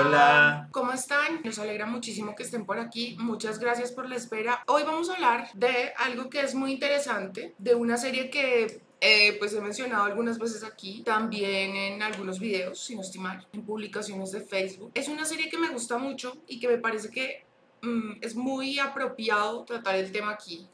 Hola. ¿Cómo están? Nos alegra muchísimo que estén por aquí. Muchas gracias por la espera. Hoy vamos a hablar de algo que es muy interesante, de una serie que eh, pues he mencionado algunas veces aquí, también en algunos videos, si no estoy mal, en publicaciones de Facebook. Es una serie que me gusta mucho y que me parece que mm, es muy apropiado tratar el tema aquí,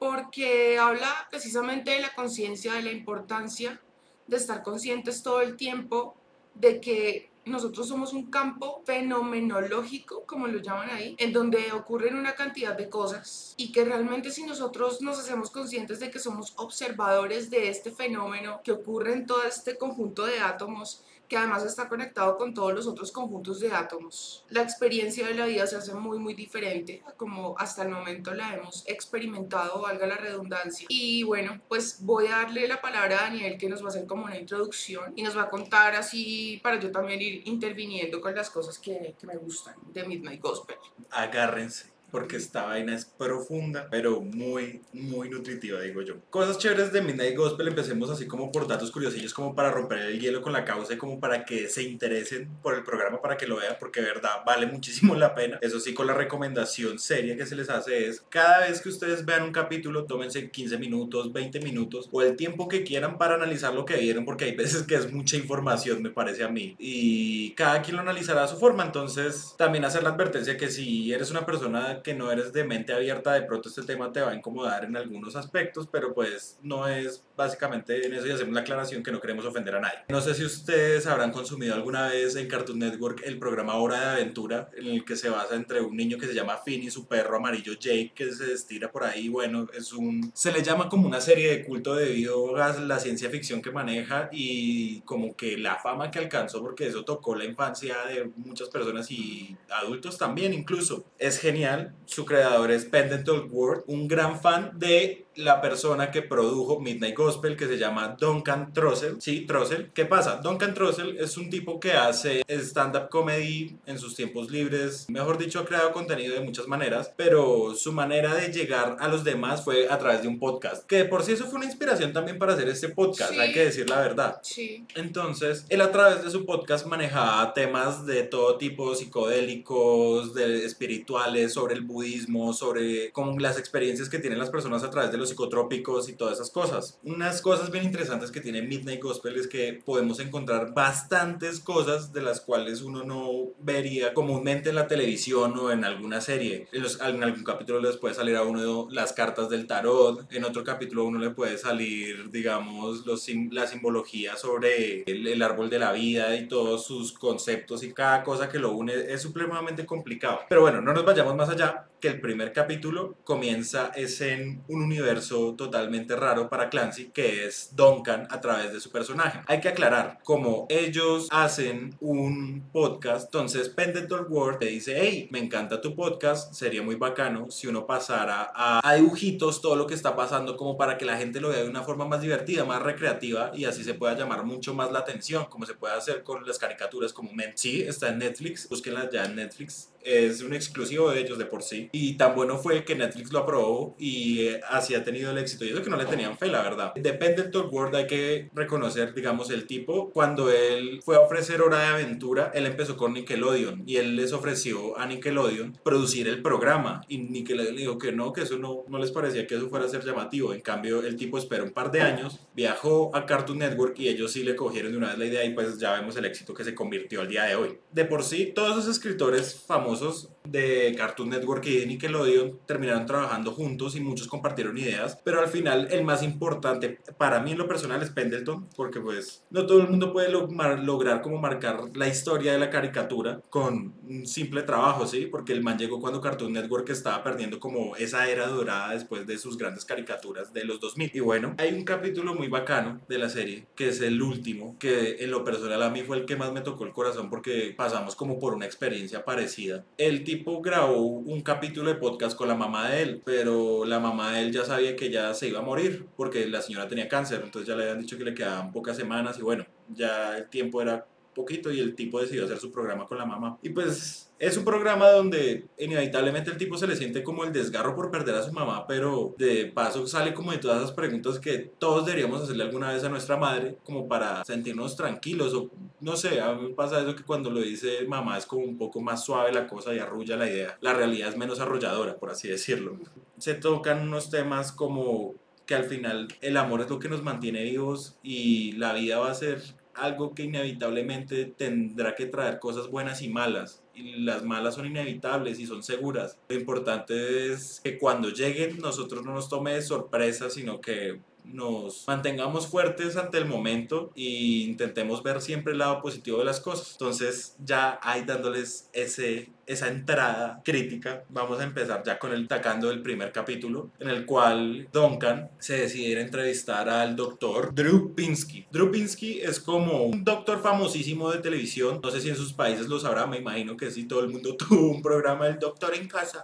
porque habla precisamente de la conciencia, de la importancia de estar conscientes todo el tiempo de que nosotros somos un campo fenomenológico, como lo llaman ahí, en donde ocurren una cantidad de cosas y que realmente si nosotros nos hacemos conscientes de que somos observadores de este fenómeno que ocurre en todo este conjunto de átomos, que además está conectado con todos los otros conjuntos de átomos. La experiencia de la vida se hace muy muy diferente como hasta el momento la hemos experimentado, valga la redundancia. Y bueno, pues voy a darle la palabra a Daniel que nos va a hacer como una introducción y nos va a contar así para yo también ir interviniendo con las cosas que, que me gustan de Midnight Gospel. Agárrense porque esta vaina es profunda, pero muy, muy nutritiva, digo yo. Cosas chéveres de Midnight Gospel, empecemos así como por datos curiosillos, como para romper el hielo con la causa y como para que se interesen por el programa, para que lo vean, porque de verdad vale muchísimo la pena. Eso sí, con la recomendación seria que se les hace es, cada vez que ustedes vean un capítulo, tómense 15 minutos, 20 minutos o el tiempo que quieran para analizar lo que vieron, porque hay veces que es mucha información, me parece a mí. Y cada quien lo analizará a su forma, entonces también hacer la advertencia que si eres una persona que no eres de mente abierta, de pronto este tema te va a incomodar en algunos aspectos, pero pues no es básicamente en eso y hacemos la aclaración que no queremos ofender a nadie. No sé si ustedes habrán consumido alguna vez en Cartoon Network el programa Hora de Aventura, en el que se basa entre un niño que se llama Finn y su perro amarillo Jake, que se estira por ahí. Bueno, es un. Se le llama como una serie de culto debido a la ciencia ficción que maneja y como que la fama que alcanzó, porque eso tocó la infancia de muchas personas y adultos también, incluso. Es genial. Su creador es Pendleton Ward, un gran fan de la persona que produjo Midnight Gospel que se llama Duncan Trussell. Sí, Trussell. ¿Qué pasa? Duncan Trussell es un tipo que hace stand-up comedy en sus tiempos libres. Mejor dicho, ha creado contenido de muchas maneras, pero su manera de llegar a los demás fue a través de un podcast. Que por sí eso fue una inspiración también para hacer este podcast, Sí. hay que decir la verdad. Sí. Entonces, él a través de su podcast manejaba temas de todo tipo, psicodélicos, de espirituales, sobre el budismo, sobre como las experiencias que tienen las personas a través de los psicotrópicos y todas esas cosas. Unas cosas bien interesantes que tiene Midnight Gospel es que podemos encontrar bastantes cosas de las cuales uno no vería comúnmente en la televisión o en alguna serie. En, los- en algún capítulo les puede salir a uno las cartas del tarot, en otro capítulo uno le puede salir, digamos, los, la simbología sobre el, el árbol de la vida y todos sus conceptos y cada cosa que lo une es supremamente complicado. Pero bueno, no nos vayamos más allá que el primer capítulo comienza es en un universo totalmente raro para Clancy que es Duncan a través de su personaje. Hay que aclarar, como ellos hacen un podcast, entonces Pendleton Ward te dice, hey, me encanta tu podcast, sería muy bacano si uno pasara a, a dibujitos todo lo que está pasando como para que la gente lo vea de una forma más divertida, más recreativa y así se pueda llamar mucho más la atención, como se puede hacer con las caricaturas comúnmente. Sí, está en Netflix, búsquenla ya en Netflix, es un exclusivo de ellos de por sí. Y tan bueno fue que Netflix lo aprobó y eh, así ha tenido el éxito. Y eso que no le tenían fe, la verdad. Depende del Talk World, hay que reconocer, digamos, el tipo. Cuando él fue a ofrecer Hora de Aventura, él empezó con Nickelodeon y él les ofreció a Nickelodeon producir el programa. Y Nickelodeon dijo que no, que eso no, no les parecía que eso fuera a ser llamativo. En cambio, el tipo esperó un par de años, viajó a Cartoon Network y ellos sí le cogieron de una vez la idea y pues ya vemos el éxito que se convirtió al día de hoy. De por sí, todos esos escritores famosos famosos de Cartoon Network y de Nickelodeon terminaron trabajando juntos y muchos compartieron ideas, pero al final el más importante para mí en lo personal es Pendleton, porque pues no todo el mundo puede lograr como marcar la historia de la caricatura con un simple trabajo, ¿sí? Porque el man llegó cuando Cartoon Network estaba perdiendo como esa era dorada después de sus grandes caricaturas de los 2000. Y bueno, hay un capítulo muy bacano de la serie, que es el último, que en lo personal a mí fue el que más me tocó el corazón porque pasamos como por una experiencia parecida. El grabó un capítulo de podcast con la mamá de él, pero la mamá de él ya sabía que ya se iba a morir porque la señora tenía cáncer, entonces ya le habían dicho que le quedaban pocas semanas y bueno, ya el tiempo era poquito y el tipo decidió hacer su programa con la mamá. Y pues es un programa donde inevitablemente el tipo se le siente como el desgarro por perder a su mamá, pero de paso sale como de todas esas preguntas que todos deberíamos hacerle alguna vez a nuestra madre, como para sentirnos tranquilos o no sé, a mí me pasa eso que cuando lo dice mamá es como un poco más suave la cosa y arrulla la idea. La realidad es menos arrolladora, por así decirlo. Se tocan unos temas como que al final el amor es lo que nos mantiene vivos y la vida va a ser algo que inevitablemente tendrá que traer cosas buenas y malas. Y las malas son inevitables y son seguras. Lo importante es que cuando lleguen nosotros no nos tome de sorpresa, sino que nos mantengamos fuertes ante el momento e intentemos ver siempre el lado positivo de las cosas. Entonces ya ahí dándoles ese esa entrada crítica, vamos a empezar ya con el tacando del primer capítulo, en el cual Duncan se decide ir a entrevistar al doctor Drew Pinsky. Drew Pinsky es como un doctor famosísimo de televisión, no sé si en sus países lo sabrá, me imagino que sí, todo el mundo tuvo un programa del doctor en casa.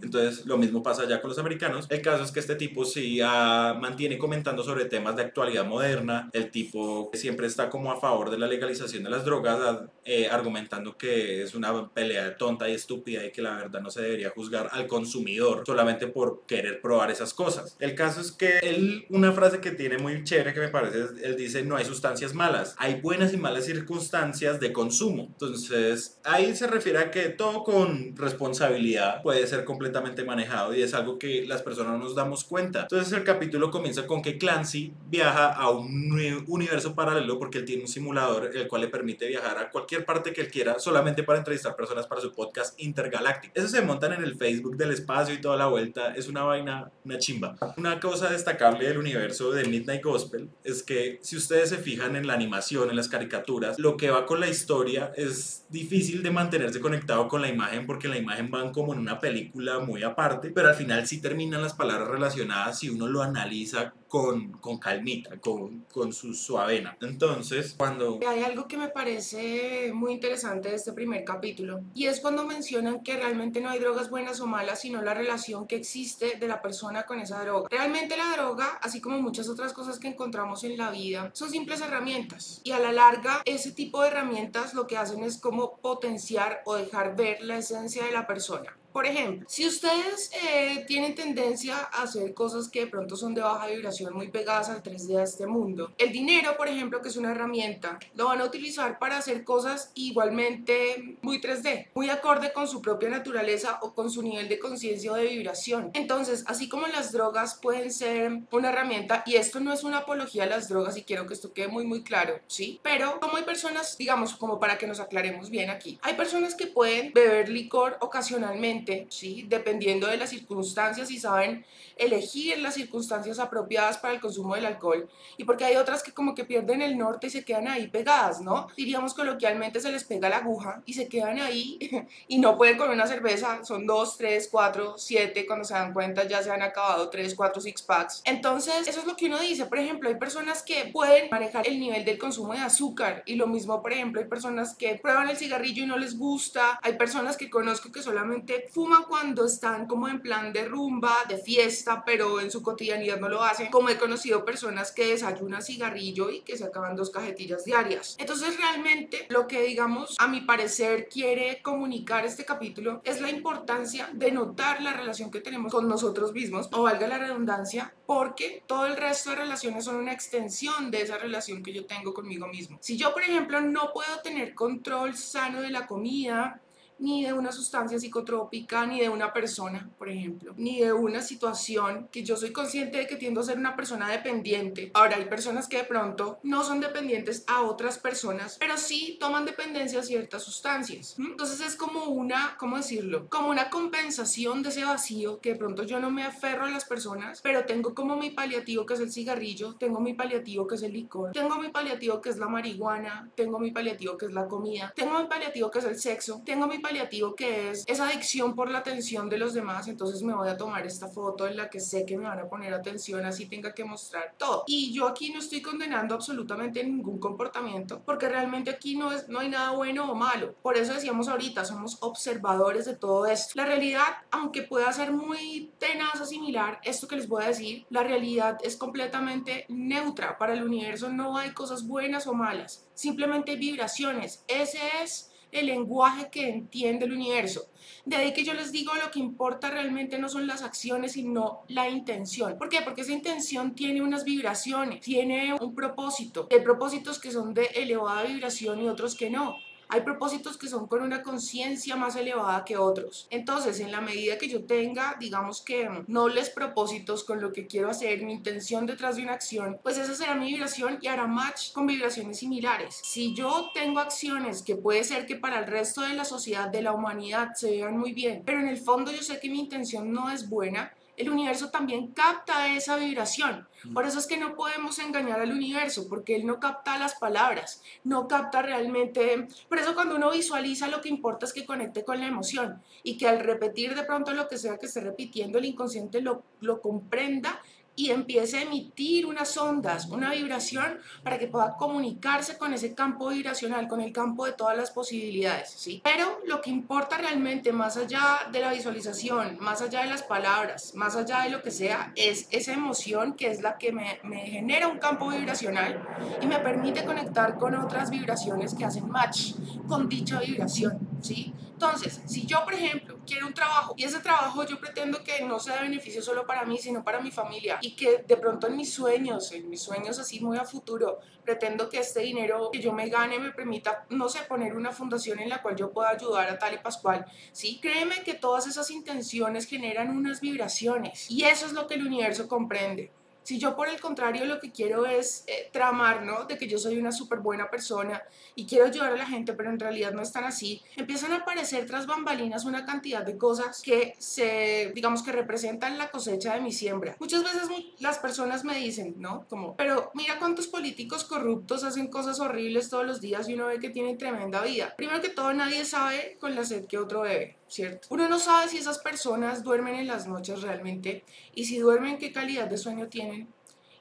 Entonces lo mismo pasa ya con los americanos. El caso es que este tipo sí ah, mantiene comentando sobre temas de actualidad moderna, el tipo siempre está como a favor de la legalización de las drogas, ah, eh, argumentando que es una pelea tonta y estúpida y que la verdad no se debería juzgar al consumidor solamente por querer probar esas cosas. El caso es que él, una frase que tiene muy chévere que me parece, él dice, no hay sustancias malas, hay buenas y malas circunstancias de consumo. Entonces, ahí se refiere a que todo con responsabilidad puede ser completamente manejado y es algo que las personas no nos damos cuenta. Entonces, el capítulo comienza con que Clancy viaja a un universo paralelo porque él tiene un simulador el cual le permite viajar a cualquier parte que él quiera solamente para entrevistar personas para su podcast intergaláctico. Eso se montan en el Facebook del espacio y toda la vuelta. Es una vaina, una chimba. Una cosa destacable del universo de Midnight Gospel es que si ustedes se fijan en la animación, en las caricaturas, lo que va con la historia es difícil de mantenerse conectado con la imagen porque la imagen van como en una película muy aparte, pero al final sí terminan las palabras relacionadas si uno lo analiza con, con calmita, con, con su suavena. Entonces, cuando... Hay algo que me parece muy interesante de este primer capítulo y es cuando mencionan que realmente no hay drogas buenas o malas, sino la relación que existe de la persona con esa droga. Realmente la droga, así como muchas otras cosas que encontramos en la vida, son simples herramientas y a la larga ese tipo de herramientas lo que hacen es como potenciar o dejar ver la esencia de la persona. Por ejemplo, si ustedes eh, tienen tendencia a hacer cosas que de pronto son de baja vibración muy pegadas al 3D de este mundo, el dinero, por ejemplo, que es una herramienta, lo van a utilizar para hacer cosas igualmente muy 3D, muy acorde con su propia naturaleza o con su nivel de conciencia o de vibración. Entonces, así como las drogas pueden ser una herramienta, y esto no es una apología a las drogas y quiero que esto quede muy muy claro, ¿sí? Pero como hay personas, digamos, como para que nos aclaremos bien aquí, hay personas que pueden beber licor ocasionalmente ¿sí? dependiendo de las circunstancias y saben elegir las circunstancias apropiadas para el consumo del alcohol y porque hay otras que como que pierden el norte y se quedan ahí pegadas, ¿no? Diríamos coloquialmente se les pega la aguja y se quedan ahí y no pueden comer una cerveza, son dos, tres, cuatro, siete, cuando se dan cuenta ya se han acabado tres, cuatro six packs. Entonces, eso es lo que uno dice, por ejemplo, hay personas que pueden manejar el nivel del consumo de azúcar y lo mismo, por ejemplo, hay personas que prueban el cigarrillo y no les gusta, hay personas que conozco que solamente fuman cuando están como en plan de rumba, de fiesta, pero en su cotidianidad no lo hacen. Como he conocido personas que desayunan cigarrillo y que se acaban dos cajetillas diarias. Entonces realmente lo que digamos a mi parecer quiere comunicar este capítulo es la importancia de notar la relación que tenemos con nosotros mismos, o valga la redundancia, porque todo el resto de relaciones son una extensión de esa relación que yo tengo conmigo mismo. Si yo, por ejemplo, no puedo tener control sano de la comida, ni de una sustancia psicotrópica, ni de una persona, por ejemplo, ni de una situación que yo soy consciente de que tiendo a ser una persona dependiente. Ahora, hay personas que de pronto no son dependientes a otras personas, pero sí toman dependencia a ciertas sustancias. Entonces es como una, ¿cómo decirlo? Como una compensación de ese vacío que de pronto yo no me aferro a las personas, pero tengo como mi paliativo que es el cigarrillo, tengo mi paliativo que es el licor, tengo mi paliativo que es la marihuana, tengo mi paliativo que es la comida, tengo mi paliativo que es el sexo, tengo mi paliativo paliativo que es esa adicción por la atención de los demás, entonces me voy a tomar esta foto en la que sé que me van a poner atención, así tenga que mostrar todo. Y yo aquí no estoy condenando absolutamente ningún comportamiento, porque realmente aquí no, es, no hay nada bueno o malo. Por eso decíamos ahorita, somos observadores de todo esto. La realidad, aunque pueda ser muy tenaz o similar, esto que les voy a decir, la realidad es completamente neutra. Para el universo no hay cosas buenas o malas, simplemente hay vibraciones. Ese es el lenguaje que entiende el universo. De ahí que yo les digo, lo que importa realmente no son las acciones, sino la intención. ¿Por qué? Porque esa intención tiene unas vibraciones, tiene un propósito. Hay propósitos que son de elevada vibración y otros que no. Hay propósitos que son con una conciencia más elevada que otros. Entonces, en la medida que yo tenga, digamos que nobles propósitos con lo que quiero hacer, mi intención detrás de una acción, pues esa será mi vibración y hará match con vibraciones similares. Si yo tengo acciones que puede ser que para el resto de la sociedad, de la humanidad, se vean muy bien, pero en el fondo yo sé que mi intención no es buena, el universo también capta esa vibración. Mm. Por eso es que no podemos engañar al universo, porque él no capta las palabras, no capta realmente... Por eso cuando uno visualiza lo que importa es que conecte con la emoción y que al repetir de pronto lo que sea que esté repitiendo, el inconsciente lo, lo comprenda y empiece a emitir unas ondas, una vibración para que pueda comunicarse con ese campo vibracional, con el campo de todas las posibilidades, ¿sí? Pero lo que importa realmente, más allá de la visualización, más allá de las palabras, más allá de lo que sea, es esa emoción que es la que me, genera un campo vibracional y me permite conectar con otras vibraciones que hacen match con dicha vibración, ¿sí? Entonces, si yo, por ejemplo, quiero un trabajo y ese trabajo yo pretendo que no sea de beneficio solo para mí, sino para mi familia y que de pronto en mis sueños, en mis sueños así muy a futuro, pretendo que este dinero que yo me gane me permita, no sé, poner una fundación en la cual yo pueda ayudar a tal y pascual, ¿sí? Créeme que todas esas intenciones generan unas vibraciones y eso es lo que el universo comprende. Si yo por el contrario lo que quiero es eh, tramar, ¿no? De que yo soy una súper buena persona y quiero ayudar a la gente, pero en realidad no están así, empiezan a aparecer tras bambalinas una cantidad de cosas que se, digamos que representan la cosecha de mi siembra. Muchas veces las personas me dicen, ¿no? Como, pero mira cuántos políticos corruptos hacen cosas horribles todos los días y uno ve que tienen tremenda vida. Primero que todo, nadie sabe con la sed que otro bebe. ¿Cierto? Uno no sabe si esas personas duermen en las noches realmente y si duermen, qué calidad de sueño tienen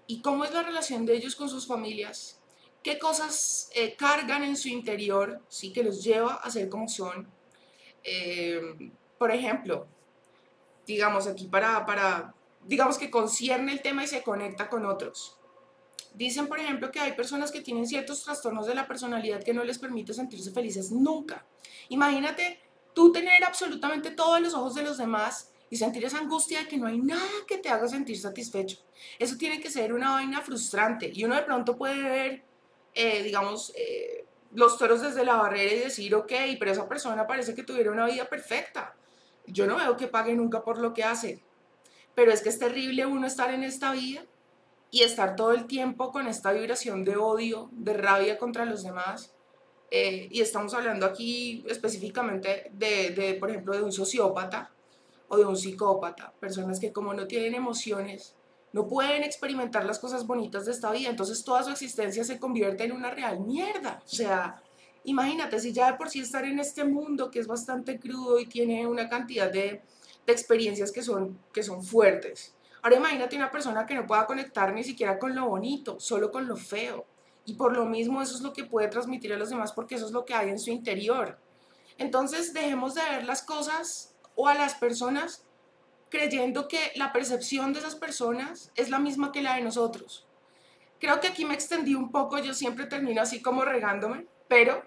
y cómo es la relación de ellos con sus familias, qué cosas eh, cargan en su interior, sí, que los lleva a ser como son. Eh, por ejemplo, digamos aquí para, para, digamos que concierne el tema y se conecta con otros. Dicen, por ejemplo, que hay personas que tienen ciertos trastornos de la personalidad que no les permite sentirse felices nunca. Imagínate tú tener absolutamente todos los ojos de los demás y sentir esa angustia de que no hay nada que te haga sentir satisfecho. Eso tiene que ser una vaina frustrante y uno de pronto puede ver, eh, digamos, eh, los toros desde la barrera y decir, ok, pero esa persona parece que tuviera una vida perfecta. Yo no veo que pague nunca por lo que hace, pero es que es terrible uno estar en esta vida y estar todo el tiempo con esta vibración de odio, de rabia contra los demás eh, y estamos hablando aquí específicamente de, de, por ejemplo, de un sociópata o de un psicópata, personas que como no tienen emociones, no pueden experimentar las cosas bonitas de esta vida, entonces toda su existencia se convierte en una real mierda. O sea, imagínate, si ya de por sí estar en este mundo que es bastante crudo y tiene una cantidad de, de experiencias que son, que son fuertes. Ahora imagínate una persona que no pueda conectar ni siquiera con lo bonito, solo con lo feo. Y por lo mismo eso es lo que puede transmitir a los demás porque eso es lo que hay en su interior. Entonces dejemos de ver las cosas o a las personas creyendo que la percepción de esas personas es la misma que la de nosotros. Creo que aquí me extendí un poco, yo siempre termino así como regándome, pero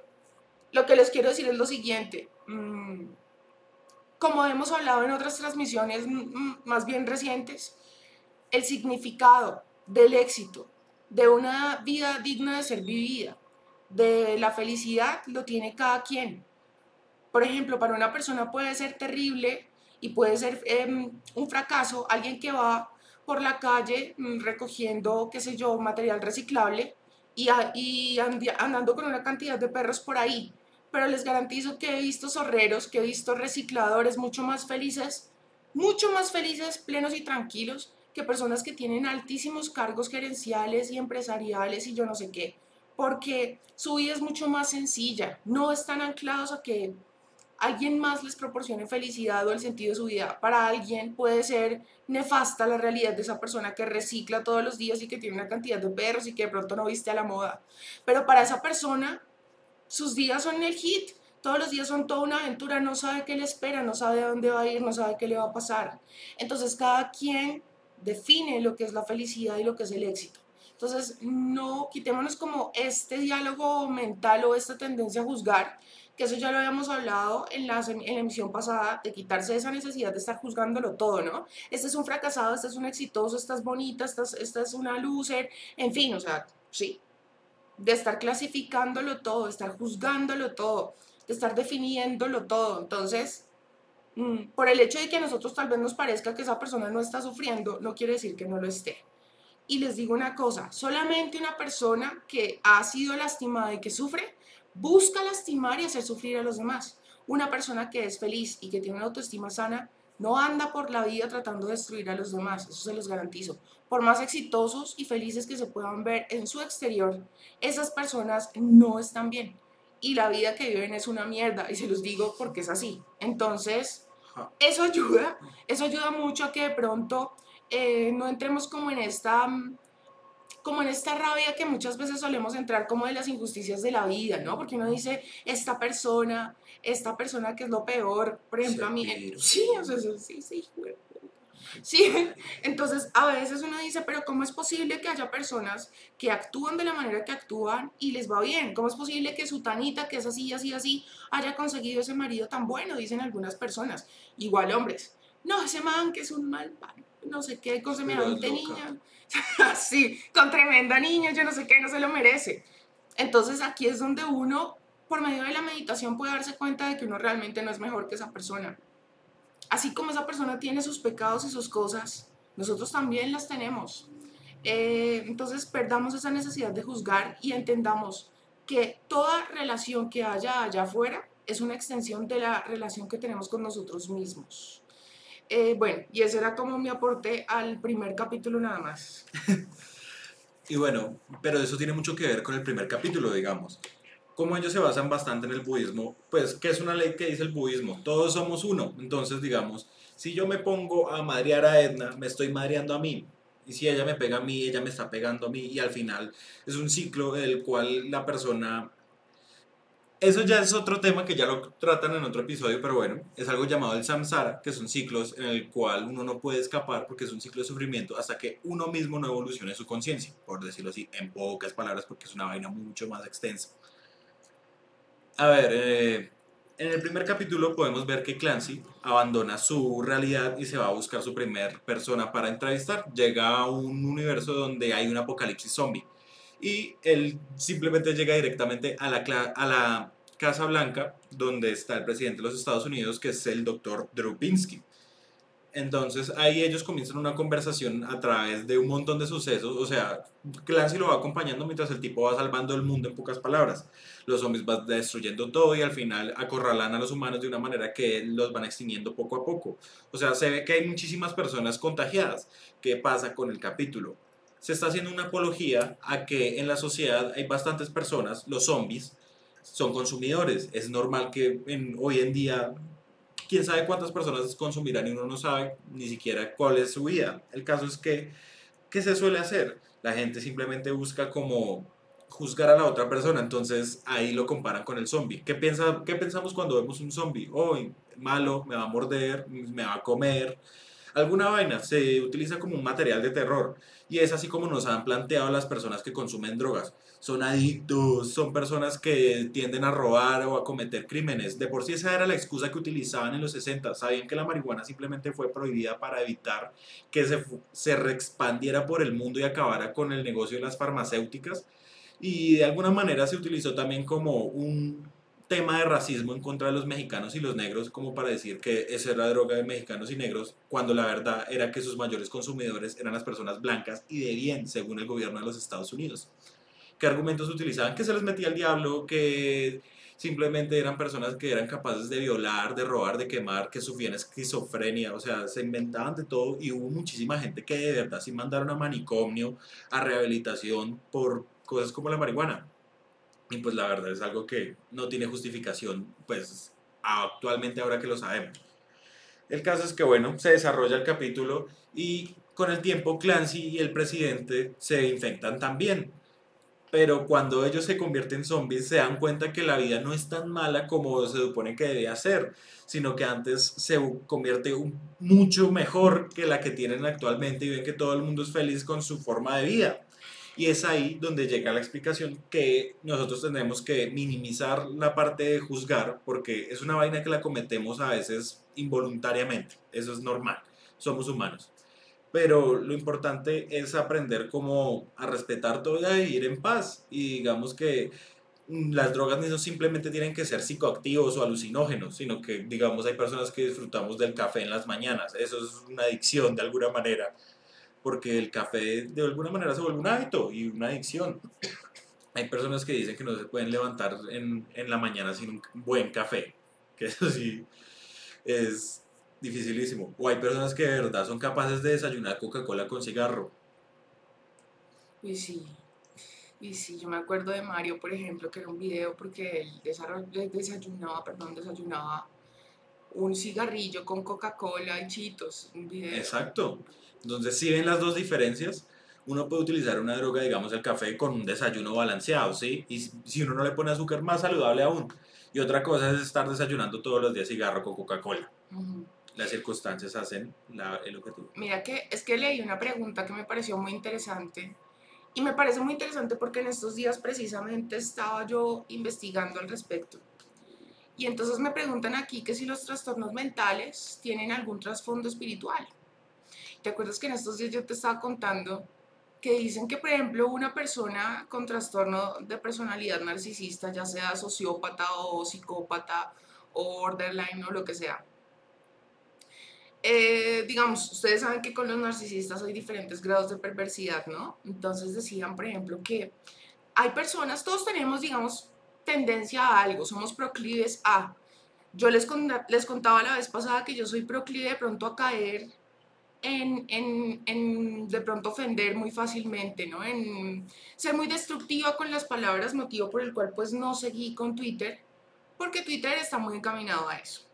lo que les quiero decir es lo siguiente. Mm, como hemos hablado en otras transmisiones mm, más bien recientes, el significado del éxito, de una vida digna de ser vivida, de la felicidad, lo tiene cada quien. Por ejemplo, para una persona puede ser terrible y puede ser em, un fracaso alguien que va por la calle mm, recogiendo, qué sé yo, material reciclable y, y andando con una cantidad de perros por ahí. Pero les garantizo que he visto zorreros, que he visto recicladores mucho más felices, mucho más felices, plenos y tranquilos, que personas que tienen altísimos cargos gerenciales y empresariales y yo no sé qué, porque su vida es mucho más sencilla, no están anclados a que alguien más les proporcione felicidad o el sentido de su vida. Para alguien puede ser nefasta la realidad de esa persona que recicla todos los días y que tiene una cantidad de perros y que de pronto no viste a la moda. Pero para esa persona, sus días son el hit. Todos los días son toda una aventura, no sabe qué le espera, no sabe a dónde va a ir, no sabe qué le va a pasar. Entonces cada quien define lo que es la felicidad y lo que es el éxito. Entonces, no quitémonos como este diálogo mental o esta tendencia a juzgar, que eso ya lo habíamos hablado en la, en la emisión pasada, de quitarse esa necesidad de estar juzgándolo todo, ¿no? Este es un fracasado, este es un exitoso, esta es bonita, esta es, esta es una loser, en fin, o sea, sí, de estar clasificándolo todo, de estar juzgándolo todo, de estar definiéndolo todo. Entonces, por el hecho de que a nosotros tal vez nos parezca que esa persona no está sufriendo, no quiere decir que no lo esté. Y les digo una cosa, solamente una persona que ha sido lastimada y que sufre, busca lastimar y hacer sufrir a los demás. Una persona que es feliz y que tiene una autoestima sana, no anda por la vida tratando de destruir a los demás, eso se los garantizo. Por más exitosos y felices que se puedan ver en su exterior, esas personas no están bien. Y la vida que viven es una mierda, y se los digo porque es así. Entonces, eso ayuda, eso ayuda mucho a que de pronto eh, no entremos como en esta como en esta rabia que muchas veces solemos entrar como de las injusticias de la vida, ¿no? Porque uno dice, esta persona, esta persona que es lo peor, por ejemplo, a mí, sí, o sea, sí, sí, Sí, entonces a veces uno dice, pero ¿cómo es posible que haya personas que actúan de la manera que actúan y les va bien? ¿Cómo es posible que su tanita, que es así, así, así, haya conseguido ese marido tan bueno? Dicen algunas personas. Igual hombres. No, ese man que es un mal pan no sé qué, con semejante niña. sí, con tremenda niña, yo no sé qué, no se lo merece. Entonces aquí es donde uno, por medio de la meditación, puede darse cuenta de que uno realmente no es mejor que esa persona. Así como esa persona tiene sus pecados y sus cosas, nosotros también las tenemos. Eh, entonces perdamos esa necesidad de juzgar y entendamos que toda relación que haya allá afuera es una extensión de la relación que tenemos con nosotros mismos. Eh, bueno, y ese era como mi aporte al primer capítulo nada más. y bueno, pero eso tiene mucho que ver con el primer capítulo, digamos. Como ellos se basan bastante en el budismo, pues, ¿qué es una ley que dice el budismo? Todos somos uno. Entonces, digamos, si yo me pongo a madrear a Edna, me estoy madreando a mí. Y si ella me pega a mí, ella me está pegando a mí. Y al final es un ciclo en el cual la persona eso ya es otro tema que ya lo tratan en otro episodio, pero bueno, es algo llamado el samsara, que son ciclos en el cual uno no puede escapar porque es un ciclo de sufrimiento hasta que uno mismo no evolucione su conciencia, por decirlo así, en pocas palabras, porque es una vaina mucho más extensa. A ver, eh, en el primer capítulo podemos ver que Clancy abandona su realidad y se va a buscar su primer persona para entrevistar. Llega a un universo donde hay un apocalipsis zombie y él simplemente llega directamente a la, Casa Blanca, donde está el presidente de los Estados Unidos, que es el doctor Drew Entonces ahí ellos comienzan una conversación a través de un montón de sucesos. O sea, Clancy lo va acompañando mientras el tipo va salvando el mundo en pocas palabras. Los zombies van destruyendo todo y al final acorralan a los humanos de una manera que los van extinguiendo poco a poco. O sea, se ve que hay muchísimas personas contagiadas. ¿Qué pasa con el capítulo? se está haciendo una apología a que en la sociedad hay bastantes personas, los zombies, son consumidores. Es normal que hoy en día, quién sabe cuántas personas consumirán y uno no sabe ni siquiera cuál es su vida. El caso es que, ¿qué se suele hacer? La gente simplemente busca como juzgar a la otra persona, entonces ahí lo comparan con el zombie. ¿Qué, piensa, qué pensamos cuando vemos un zombie? Oh, malo, me va a morder, me va a comer. Alguna vaina se utiliza como un material de terror. Y es así como nos han planteado las personas que consumen drogas. Son adictos, son personas que tienden a robar o a cometer crímenes. De por sí esa era la excusa que utilizaban en los 60. Sabían que la marihuana simplemente fue prohibida para evitar que se, se reexpandiera por el mundo y acabara con el negocio de las farmacéuticas. Y de alguna manera se utilizó también como un tema de racismo en contra de los mexicanos y los negros como para decir que esa era droga de mexicanos y negros, cuando la verdad era que sus mayores consumidores eran las personas blancas y de bien, según el gobierno de los Estados Unidos. ¿Qué argumentos utilizaban? Que se les metía el diablo, que simplemente eran personas que eran capaces de violar, de robar, de quemar, que sufrían esquizofrenia, o sea, se inventaban de todo y hubo muchísima gente que de verdad sí mandaron a manicomio, a rehabilitación por cosas como la marihuana. Y pues la verdad es algo que no tiene justificación, pues actualmente ahora que lo sabemos. El caso es que, bueno, se desarrolla el capítulo y con el tiempo Clancy y el presidente se infectan también. Pero cuando ellos se convierten en zombies se dan cuenta que la vida no es tan mala como se supone que debía ser, sino que antes se convierte mucho mejor que la que tienen actualmente y ven que todo el mundo es feliz con su forma de vida. Y es ahí donde llega la explicación que nosotros tenemos que minimizar la parte de juzgar, porque es una vaina que la cometemos a veces involuntariamente, eso es normal, somos humanos. Pero lo importante es aprender como a respetar todo y vivir en paz. Y digamos que mm, las drogas no simplemente tienen que ser psicoactivos o alucinógenos, sino que, digamos, hay personas que disfrutamos del café en las mañanas. Eso es una adicción de alguna manera porque el café de alguna manera se vuelve un hábito y una adicción. Hay personas que dicen que no se pueden levantar en, en la mañana sin un buen café, que eso sí es dificilísimo. O hay personas que de verdad son capaces de desayunar Coca-Cola con cigarro. Y sí, y sí, yo me acuerdo de Mario, por ejemplo, que era un video porque él desayunaba, perdón, desayunaba un cigarrillo con Coca-Cola y chitos, un video. Exacto. Entonces, si ven las dos diferencias, uno puede utilizar una droga, digamos el café, con un desayuno balanceado, ¿sí? Y si uno no le pone azúcar, más saludable aún. Y otra cosa es estar desayunando todos los días cigarro con Coca-Cola. Las circunstancias hacen el objetivo. Mira que es que leí una pregunta que me pareció muy interesante. Y me parece muy interesante porque en estos días precisamente estaba yo investigando al respecto. Y entonces me preguntan aquí que si los trastornos mentales tienen algún trasfondo espiritual. ¿Te acuerdas que en estos días yo te estaba contando que dicen que, por ejemplo, una persona con trastorno de personalidad narcisista, ya sea sociópata o psicópata o borderline o lo que sea, eh, digamos, ustedes saben que con los narcisistas hay diferentes grados de perversidad, ¿no? Entonces decían, por ejemplo, que hay personas, todos tenemos, digamos, tendencia a algo, somos proclives a. Yo les, les contaba la vez pasada que yo soy proclive de pronto a caer en, en, en, de pronto ofender muy fácilmente, ¿no? En ser muy destructiva con las palabras, motivo por el cual pues no seguí con Twitter, porque Twitter está muy encaminado a eso.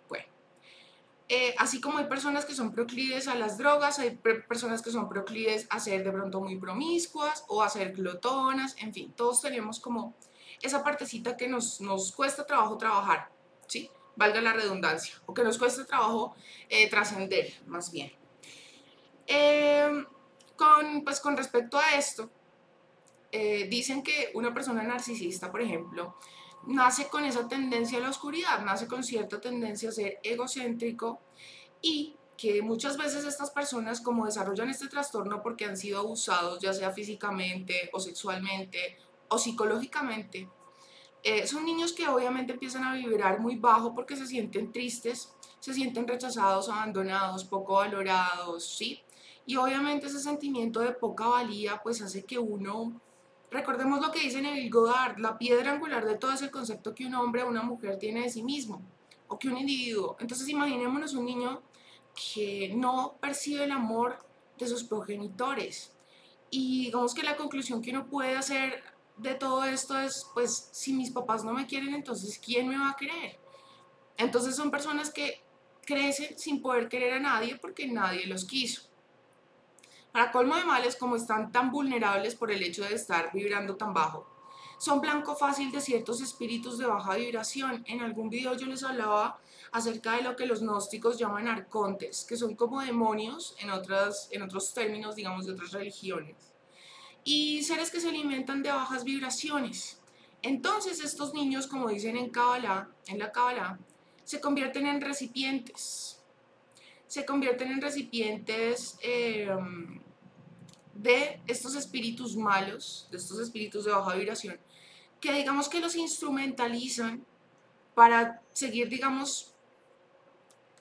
Eh, así como hay personas que son proclives a las drogas, hay personas que son proclives a ser de pronto muy promiscuas o a ser glotonas, en fin, todos tenemos como esa partecita que nos, nos cuesta trabajo trabajar, ¿sí? Valga la redundancia, o que nos cuesta trabajo eh, trascender, más bien. Em, con, pues con respecto a esto, eh, dicen que una persona narcisista, por ejemplo, nace con esa tendencia a la oscuridad, nace con cierta tendencia a ser egocéntrico y que muchas veces estas personas como desarrollan este trastorno porque han sido abusados ya sea físicamente o sexualmente o psicológicamente, eh, son niños que obviamente empiezan a vibrar muy bajo porque se sienten tristes, se sienten rechazados, abandonados, poco valorados, ¿sí? Y obviamente ese sentimiento de poca valía pues hace que uno, recordemos lo que dice Neville Goddard, la piedra angular de todo es el concepto que un hombre o una mujer tiene de sí mismo o que un individuo. Entonces imaginémonos un niño que no percibe el amor de sus progenitores. Y digamos que la conclusión que uno puede hacer de todo esto es, pues, si mis papás no me quieren, entonces, ¿quién me va a querer? Entonces son personas que crecen sin poder querer a nadie porque nadie los quiso. Para colmo de males, como están tan vulnerables por el hecho de estar vibrando tan bajo, son blanco fácil de ciertos espíritus de baja vibración. En algún video yo les hablaba acerca de lo que los gnósticos llaman arcontes, que son como demonios en, otras, en otros términos, digamos, de otras religiones. Y seres que se alimentan de bajas vibraciones. Entonces estos niños, como dicen en Kabbalah, en la Kabbalah, se convierten en recipientes se convierten en recipientes em, de estos espíritus malos, de estos espíritus de baja vibración, que digamos que los instrumentalizan para seguir, digamos,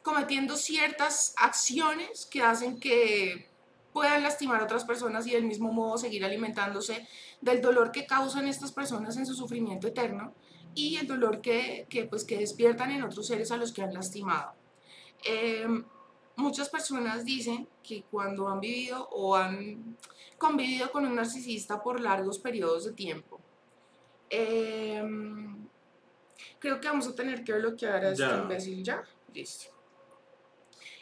cometiendo ciertas acciones que hacen que puedan lastimar a otras personas y del mismo modo seguir alimentándose del dolor que causan estas personas en su sufrimiento eterno y el dolor que, pues, que despiertan en otros seres a los que han lastimado. Em, muchas personas dicen que cuando han vivido o han convivido con un narcisista por largos periodos de tiempo, em, Creo que vamos a tener que bloquear a este imbécil ya. Listo.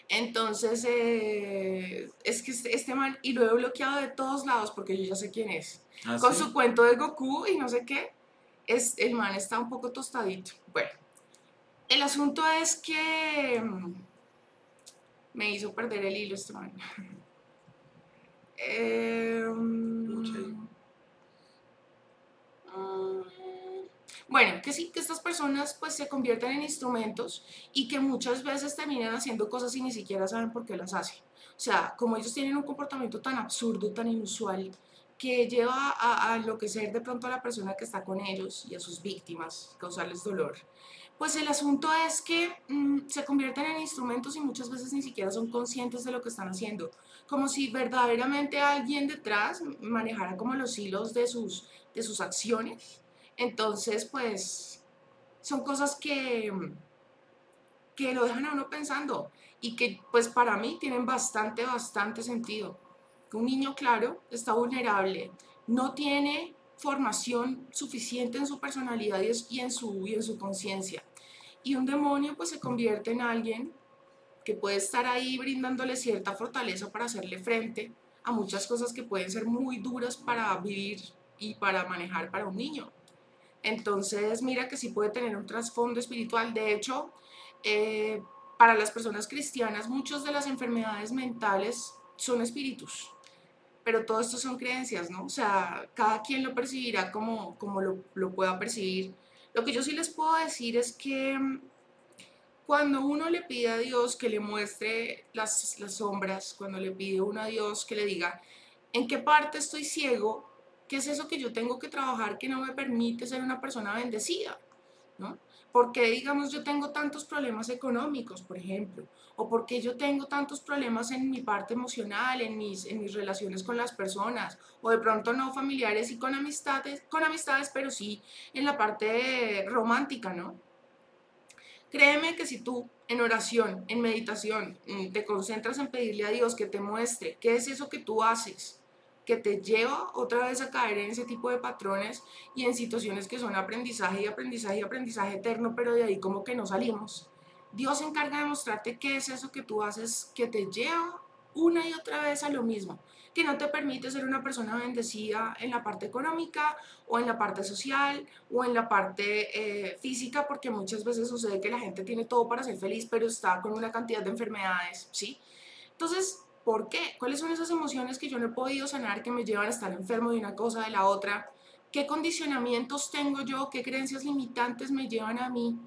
Entonces, eh, es que este, este man, y lo he bloqueado de todos lados porque yo ya sé quién es. ¿Ah, Con sí? su cuento de Goku y no sé qué, es, el man está un poco tostadito. Bueno, el asunto es que mm, me hizo perder el hilo este man. Em, Pucha. mm, bueno, que sí, que estas personas pues se convierten en instrumentos y que muchas veces terminan haciendo cosas y ni siquiera saben por qué las hacen. O sea, como ellos tienen un comportamiento tan absurdo, tan inusual, que lleva a, a enloquecer de pronto a la persona que está con ellos y a sus víctimas, causarles dolor. Pues el asunto es que mm, se convierten en instrumentos y muchas veces ni siquiera son conscientes de lo que están haciendo. Como si verdaderamente alguien detrás manejara como los hilos de sus, de sus acciones. Entonces, pues, son cosas que, que lo dejan a uno pensando y que, pues, para mí tienen bastante, bastante sentido. Un niño, claro, está vulnerable, no tiene formación suficiente en su personalidad y, en su, su conciencia. Y un demonio, pues, se convierte en alguien que puede estar ahí brindándole cierta fortaleza para hacerle frente a muchas cosas que pueden ser muy duras para vivir y para manejar para un niño. Entonces, mira que sí puede tener un trasfondo espiritual. De hecho, eh, para las personas cristianas, muchas de las enfermedades mentales son espíritus. Pero todo esto son creencias, ¿no? O sea, cada quien lo percibirá como, como lo, lo pueda percibir. Lo que yo sí les puedo decir es que mm, cuando uno le pide a Dios que le muestre las, las sombras, cuando le pide uno a Dios que le diga, ¿en qué parte estoy ciego? ¿Qué es eso que yo tengo que trabajar que no me permite ser una persona bendecida? ¿No? Porque, digamos, yo tengo tantos problemas económicos, por ejemplo, o porque yo tengo tantos problemas en mi parte emocional, en mis, en mis relaciones con las personas, o de pronto no familiares y con amistades, con amistades, pero sí en la parte romántica, ¿no? Créeme que si tú en oración, en meditación, mm, te concentras en pedirle a Dios que te muestre qué es eso que tú haces, que te lleva otra vez a caer en ese tipo de patrones y en situaciones que son aprendizaje y aprendizaje y aprendizaje eterno, pero de ahí como que no salimos. Dios se encarga de mostrarte qué es eso que tú haces que te lleva una y otra vez a lo mismo, que no te permite ser una persona bendecida en la parte económica o en la parte social o en la parte eh, física, porque muchas veces sucede que la gente tiene todo para ser feliz, pero está con una cantidad de enfermedades, ¿sí? Entonces, ¿por qué? ¿Cuáles son esas emociones que yo no he podido sanar que me llevan a estar enfermo de una cosa, de la otra? ¿Qué condicionamientos tengo yo? ¿Qué creencias limitantes me llevan a mí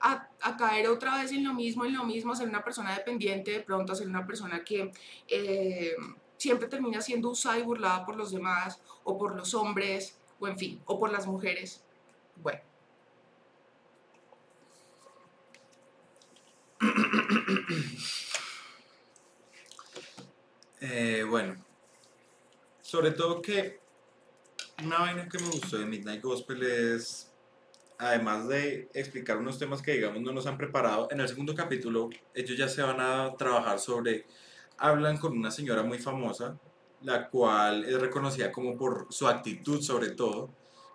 a, caer otra vez en lo mismo, en lo mismo, a ser una persona dependiente, de pronto a ser una persona que eh, siempre termina siendo usada y burlada por los demás, o por los hombres, o en fin, o por las mujeres. Bueno. Eh, bueno, sobre todo que una vaina que me gustó de Midnight Gospel es, además de explicar unos temas que digamos no nos han preparado, en el segundo capítulo ellos ya se van a trabajar sobre, hablan con una señora muy famosa, la cual es reconocida como por su actitud sobre todo,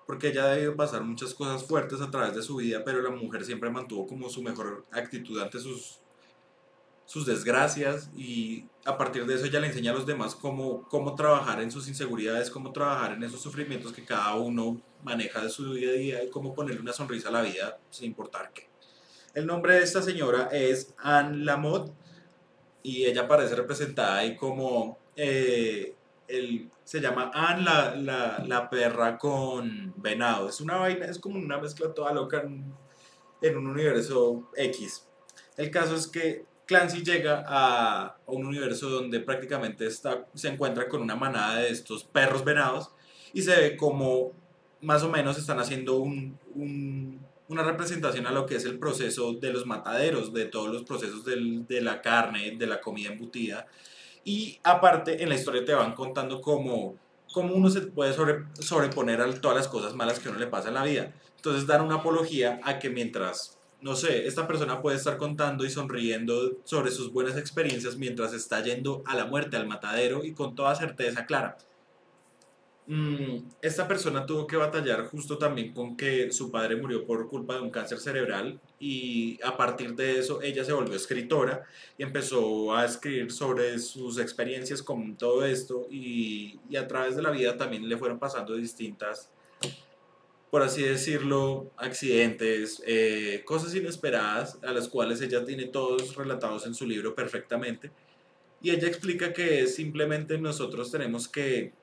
porque ella ha debido pasar muchas cosas fuertes a través de su vida, pero la mujer siempre mantuvo como su mejor actitud ante sus sus desgracias y a partir de eso ella le enseña a los demás cómo, cómo trabajar en sus inseguridades, cómo trabajar en esos sufrimientos que cada uno maneja de su día a día y cómo ponerle una sonrisa a la vida sin importar qué. El nombre de esta señora es Anne Lamotte y ella aparece representada ahí como eh, el, se llama Anne la, la, la, perra con venado. Es una vaina, es como una mezcla toda loca en, en un universo X. El caso es que Clancy llega a un universo donde prácticamente está, se encuentra con una manada de estos perros venados y se ve como más o menos están haciendo un, un, una representación a lo que es el proceso de los mataderos, de todos los procesos de la carne, de la comida embutida. Y aparte en la historia te van contando cómo, cómo uno se puede sobre, sobreponer a todas las cosas malas que uno le pasa en la vida. Entonces dan una apología a que mientras no sé, esta persona puede estar contando y sonriendo sobre sus buenas experiencias mientras está yendo a la muerte, al matadero y con toda certeza clara. mm, esta persona tuvo que batallar justo también con que su padre murió por culpa de un cáncer cerebral y a partir de eso ella se volvió escritora y empezó a escribir sobre sus experiencias con todo esto y, y a través de la vida también le fueron pasando distintas por así decirlo, accidentes, eh, cosas inesperadas a las cuales ella tiene todos relatados en su libro perfectamente. Y ella explica que simplemente nosotros tenemos que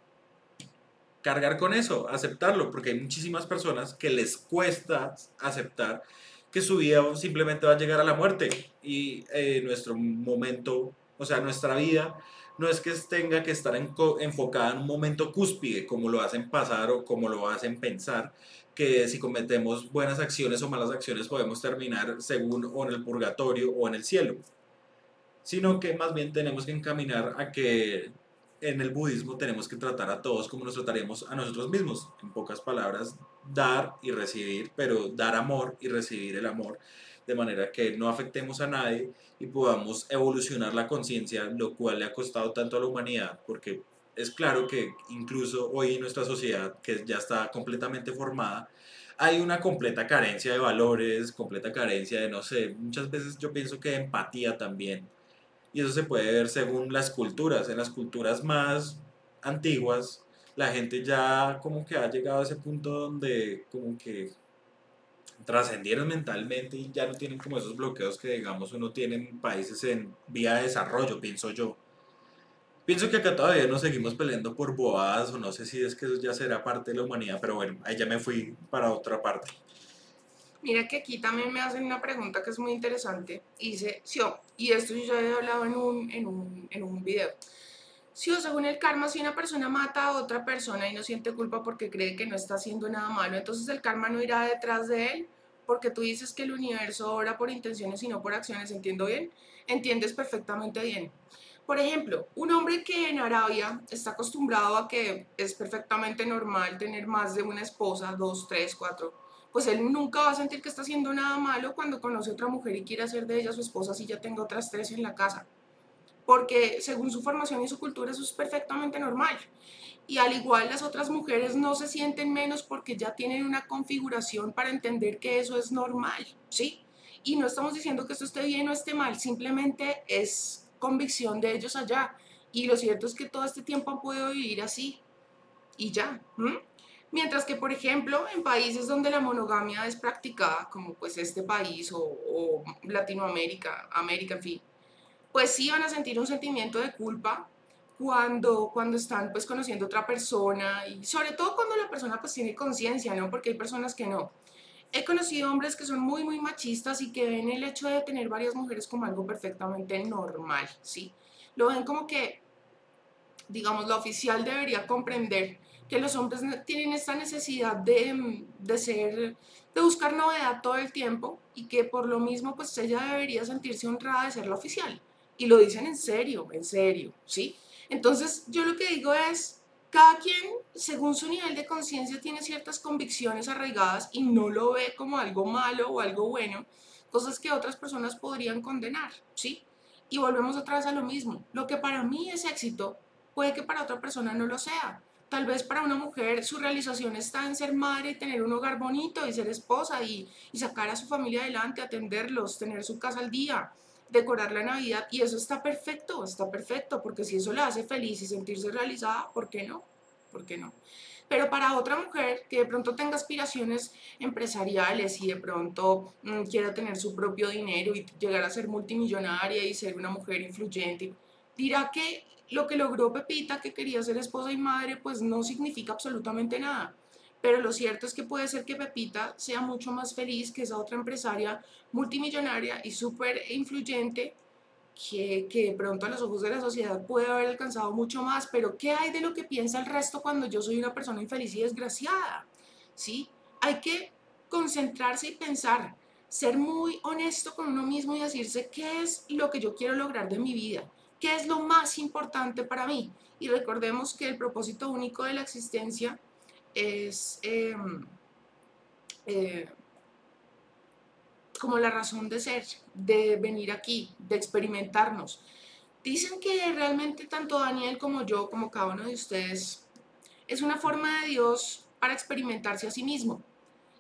cargar con eso, aceptarlo, porque hay muchísimas personas que les cuesta aceptar que su vida simplemente va a llegar a la muerte y eh, nuestro momento, o sea, nuestra vida no es que tenga que estar enfocada en un momento cúspide, como lo hacen pasar o como lo hacen pensar, que si cometemos buenas acciones o malas acciones podemos terminar según o en el purgatorio o en el cielo, sino que más bien tenemos que encaminar a que en el budismo tenemos que tratar a todos como nos trataríamos a nosotros mismos, en pocas palabras, dar y recibir, pero dar amor y recibir el amor de manera que no afectemos a nadie podamos evolucionar la conciencia, lo cual le ha costado tanto a la humanidad, porque es claro que incluso hoy en nuestra sociedad, que ya está completamente formada, hay una completa carencia de valores, completa carencia de, no sé, muchas veces yo pienso que de empatía también. Y eso se puede ver según las culturas. En las culturas más antiguas, la gente ya como que ha llegado a ese punto donde como que trascendieron mentalmente y ya no tienen como esos bloqueos que digamos uno tiene en países en vía de desarrollo, pienso yo. Pienso que acá todavía nos seguimos peleando por bobadas o no sé si es que eso ya será parte de la humanidad, pero bueno, ahí ya me fui para otra parte. Mira que aquí también me hacen una pregunta que es muy interesante. Dice, sí, y esto yo ya he hablado en un, en un, en un video. Si o según el karma, si una persona mata a otra persona y no siente culpa porque cree que no está haciendo nada malo, entonces el karma no irá detrás de él porque tú dices que el universo obra por intenciones y no por acciones, ¿entiendo bien? Entiendes perfectamente bien. Por ejemplo, un hombre que en Arabia está acostumbrado a que es perfectamente normal tener más de una esposa, dos, tres, cuatro, pues él nunca va a sentir que está haciendo nada malo cuando conoce a otra mujer y quiere hacer de ella su esposa si ya tenga otras tres en la casa. Porque según su formación y su cultura eso es perfectamente normal. Y al igual las otras mujeres no se sienten menos porque ya tienen una configuración para entender que eso es normal, ¿sí? Y no estamos diciendo que esto esté bien o esté mal, simplemente es convicción de ellos allá. Y lo cierto es que todo este tiempo han podido vivir así. Y ya. Mientras que, por ejemplo, en países donde la monogamia es practicada, como pues este país o, o Latinoamérica, América, en fin, pues sí van a sentir un sentimiento de culpa cuando, cuando están pues conociendo a otra persona y sobre todo cuando la persona pues tiene conciencia, ¿no? Porque hay personas que no. He conocido hombres que son muy, muy machistas y que ven el hecho de tener varias mujeres como algo perfectamente normal, ¿sí? Lo ven como que, digamos, lo oficial debería comprender que los hombres tienen esta necesidad de, de ser, de buscar novedad todo el tiempo y que por lo mismo pues ella debería sentirse honrada de ser la oficial. Y lo dicen en serio, en serio, ¿sí? Entonces, yo lo que digo es, cada quien, según su nivel de conciencia, tiene ciertas convicciones arraigadas y no lo ve como algo malo o algo bueno, cosas que otras personas podrían condenar, ¿sí? Y volvemos otra vez a lo mismo. Lo que para mí es éxito, puede que para otra persona no lo sea. Tal vez para una mujer su realización está en ser madre y tener un hogar bonito y ser esposa y, y sacar a su familia adelante, atenderlos, tener su casa al día decorar la Navidad y eso está perfecto, está perfecto, porque si eso le hace feliz y sentirse realizada, ¿por qué no? ¿Por qué no? Pero para otra mujer que de pronto tenga aspiraciones empresariales y de pronto mm, quiera tener su propio dinero y llegar a ser multimillonaria y ser una mujer influyente, dirá que lo que logró Pepita, que quería ser esposa y madre, pues no significa absolutamente nada pero lo cierto es que puede ser que Pepita sea mucho más feliz que esa otra empresaria multimillonaria y súper influyente que, que, de pronto a los ojos de la sociedad puede haber alcanzado mucho más, pero ¿qué hay de lo que piensa el resto cuando yo soy una persona infeliz y desgraciada? ¿Sí? Hay que concentrarse y pensar, ser muy honesto con uno mismo y decirse qué es lo que yo quiero lograr de mi vida, qué es lo más importante para mí. Y recordemos que el propósito único de la existencia es em, eh, como la razón de ser, de venir aquí, de experimentarnos. Dicen que realmente tanto Daniel como yo, como cada uno de ustedes, es una forma de Dios para experimentarse a sí mismo.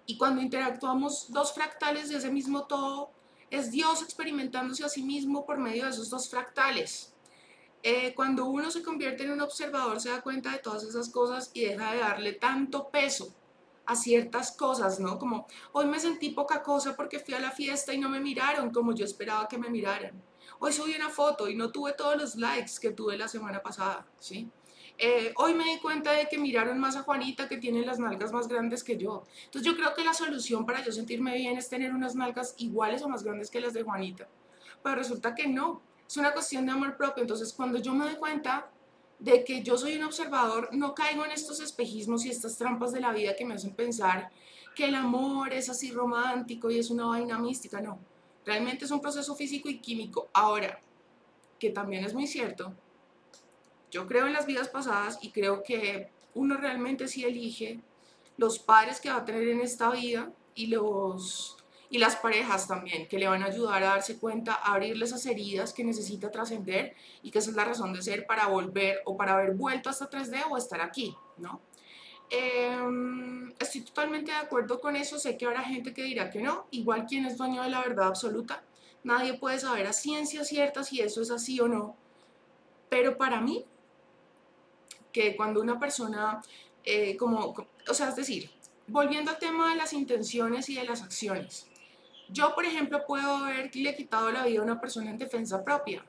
Y cuando interactuamos dos fractales de ese mismo todo, es Dios experimentándose a sí mismo por medio de esos dos fractales. Eh, cuando uno se convierte en un observador se da cuenta de todas esas cosas y deja de darle tanto peso a ciertas cosas, ¿no? Como hoy me sentí poca cosa porque fui a la fiesta y no me miraron como yo esperaba que me miraran. Hoy subí una foto y no tuve todos los likes que tuve la semana pasada, ¿sí? Eh, hoy me di cuenta de que miraron más a Juanita que tiene las nalgas más grandes que yo. Entonces yo creo que la solución para yo sentirme bien es tener unas nalgas iguales o más grandes que las de Juanita. Pero resulta que no, es una cuestión de amor propio. Entonces, cuando yo me doy cuenta de que yo soy un observador, no caigo en estos espejismos y estas trampas de la vida que me hacen pensar que el amor es así romántico y es una vaina mística. No, realmente es un proceso físico y químico. Ahora, que también es muy cierto, yo creo en las vidas pasadas y creo que uno realmente sí elige los padres que va a tener en esta vida y los y las parejas también, que le van a ayudar a darse cuenta, a abrirle esas heridas que necesita trascender y que esa es la razón de ser para volver o para haber vuelto hasta 3D o estar aquí, ¿no? Em, estoy totalmente de acuerdo con eso, sé que habrá gente que dirá que no, igual quien es dueño de la verdad absoluta, nadie puede saber a ciencia cierta si eso es así o no, pero para mí, que cuando una persona, eh, como, o sea, es decir, volviendo al tema de las intenciones y de las acciones, yo, por ejemplo, puedo haberle quitado la vida a una persona en defensa propia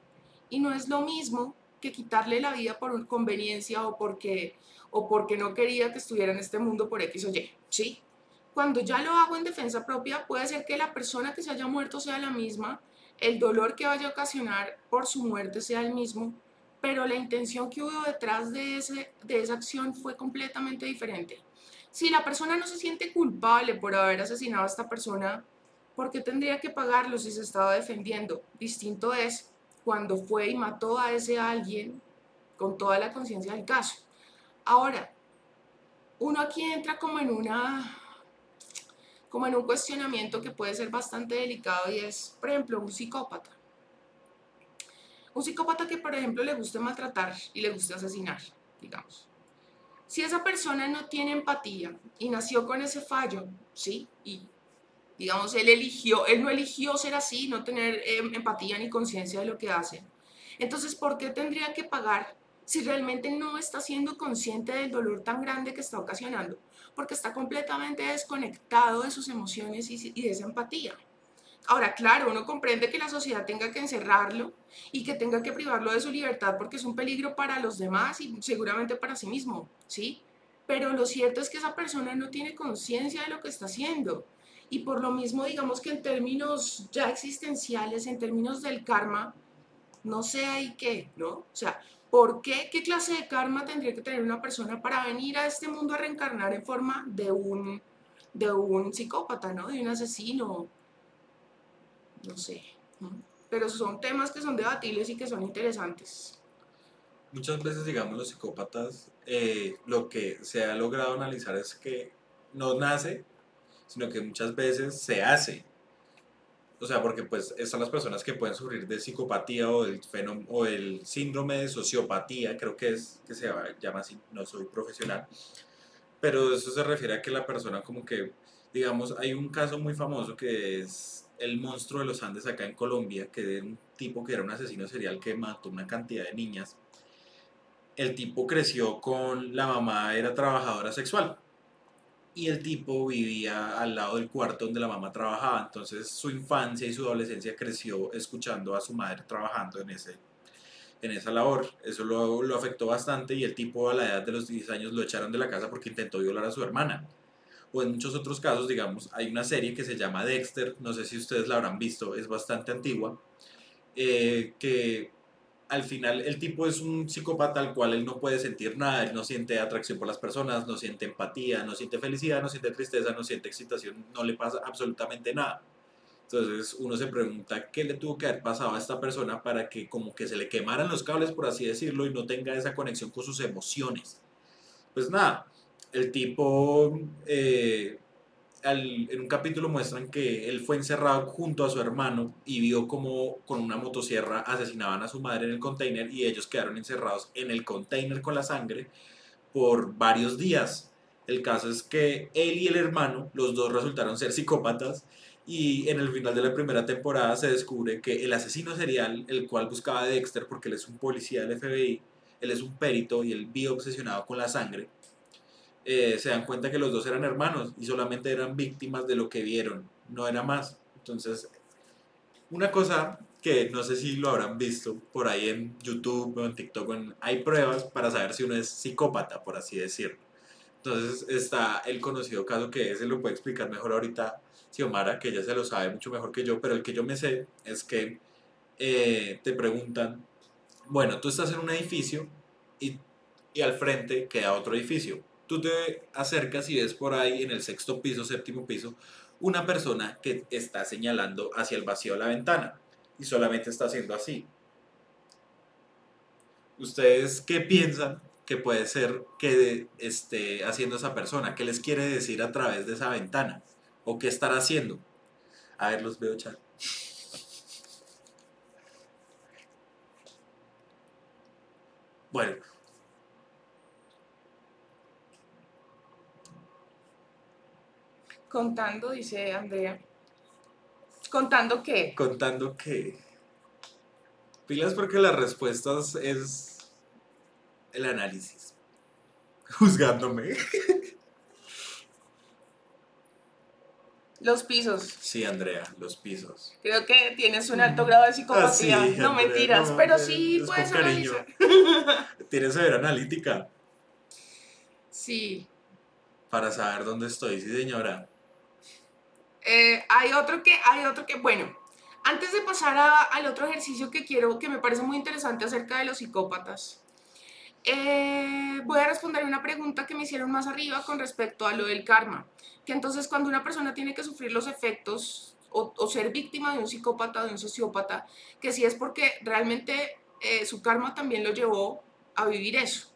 y no es lo mismo que quitarle la vida por conveniencia o porque, o porque no quería que estuviera en este mundo por X o Y, ¿sí? Cuando ya lo hago en defensa propia, puede ser que la persona que se haya muerto sea la misma, el dolor que vaya a ocasionar por su muerte sea el mismo, pero la intención que hubo detrás de, ese, de esa acción fue completamente diferente. Si la persona no se siente culpable por haber asesinado a esta persona, ¿Por qué tendría que pagarlo si se estaba defendiendo? Distinto es cuando fue y mató a ese alguien con toda la conciencia del caso. Ahora, uno aquí entra como en una como en un cuestionamiento que puede ser bastante delicado y es, por ejemplo, un psicópata. Un psicópata que, por ejemplo, le guste maltratar y le guste asesinar, digamos. Si esa persona no tiene empatía y nació con ese fallo, ¿sí? Y Digamos, él eligió, él no eligió ser así, no tener em, empatía ni conciencia de lo que hace. Entonces, ¿por qué tendría que pagar si realmente no está siendo consciente del dolor tan grande que está ocasionando? Porque está completamente desconectado de sus emociones y, y de esa empatía. Ahora, claro, uno comprende que la sociedad tenga que encerrarlo y que tenga que privarlo de su libertad porque es un peligro para los demás y seguramente para sí mismo, ¿sí? Pero lo cierto es que esa persona no tiene conciencia de lo que está haciendo y por lo mismo, digamos que en términos ya existenciales, en términos del karma, no sé ahí qué, ¿no? O sea, ¿por qué? ¿Qué clase de karma tendría que tener una persona para venir a este mundo a reencarnar en forma de un, de un psicópata, ¿no? De un asesino. No sé. Pero son temas que son debatibles y que son interesantes. Muchas veces, digamos, los psicópatas, eh, lo que se ha logrado analizar es que no nace sino que muchas veces se hace. O sea, porque pues están las personas que pueden sufrir de psicopatía o del, fenómeno, o el síndrome de sociopatía, creo que es que se llama así, no soy profesional. Pero eso se refiere a que la persona como que, digamos, hay un caso muy famoso que es el monstruo de los Andes acá en Colombia, que era un tipo que era un asesino serial que mató una cantidad de niñas. El tipo creció con la mamá, era trabajadora sexual y el tipo vivía al lado del cuarto donde la mamá trabajaba. Entonces su infancia y su adolescencia creció escuchando a su madre trabajando en, ese, en esa labor. Eso lo, lo afectó bastante y el tipo a la edad de los 10 años lo echaron de la casa porque intentó violar a su hermana. O en muchos otros casos, digamos, hay una serie que se llama Dexter, no sé si ustedes la habrán visto, es bastante antigua, eh, que al final el tipo es un psicópata al cual él no puede sentir nada, él no siente atracción por las personas, no siente empatía, no siente felicidad, no siente tristeza, no siente excitación, no le pasa absolutamente nada. Entonces uno se pregunta qué le tuvo que haber pasado a esta persona para que como que se le quemaran los cables, por así decirlo, y no tenga esa conexión con sus emociones. Pues nada, el tipo eh, en un capítulo muestran que él fue encerrado junto a su hermano y vio como con una motosierra asesinaban a su madre en el container y ellos quedaron encerrados en el container con la sangre por varios días. El caso es que él y el hermano, los dos resultaron ser psicópatas y en el final de la primera temporada se descubre que el asesino serial, el cual buscaba a Dexter porque él es un policía del FBI, él es un perito y él vive obsesionado con la sangre, eh, se dan cuenta que los dos eran hermanos y solamente eran víctimas de lo que vieron, no era más. Entonces, una cosa que no sé si lo habrán visto por ahí en YouTube o en TikTok, hay pruebas para saber si uno es psicópata, por así decirlo. Entonces está el conocido caso que ese lo puede explicar mejor ahorita Xiomara, que ella se lo sabe mucho mejor que yo, pero el que yo me sé es que eh, te preguntan, bueno, tú estás en un edificio y, y al frente queda otro edificio. Tú te acercas y ves por ahí en el sexto piso, séptimo piso, una persona que está señalando hacia el vacío de la ventana y solamente está haciendo así. ¿Ustedes qué piensan que puede ser que esté haciendo esa persona? ¿Qué les quiere decir a través de esa ventana? ¿O qué estará haciendo? A ver, los veo chat. Bueno, Contando, dice Andrea. ¿Contando qué? Contando qué. Pilas porque las respuestas es el análisis. Juzgándome. Los pisos. Sí, Andrea, los pisos. Creo que tienes un alto grado de psicopatía. Ah, sí, no Andrea, mentiras, no, pero sí es puedes analizar. Tienes que ver analítica Sí. para saber dónde estoy, sí señora. Eh, hay otro que, hay otro que, bueno, antes de pasar al otro ejercicio que quiero, que me parece muy interesante acerca de los psicópatas, eh, voy a responder una pregunta que me hicieron más arriba con respecto a lo del karma. Que entonces cuando una persona tiene que sufrir los efectos o, ser víctima de un psicópata, de un sociópata, que si es porque realmente eh, su karma también lo llevó a vivir eso.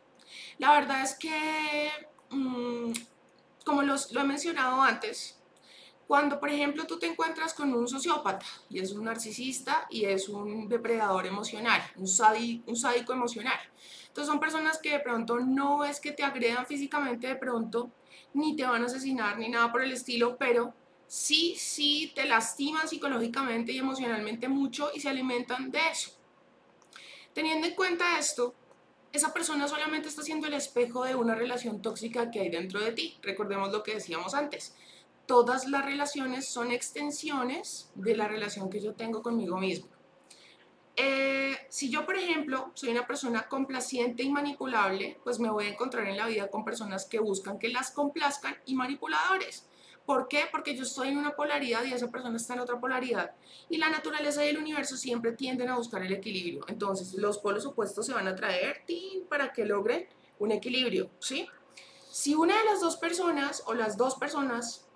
La verdad es que, mm, como los- lo he mencionado antes, cuando, por ejemplo, tú te encuentras con un sociópata y es un narcisista y es un depredador emocional, un, sadi- un sádico emocional. Entonces son personas que de pronto no es que te agredan físicamente de pronto, ni te van a asesinar, ni nada por el estilo, pero sí, sí te lastiman psicológicamente y emocionalmente mucho y se alimentan de eso. Teniendo en cuenta esto, esa persona solamente está siendo el espejo de una relación tóxica que hay dentro de ti. Recordemos lo que decíamos antes todas las relaciones son extensiones de la relación que yo tengo conmigo mismo. Eh, si yo, por ejemplo, soy una persona complaciente y manipulable, pues me voy a encontrar en la vida con personas que buscan que las complazcan y manipuladores. ¿Por qué? Porque yo estoy en una polaridad y esa persona está en otra polaridad. Y la naturaleza y el universo siempre tienden a buscar el equilibrio. Entonces, los polos opuestos se van a traer ¡tin! para que logren un equilibrio, ¿sí? Si una de las dos personas o las dos personas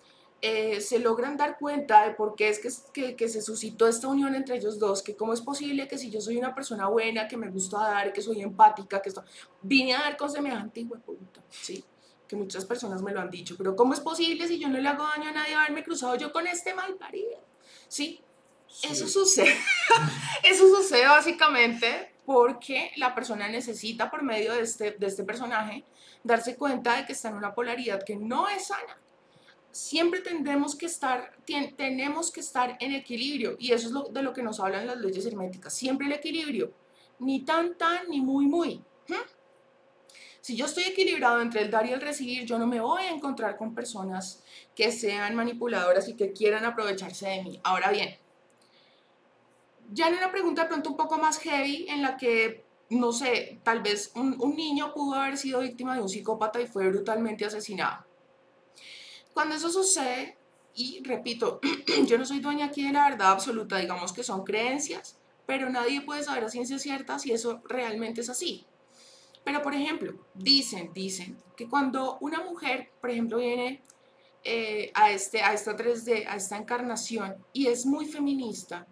eh, se logran dar cuenta de por qué es que, que, que se suscitó esta unión entre ellos dos, que cómo es posible que si yo soy una persona buena, que me gusta dar, que soy empática, que esto, vine a dar con semejante hijo puta, ¿sí? Que muchas personas me lo han dicho, pero ¿cómo es posible si yo no le hago daño a nadie haberme cruzado yo con este mal parido? ¿Sí? Eso sucede. Eso sucede básicamente porque la persona necesita por medio de este, de este personaje darse cuenta de que está en una polaridad que no es sana siempre tendremos que estar, tenemos que estar en equilibrio y eso es lo, de lo que nos hablan las leyes herméticas, siempre el equilibrio, ni tan tan ni muy muy. Si yo estoy equilibrado entre el dar y el recibir, yo no me voy a encontrar con personas que sean manipuladoras y que quieran aprovecharse de mí. Ahora bien, ya en una pregunta de pronto un poco más heavy en la que, no sé, tal vez un niño pudo haber sido víctima de un psicópata y fue brutalmente asesinado. Cuando eso sucede, y repito, yo no soy dueña aquí de la verdad absoluta, digamos que son creencias, pero nadie puede saber a ciencia cierta si eso realmente es así. Pero, por ejemplo, dicen, dicen que cuando una mujer, por ejemplo, viene eh, a, este, a esta 3D, a esta encarnación, y es muy feminista,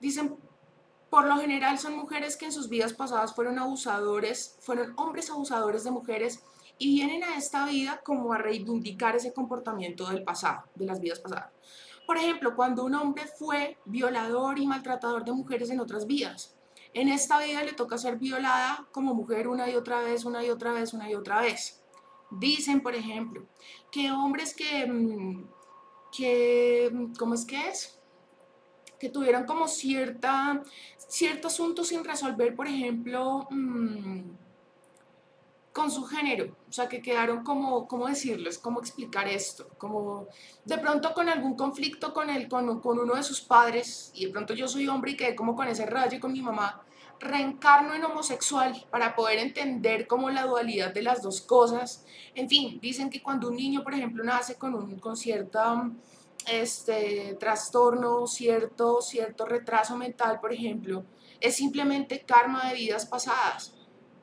dicen, por lo general son mujeres que en sus vidas pasadas fueron abusadores, fueron hombres abusadores de mujeres y vienen a esta vida como a reivindicar ese comportamiento del pasado, de las vidas pasadas. Por ejemplo, cuando un hombre fue violador y maltratador de mujeres en otras vidas, en esta vida le toca ser violada como mujer una y otra vez, una y otra vez, una y otra vez. Dicen, por ejemplo, que hombres que, mm, que ¿cómo es que es? Que tuvieran como cierta, cierto asunto sin resolver, por ejemplo, mm, con su género, o sea, que quedaron como, ¿cómo decirles? ¿Cómo explicar esto? Como de pronto con algún conflicto con, el, con, con uno de sus padres, y de pronto yo soy hombre y quedé como con ese rayo con mi mamá, reencarno en homosexual para poder entender como la dualidad de las dos cosas. En fin, dicen que cuando un niño, por ejemplo, nace con, un, con cierta este, trastorno, cierto, cierto retraso mental, por ejemplo, es simplemente karma de vidas pasadas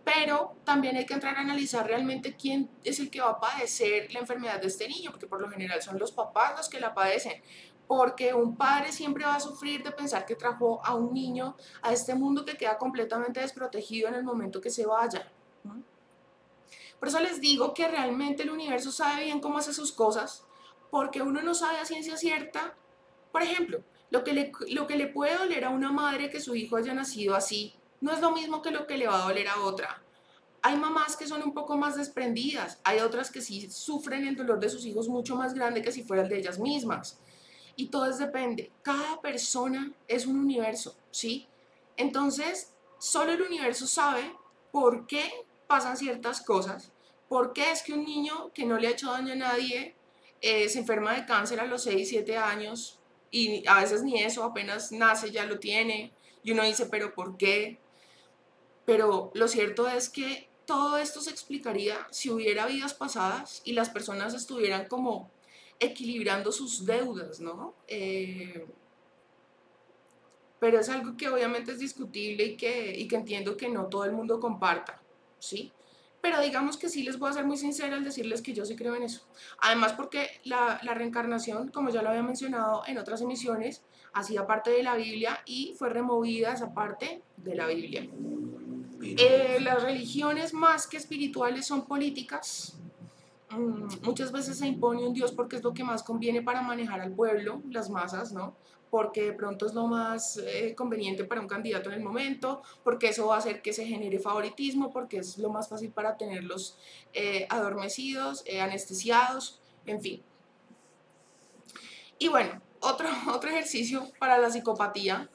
pero también hay que entrar a analizar realmente quién es el que va a padecer la enfermedad de este niño, porque por lo general son los papás los que la padecen, porque un padre siempre va a sufrir de pensar que trajo a un niño a este mundo que queda completamente desprotegido en el momento que se vaya. Por eso les digo que realmente el universo sabe bien cómo hace sus cosas, porque uno no sabe a ciencia cierta. Por ejemplo, lo que le, lo que le puede doler a una madre que su hijo haya nacido así, no es lo mismo que lo que le va a doler a otra. Hay mamás que son un poco más desprendidas, hay otras que sí sufren el dolor de sus hijos mucho más grande que si fuera el de ellas mismas. Y todo es depende. Cada persona es un universo, ¿sí? Entonces, solo el universo sabe por qué pasan ciertas cosas, por qué es que un niño que no le ha hecho daño a nadie eh, se enferma de cáncer a los 6, 7 años y a veces ni eso, apenas nace ya lo tiene. Y uno dice, pero ¿por qué? Pero lo cierto es que todo esto se explicaría si hubiera vidas pasadas y las personas estuvieran como equilibrando sus deudas, ¿no? Eh, pero es algo que obviamente es discutible y que, y que entiendo que no todo el mundo comparta, ¿sí? Pero digamos que sí les voy a ser muy sincera al decirles que yo sí creo en eso. Además porque la, la reencarnación, como ya lo había mencionado en otras emisiones, hacía parte de la Biblia y fue removida esa parte de la Biblia. Eh, las religiones más que espirituales son políticas. Mm, muchas veces se impone un Dios porque es lo que más conviene para manejar al pueblo, las masas, ¿no? Porque de pronto es lo más eh, conveniente para un candidato en el momento, porque eso va a hacer que se genere favoritismo, porque es lo más fácil para tenerlos eh, adormecidos, anestesiados, en fin. Y bueno, otro, otro ejercicio para la psicopatía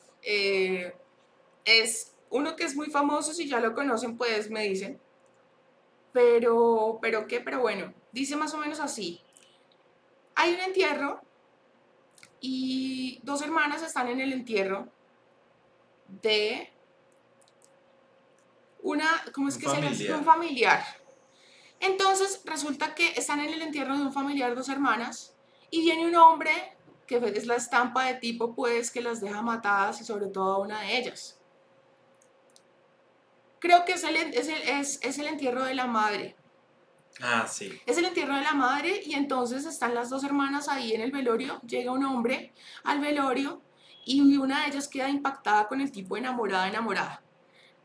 es uno que es muy famoso, si ya lo conocen, pues me dicen. Pero, pero qué, pero bueno, dice más o menos así. Hay un entierro y dos hermanas están en el entierro de una, ¿cómo es que se llama? Un familiar. Entonces resulta que están en el entierro de un familiar, dos hermanas, y viene un hombre que es la estampa de tipo, pues, que las deja matadas y sobre todo a una de ellas creo que es el, es el, es, el entierro de la madre. Ah, sí. Es el entierro de la madre y entonces están las dos hermanas ahí en el velorio, llega un hombre al velorio y una de ellas queda impactada con el tipo enamorada, enamorada.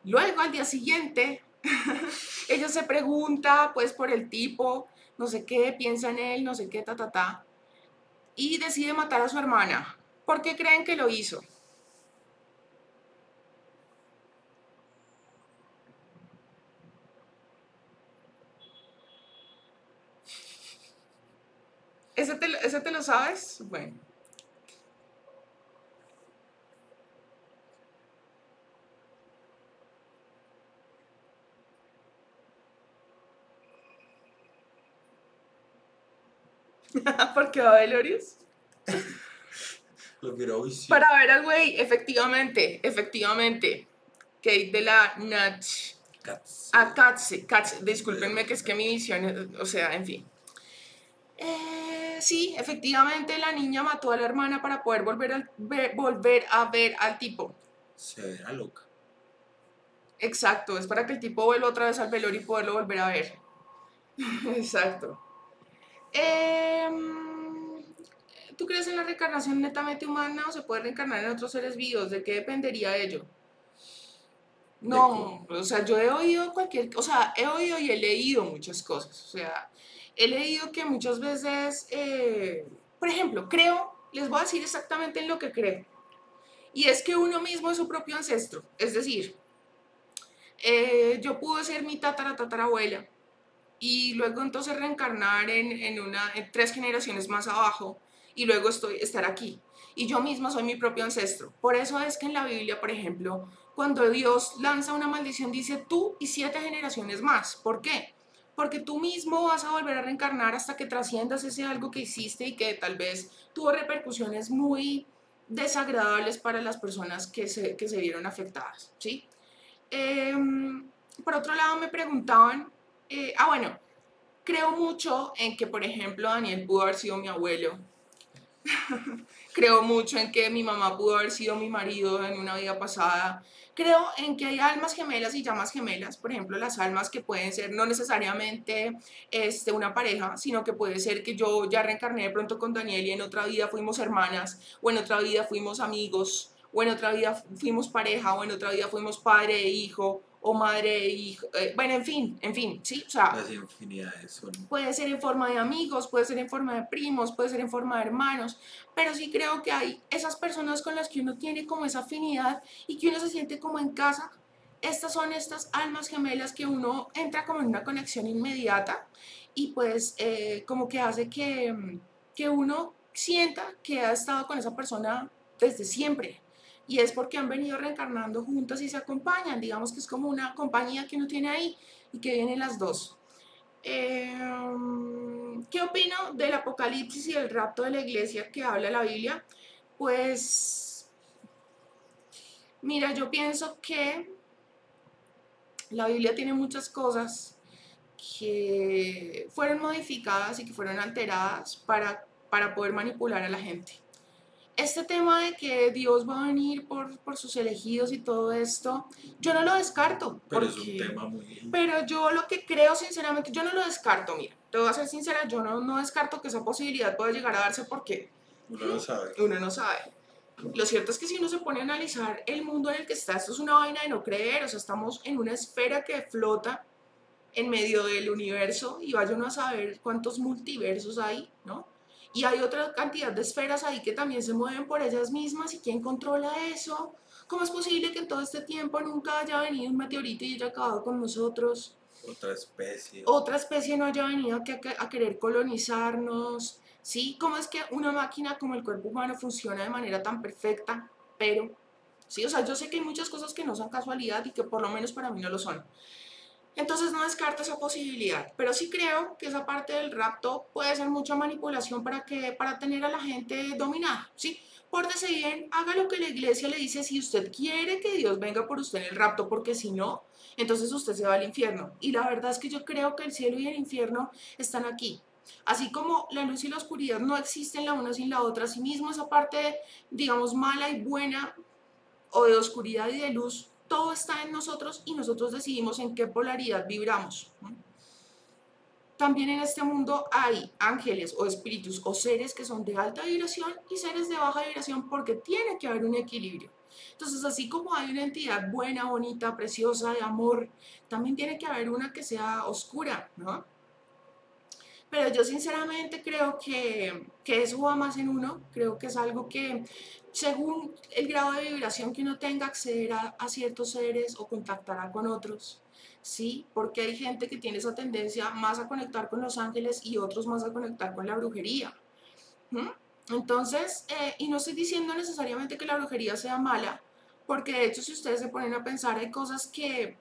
Luego al día siguiente, ella se pregunta pues por el tipo, no sé qué, piensa en él, no sé qué, ta, ta, ta, y decide matar a su hermana. ¿Por qué creen que lo hizo? ¿Ese te, lo sabes? Bueno. ¿Por qué va a Velorius? Lo quiero hoy Para ver al güey, efectivamente, efectivamente. Kate de la Natch. Katz. Ah, Katz, Katz. Discúlpenme que es que mi visión, o sea, en fin. Eh, sí, efectivamente la niña mató a la hermana para poder volver, a ver, volver a ver al tipo. Se verá loca. Exacto, es para que el tipo vuelva otra vez al velorio y poderlo volver a ver. Exacto. Em, ¿Tú crees en la reencarnación netamente humana o se puede reencarnar en otros seres vivos? ¿De qué dependería ello? No, o sea, yo he oído cualquier, o sea, he oído y he leído muchas cosas, o sea, he leído que muchas veces, eh, por ejemplo, creo, les voy a decir exactamente en lo que creo. Y es que uno mismo es su propio ancestro. Es decir, eh, yo pude ser mi tatara tatarabuela y luego entonces reencarnar en, en, una, tres generaciones más abajo y luego estoy, estar aquí. Y yo misma soy mi propio ancestro. Por eso es que en la Biblia, por ejemplo, cuando Dios lanza una maldición, dice tú y siete generaciones más. ¿Por qué? Porque tú mismo vas a volver a reencarnar hasta que trasciendas ese algo que hiciste y que tal vez tuvo repercusiones muy desagradables para las personas que se, que se vieron afectadas. ¿sí? Em, por otro lado, me preguntaban, eh, ah, bueno, creo mucho en que, por ejemplo, Daniel pudo haber sido mi abuelo. creo mucho en que mi mamá pudo haber sido mi marido en una vida pasada. Creo en que hay almas gemelas y llamas gemelas, por ejemplo, las almas que pueden ser no necesariamente este, una pareja, sino que puede ser que yo ya reencarné de pronto con Daniel y en otra vida fuimos hermanas, o en otra vida fuimos amigos, o en otra vida fuimos pareja, o en otra vida fuimos padre e hijo, o madre e hijo, eh, bueno, en fin, en fin, sí, o sea, Las infinidades son... puede ser en forma de amigos, puede ser en forma de primos, puede ser en forma de hermanos, pero sí creo que hay esas personas con las que uno tiene como esa afinidad y que uno se siente como en casa. Estas son estas almas gemelas que uno entra como en una conexión inmediata y pues eh, como que hace que, que uno sienta que ha estado con esa persona desde siempre, y es porque han venido reencarnando juntas y se acompañan, digamos que es como una compañía que uno tiene ahí y que vienen las dos. Eh, ¿Qué opino del apocalipsis y del rapto de la iglesia que habla la Biblia? Pues, mira, yo pienso que la Biblia tiene muchas cosas que fueron modificadas y que fueron alteradas para, para poder manipular a la gente este tema de que Dios va a venir por, por, sus elegidos y todo esto, yo no lo descarto. Pero es un tema muy... Pero yo lo que creo sinceramente, yo no lo descarto, mira, te voy a ser sincera, yo no, no descarto que esa posibilidad pueda llegar a darse porque uno no sabe. Uno no sabe. Lo cierto es que si uno se pone a analizar el mundo en el que está, esto es una vaina de no creer, o sea, estamos en una esfera que flota en medio del universo y vaya uno a saber cuántos multiversos hay, ¿no? Y hay otra cantidad de esferas ahí que también se mueven por ellas mismas y quién controla eso. ¿Cómo es posible que en todo este tiempo nunca haya venido un meteorito y haya acabado con nosotros? Otra especie. Otra especie no haya venido a, a querer colonizarnos. ¿Sí? ¿Cómo es que una máquina como el cuerpo humano funciona de manera tan perfecta? Pero, sí, o sea, yo sé que hay muchas cosas que no son casualidad y que por lo menos para mí no lo son. Entonces no descarto esa posibilidad, pero sí creo que esa parte del rapto puede ser mucha manipulación para, que, para tener a la gente dominada, ¿sí? Pórtese bien, haga lo que la iglesia le dice si usted quiere que Dios venga por usted en el rapto, porque si no, entonces usted se va al infierno. Y la verdad es que yo creo que el cielo y el infierno están aquí. Así como la luz y la oscuridad no existen la una sin la otra, asimismo esa parte, digamos, mala y buena, o de oscuridad y de luz, todo está en nosotros y nosotros decidimos en qué polaridad vibramos. También en este mundo hay ángeles o espíritus o seres que son de alta vibración y seres de baja vibración porque tiene que haber un equilibrio. Entonces, así como hay una entidad buena, bonita, preciosa, de amor, también tiene que haber una que sea oscura, ¿no? Pero yo sinceramente creo que, que eso va más en uno, creo que es algo que según el grado de vibración que uno tenga, accederá a ciertos seres o contactará con otros. ¿sí? Porque hay gente que tiene esa tendencia más a conectar con los ángeles y otros más a conectar con la brujería. Entonces, eh, y no estoy diciendo necesariamente que la brujería sea mala, porque de hecho si ustedes se ponen a pensar, hay cosas que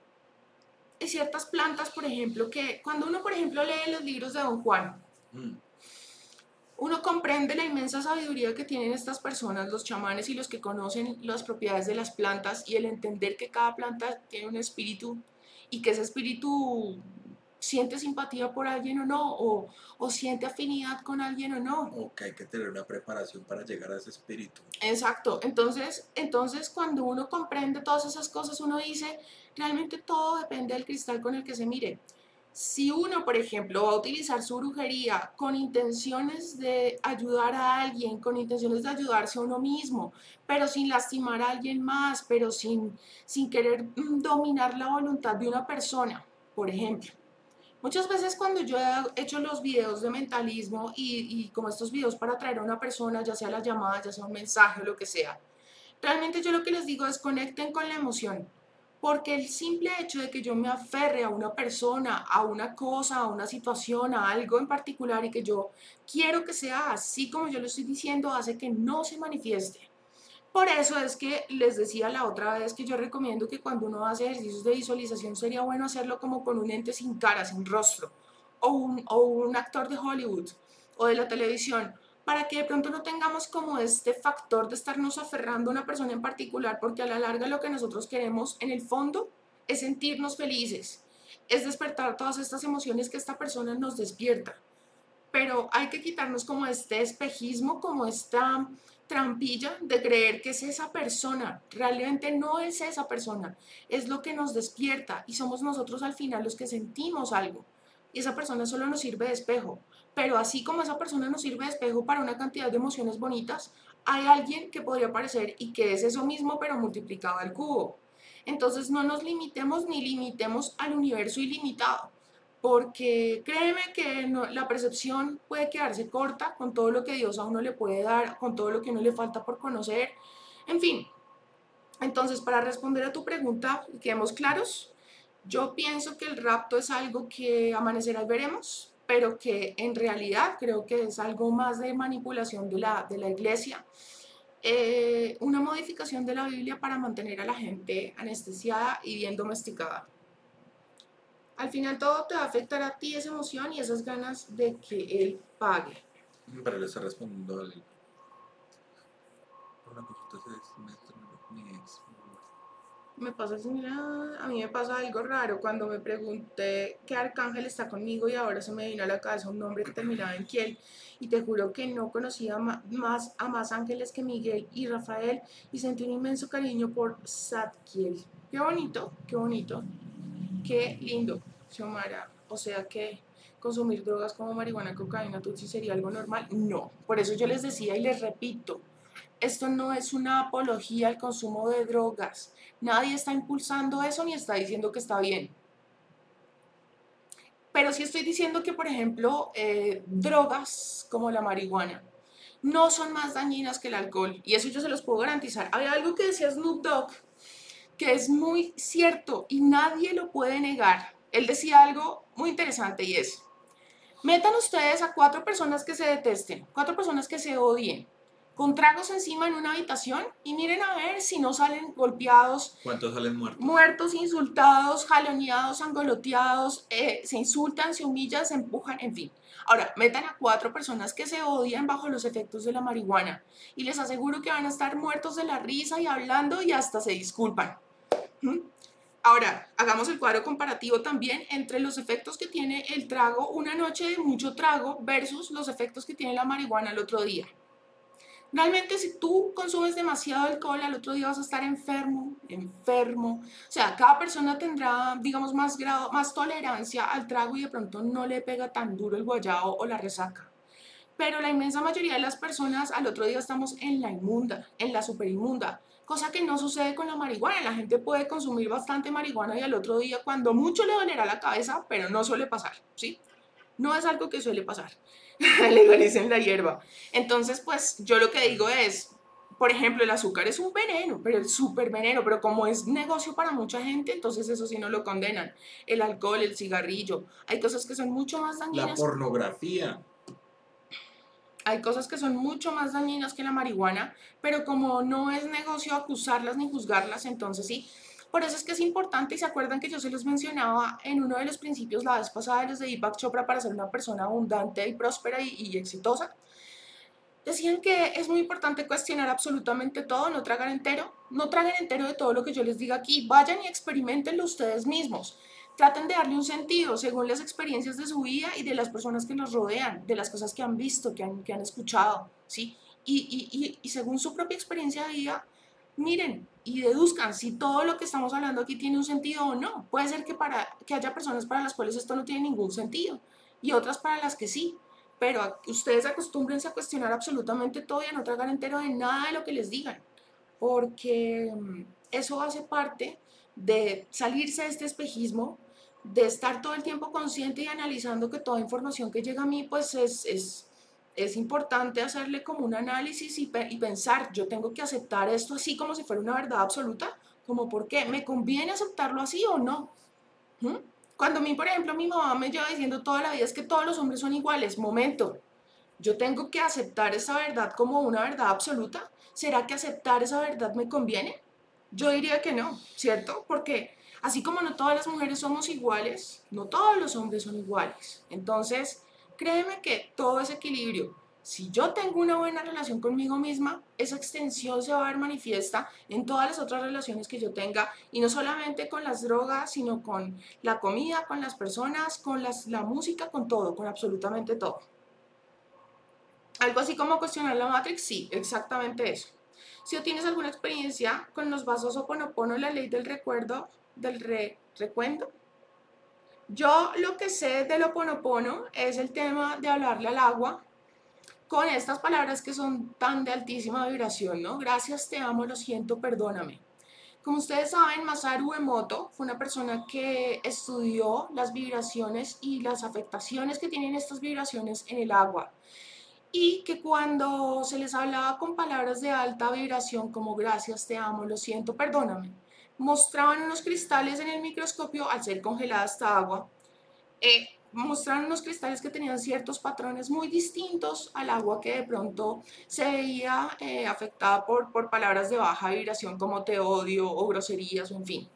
hay ciertas plantas, por ejemplo, que cuando uno, por ejemplo, lee los libros de Don Juan, mm. Uno comprende la inmensa sabiduría que tienen estas personas, los chamanes y los que conocen las propiedades de las plantas y el entender que cada planta tiene un espíritu y que ese espíritu siente simpatía por alguien o no, o, o, siente afinidad con alguien o no. O que hay que tener una preparación para llegar a ese espíritu. Exacto, entonces, entonces cuando uno comprende todas esas cosas, uno dice, realmente todo depende del cristal con el que se mire. Si uno, por ejemplo, va a utilizar su brujería con intenciones de ayudar a alguien, con intenciones de ayudarse a uno mismo, pero sin lastimar a alguien más, pero sin, sin querer mm, dominar la voluntad de una persona, por ejemplo. Muchas veces cuando yo he hecho los videos de mentalismo y, y como estos videos para atraer a una persona, ya sea la llamada, ya sea un mensaje o lo que sea, Realmente yo lo que les digo es conecten con la emoción, porque el simple hecho de que yo me aferre a una persona, a una cosa, a una situación, a algo en particular y que yo quiero que sea así como yo lo estoy diciendo, hace que no se manifieste. Por eso es que les decía la otra vez que yo recomiendo que cuando uno hace ejercicios de visualización sería bueno hacerlo como con un ente sin cara, sin rostro, o un, o un actor de Hollywood o de la televisión, para que de pronto no tengamos como este factor de estarnos aferrando a una persona en particular, porque a la larga lo que nosotros queremos en el fondo es sentirnos felices, es despertar todas estas emociones que esta persona nos despierta. Pero hay que quitarnos como este espejismo, como esta trampilla de creer que es esa persona. Realmente no es esa persona, es lo que nos despierta y somos nosotros al final los que sentimos algo. Y esa persona solo nos sirve de espejo. Pero así como esa persona nos sirve de espejo para una cantidad de emociones bonitas, hay alguien que podría aparecer y que es eso mismo pero multiplicado al cubo. Entonces no nos limitemos ni limitemos al universo ilimitado, porque créeme que la percepción puede quedarse corta con todo lo que Dios a uno le puede dar, con todo lo que uno le falta por conocer, en fin. Entonces, para responder a tu pregunta, quedemos claros, yo pienso que el rapto es algo que amanecerá y veremos, pero que en realidad creo que es algo más de manipulación de la, de la iglesia. Eh, una modificación de la Biblia para mantener a la gente anestesiada y bien domesticada. Al final todo te va a afectar a ti esa emoción y esas ganas de que él pague. Pero le está respondiendo al... Una me pasa similar, a mí me pasa algo raro cuando me pregunté qué arcángel está conmigo y ahora se me vino a la cabeza un nombre que terminaba en Kiel y te juro que no conocía más a más ángeles que Miguel y Rafael y sentí un inmenso cariño por Satkiel. Qué bonito, qué bonito, qué lindo, Xiomara. O sea que consumir drogas como marihuana, cocaína, tutsi sería algo normal. No, por eso yo les decía y les repito, esto no es una apología al consumo de drogas. Nadie está impulsando eso ni está diciendo que está bien. Pero sí estoy diciendo que, por ejemplo, eh, drogas como la marihuana no son más dañinas que el alcohol. Y eso yo se los puedo garantizar. Había algo que decía Snoop Dogg que es muy cierto y nadie lo puede negar. Él decía algo muy interesante y es, metan ustedes a cuatro personas que se detesten, cuatro personas que se odien, con tragos encima en una habitación y miren a ver si no salen golpeados. ¿Cuántos salen muertos? Muertos, insultados, jaloneados, angoloteados, eh, se insultan, se humillan, se empujan, en fin. Ahora, metan a cuatro personas que se odian bajo los efectos de la marihuana y les aseguro que van a estar muertos de la risa y hablando y hasta se disculpan. ¿Mm? Ahora, hagamos el cuadro comparativo también entre los efectos que tiene el trago una noche de mucho trago versus los efectos que tiene la marihuana el otro día. Realmente si tú consumes demasiado alcohol, al otro día vas a estar enfermo, enfermo. O sea, cada persona tendrá, digamos, más grado, más tolerancia al trago y de pronto no le pega tan duro el guayao o la resaca. Pero la inmensa mayoría de las personas al otro día estamos en la inmunda, en la super inmunda, cosa que no sucede con la marihuana. La gente puede consumir bastante marihuana y al otro día cuando mucho le dolerá la cabeza, pero no suele pasar, ¿sí? No es algo que suele pasar. legalicen la hierba. Entonces, pues yo lo que digo es, por ejemplo, el azúcar es un veneno, pero es súper veneno, pero como es negocio para mucha gente, entonces eso sí no lo condenan. El alcohol, el cigarrillo, hay cosas que son mucho más dañinas. La pornografía. Hay cosas que son mucho más dañinas que la marihuana, pero como no es negocio acusarlas ni juzgarlas, entonces sí, por eso es que es importante y se acuerdan que yo se los mencionaba en uno de los principios la vez pasada de los de Deepak Chopra para ser una persona abundante y próspera y, exitosa. Decían que es muy importante cuestionar absolutamente todo, no tragar entero, no traguen entero de todo lo que yo les diga aquí, vayan y experimentenlo ustedes mismos. Traten de darle un sentido según las experiencias de su vida y de las personas que nos rodean, de las cosas que han visto, que han, que han escuchado, ¿sí? Y, y, y según su propia experiencia de vida, miren y deduzcan si todo lo que estamos hablando aquí tiene un sentido o no. Puede ser que, para, que haya personas para las cuales esto no tiene ningún sentido y otras para las que sí. Pero ustedes acostúmbrense a cuestionar absolutamente todo y a no tragar entero de nada de lo que les digan. Porque mm, eso hace parte de salirse de este espejismo, de estar todo el tiempo consciente y analizando que toda información que llega a mí pues es, es es importante hacerle como un análisis y, pensar, yo tengo que aceptar esto así como si fuera una verdad absoluta, como por qué, ¿me conviene aceptarlo así o no? ¿Mm? Cuando a mí, por ejemplo, mi mamá me lleva diciendo toda la vida es que todos los hombres son iguales, momento, yo tengo que aceptar esa verdad como una verdad absoluta. ¿Será que aceptar esa verdad me conviene? Yo diría que no, ¿cierto? Porque así como no todas las mujeres somos iguales, no todos los hombres son iguales. Entonces, créeme que todo es equilibrio. Si yo tengo una buena relación conmigo misma, esa extensión se va a ver manifiesta en todas las otras relaciones que yo tenga y no solamente con las drogas, sino con la comida, con las personas, con las, la música, con todo, con absolutamente todo. Algo así como cuestionar la Matrix, sí, exactamente eso. Si tú tienes alguna experiencia con los vasos o Oponopono, la ley del recuerdo, del re, recuento, yo lo que sé del Oponopono es el tema de hablarle al agua con estas palabras que son tan de altísima vibración, ¿no? Gracias, te amo, lo siento, perdóname. Como ustedes saben, Masaru Emoto fue una persona que estudió las vibraciones y las afectaciones que tienen estas vibraciones en el agua y que cuando se les hablaba con palabras de alta vibración como gracias, te amo, lo siento, perdóname, mostraban unos cristales en el microscopio al ser congelada esta agua, eh, mostraron unos cristales que tenían ciertos patrones muy distintos al agua que de pronto se veía eh, afectada por, por palabras de baja vibración como te odio o groserías o en fin.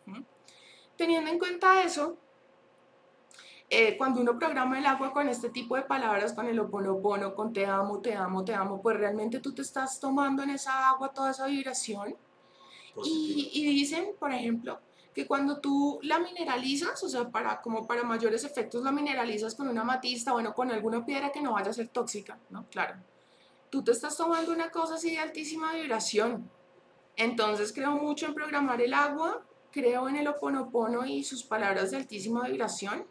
Teniendo en cuenta eso, eh, cuando uno programa el agua con este tipo de palabras, con el oponopono, con te amo, te amo, te amo, pues realmente tú te estás tomando en esa agua toda esa vibración. Y, dicen, por ejemplo, que cuando tú la mineralizas, o sea, para, como para mayores efectos la mineralizas con una matista, bueno, con alguna piedra que no vaya a ser tóxica, ¿no? Claro. Tú te estás tomando una cosa así de altísima vibración. Entonces creo mucho en programar el agua, creo en el oponopono y sus palabras de altísima vibración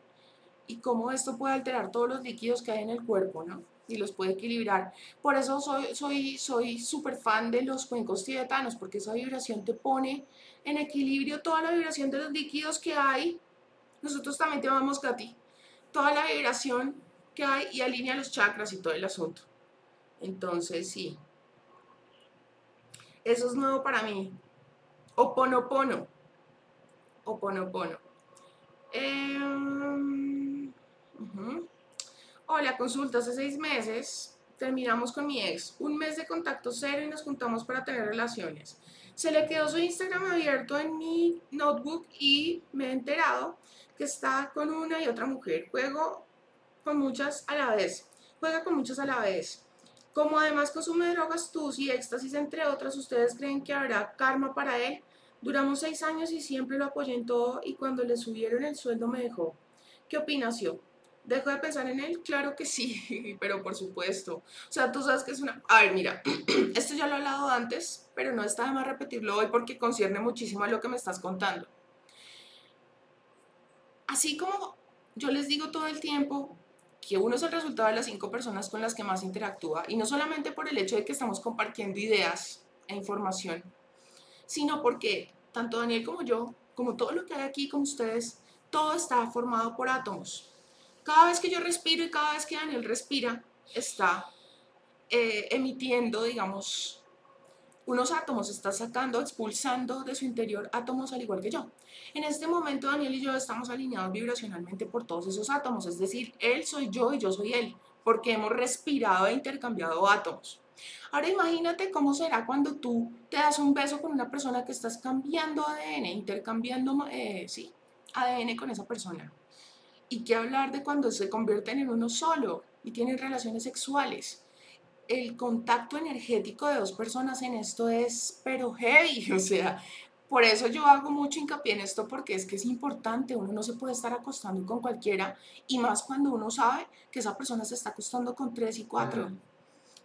y cómo esto puede alterar todos los líquidos que hay en el cuerpo, ¿no? Y los puede equilibrar. Por eso soy soy soy súper fan de los cuencos tibetanos, porque esa vibración te pone en equilibrio toda la vibración de los líquidos que hay. Nosotros también te amamos, Katy. Toda la vibración que hay y alinea los chakras y todo el asunto. Entonces, sí. Eso es nuevo para mí. Oponopono. Oponopono. Eh, Hola, consulta, hace seis meses terminamos con mi ex, un mes de contacto cero y nos juntamos para tener relaciones. Se le quedó su Instagram abierto en mi notebook y me he enterado que está con una y otra mujer. Juego con muchas a la vez. Juega con muchas a la vez. Como además consume drogas, tus y éxtasis, entre otras, ¿ustedes creen que habrá karma para él? Duramos seis años y siempre lo apoyé en todo y cuando le subieron el sueldo me dejó. ¿Qué opinas, yo? ¿Dejo de pensar en él? Claro que sí, pero por supuesto. O sea, tú sabes que es una... A ver, mira, esto ya lo he hablado antes, pero no está de más repetirlo hoy porque concierne muchísimo a lo que me estás contando. Así como yo les digo todo el tiempo que uno es el resultado de las cinco personas con las que más interactúa, y no solamente por el hecho de que estamos compartiendo ideas e información, sino porque tanto Daniel como yo, como todo lo que hay aquí con ustedes, todo está formado por átomos cada vez que yo respiro y cada vez que Daniel respira, está eh, emitiendo, digamos, unos átomos, está sacando, expulsando de su interior átomos al igual que yo. En este momento Daniel y yo estamos alineados vibracionalmente por todos esos átomos, es decir, él soy yo y yo soy él, porque hemos respirado e intercambiado átomos. Ahora imagínate cómo será cuando tú te das un beso con una persona que estás cambiando ADN, intercambiando, eh, sí, ADN con esa persona. Y qué hablar de cuando se convierten en uno solo y tienen relaciones sexuales. El contacto energético de dos personas en esto es pero heavy, o sea, por eso yo hago mucho hincapié en esto porque es que es importante, uno no se puede estar acostando con cualquiera y más cuando uno sabe que esa persona se está acostando con tres y cuatro.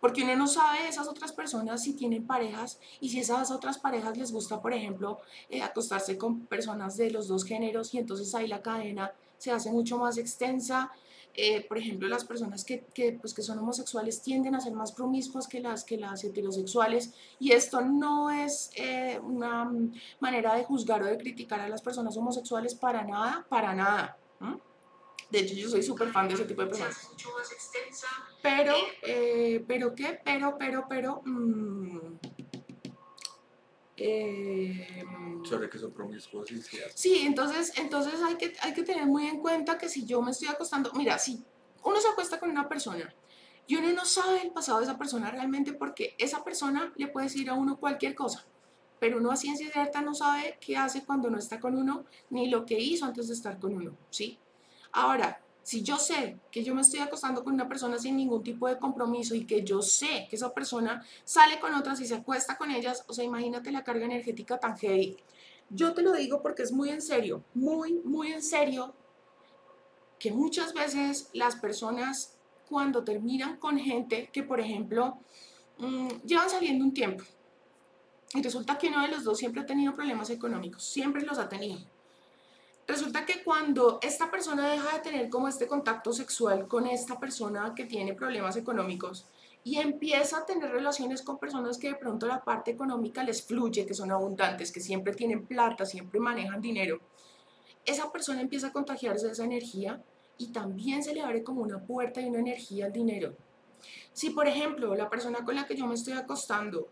Porque uno no sabe esas otras personas si tienen parejas y si esas otras parejas les gusta, por ejemplo, eh, acostarse con personas de los dos géneros y entonces ahí la cadena se hace mucho más extensa. Eh, por ejemplo, las personas que, que, pues, que son homosexuales tienden a ser más promiscuas que las, que las heterosexuales y esto no es eh, una manera de juzgar o de criticar a las personas homosexuales para nada, para nada. De hecho, yo soy súper fan de ese tipo de personas. Pero, eh, pero qué, pero, pero, pero... mm, eh, Sobre que son promiscuos y sí. Sí, entonces, entonces hay, que, hay que tener muy en cuenta que si yo me estoy acostando, mira, si uno se acuesta con una persona y uno no sabe el pasado de esa persona realmente porque esa persona le puede decir a uno cualquier cosa, pero uno a ciencia cierta no sabe qué hace cuando no está con uno ni lo que hizo antes de estar con uno, ¿sí? Ahora, si yo sé que yo me estoy acostando con una persona sin ningún tipo de compromiso y que yo sé que esa persona sale con otras y se acuesta con ellas, o sea, imagínate la carga energética tan heavy. Yo te lo digo porque es muy en serio, muy, muy en serio, que muchas veces las personas cuando terminan con gente que, por ejemplo, mm, llevan saliendo un tiempo y resulta que uno de los dos siempre ha tenido problemas económicos, siempre los ha tenido. Resulta que cuando esta persona deja de tener como este contacto sexual con esta persona que tiene problemas económicos y empieza a tener relaciones con personas que de pronto la parte económica les fluye, que son abundantes, que siempre tienen plata, siempre manejan dinero, esa persona empieza a contagiarse de esa energía y también se le abre como una puerta y una energía al dinero. Si, por ejemplo, la persona con la que yo me estoy acostando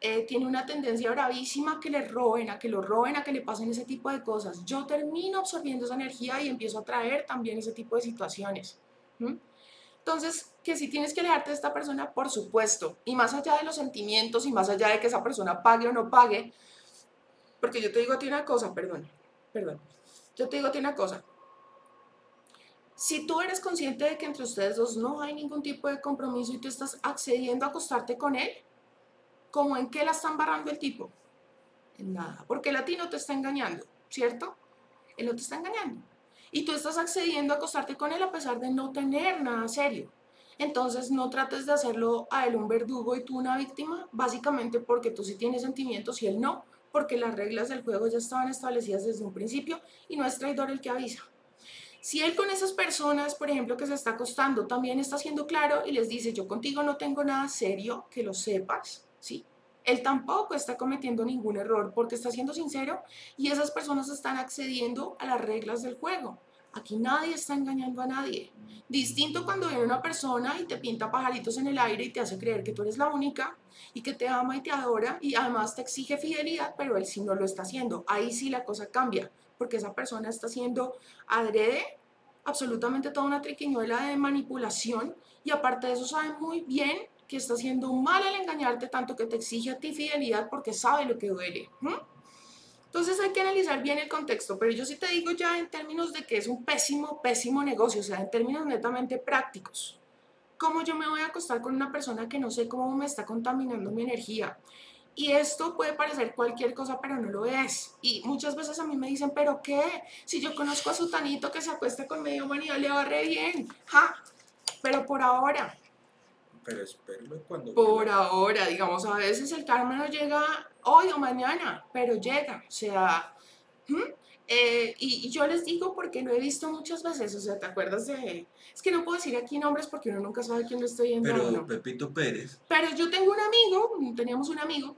eh, tiene una tendencia bravísima a que le roben, a que lo roben, a que le pasen ese tipo de cosas, yo termino absorbiendo esa energía y empiezo a traer también ese tipo de situaciones. Entonces, que si tienes que alejarte de esta persona, por supuesto, y más allá de los sentimientos y más allá de que esa persona pague o no pague, porque yo te digo a ti una cosa, perdón, perdón, yo te digo a ti una cosa, si tú eres consciente de que entre ustedes dos no hay ningún tipo de compromiso y tú estás accediendo a acostarte con él, ¿cómo en qué la están barrando el tipo? En nada, porque el a ti no te está engañando, ¿cierto? Él no te está engañando. Y tú estás accediendo a acostarte con él a pesar de no tener nada serio. Entonces no trates de hacerlo a él un verdugo y tú una víctima, básicamente porque tú sí tienes sentimientos y él no, porque las reglas del juego ya estaban establecidas desde un principio y no es traidor el que avisa. Si él con esas personas, por ejemplo, que se está acostando, también está siendo claro y les dice, yo contigo no tengo nada serio, que lo sepas, ¿sí? Él tampoco está cometiendo ningún error porque está siendo sincero y esas personas están accediendo a las reglas del juego. Aquí nadie está engañando a nadie. Distinto cuando viene una persona y te pinta pajaritos en el aire y te hace creer que tú eres la única y que te ama y te adora y además te exige fidelidad, pero él sí no lo está haciendo. Ahí sí la cosa cambia porque esa persona está haciendo adrede absolutamente toda una triquiñuela de manipulación y aparte de eso sabe muy bien que está haciendo mal al engañarte tanto que te exige a ti fidelidad porque sabe lo que duele. ¿m? Entonces hay que analizar bien el contexto, pero yo sí te digo ya en términos de que es un pésimo, pésimo negocio, o sea, en términos netamente prácticos. ¿Cómo yo me voy a acostar con una persona que no sé cómo me está contaminando mi energía? Y esto puede parecer cualquier cosa, pero no lo es. Y muchas veces a mí me dicen, ¿pero qué? Si yo conozco a su tanito que se acuesta con medio humanidad, le va re bien. ¡Ja! Pero por ahora, Pero espéralo cuando. por ahora, digamos, a veces el karma no llega hoy o mañana, pero llega, o sea, ¿hmm? Eh, y, y yo les digo porque lo he visto muchas veces, o sea, ¿te acuerdas de...? Es que no puedo decir aquí nombres porque uno nunca sabe quién lo estoy viendo. Pero no. Pepito Pérez. Pero yo tengo un amigo, teníamos un amigo,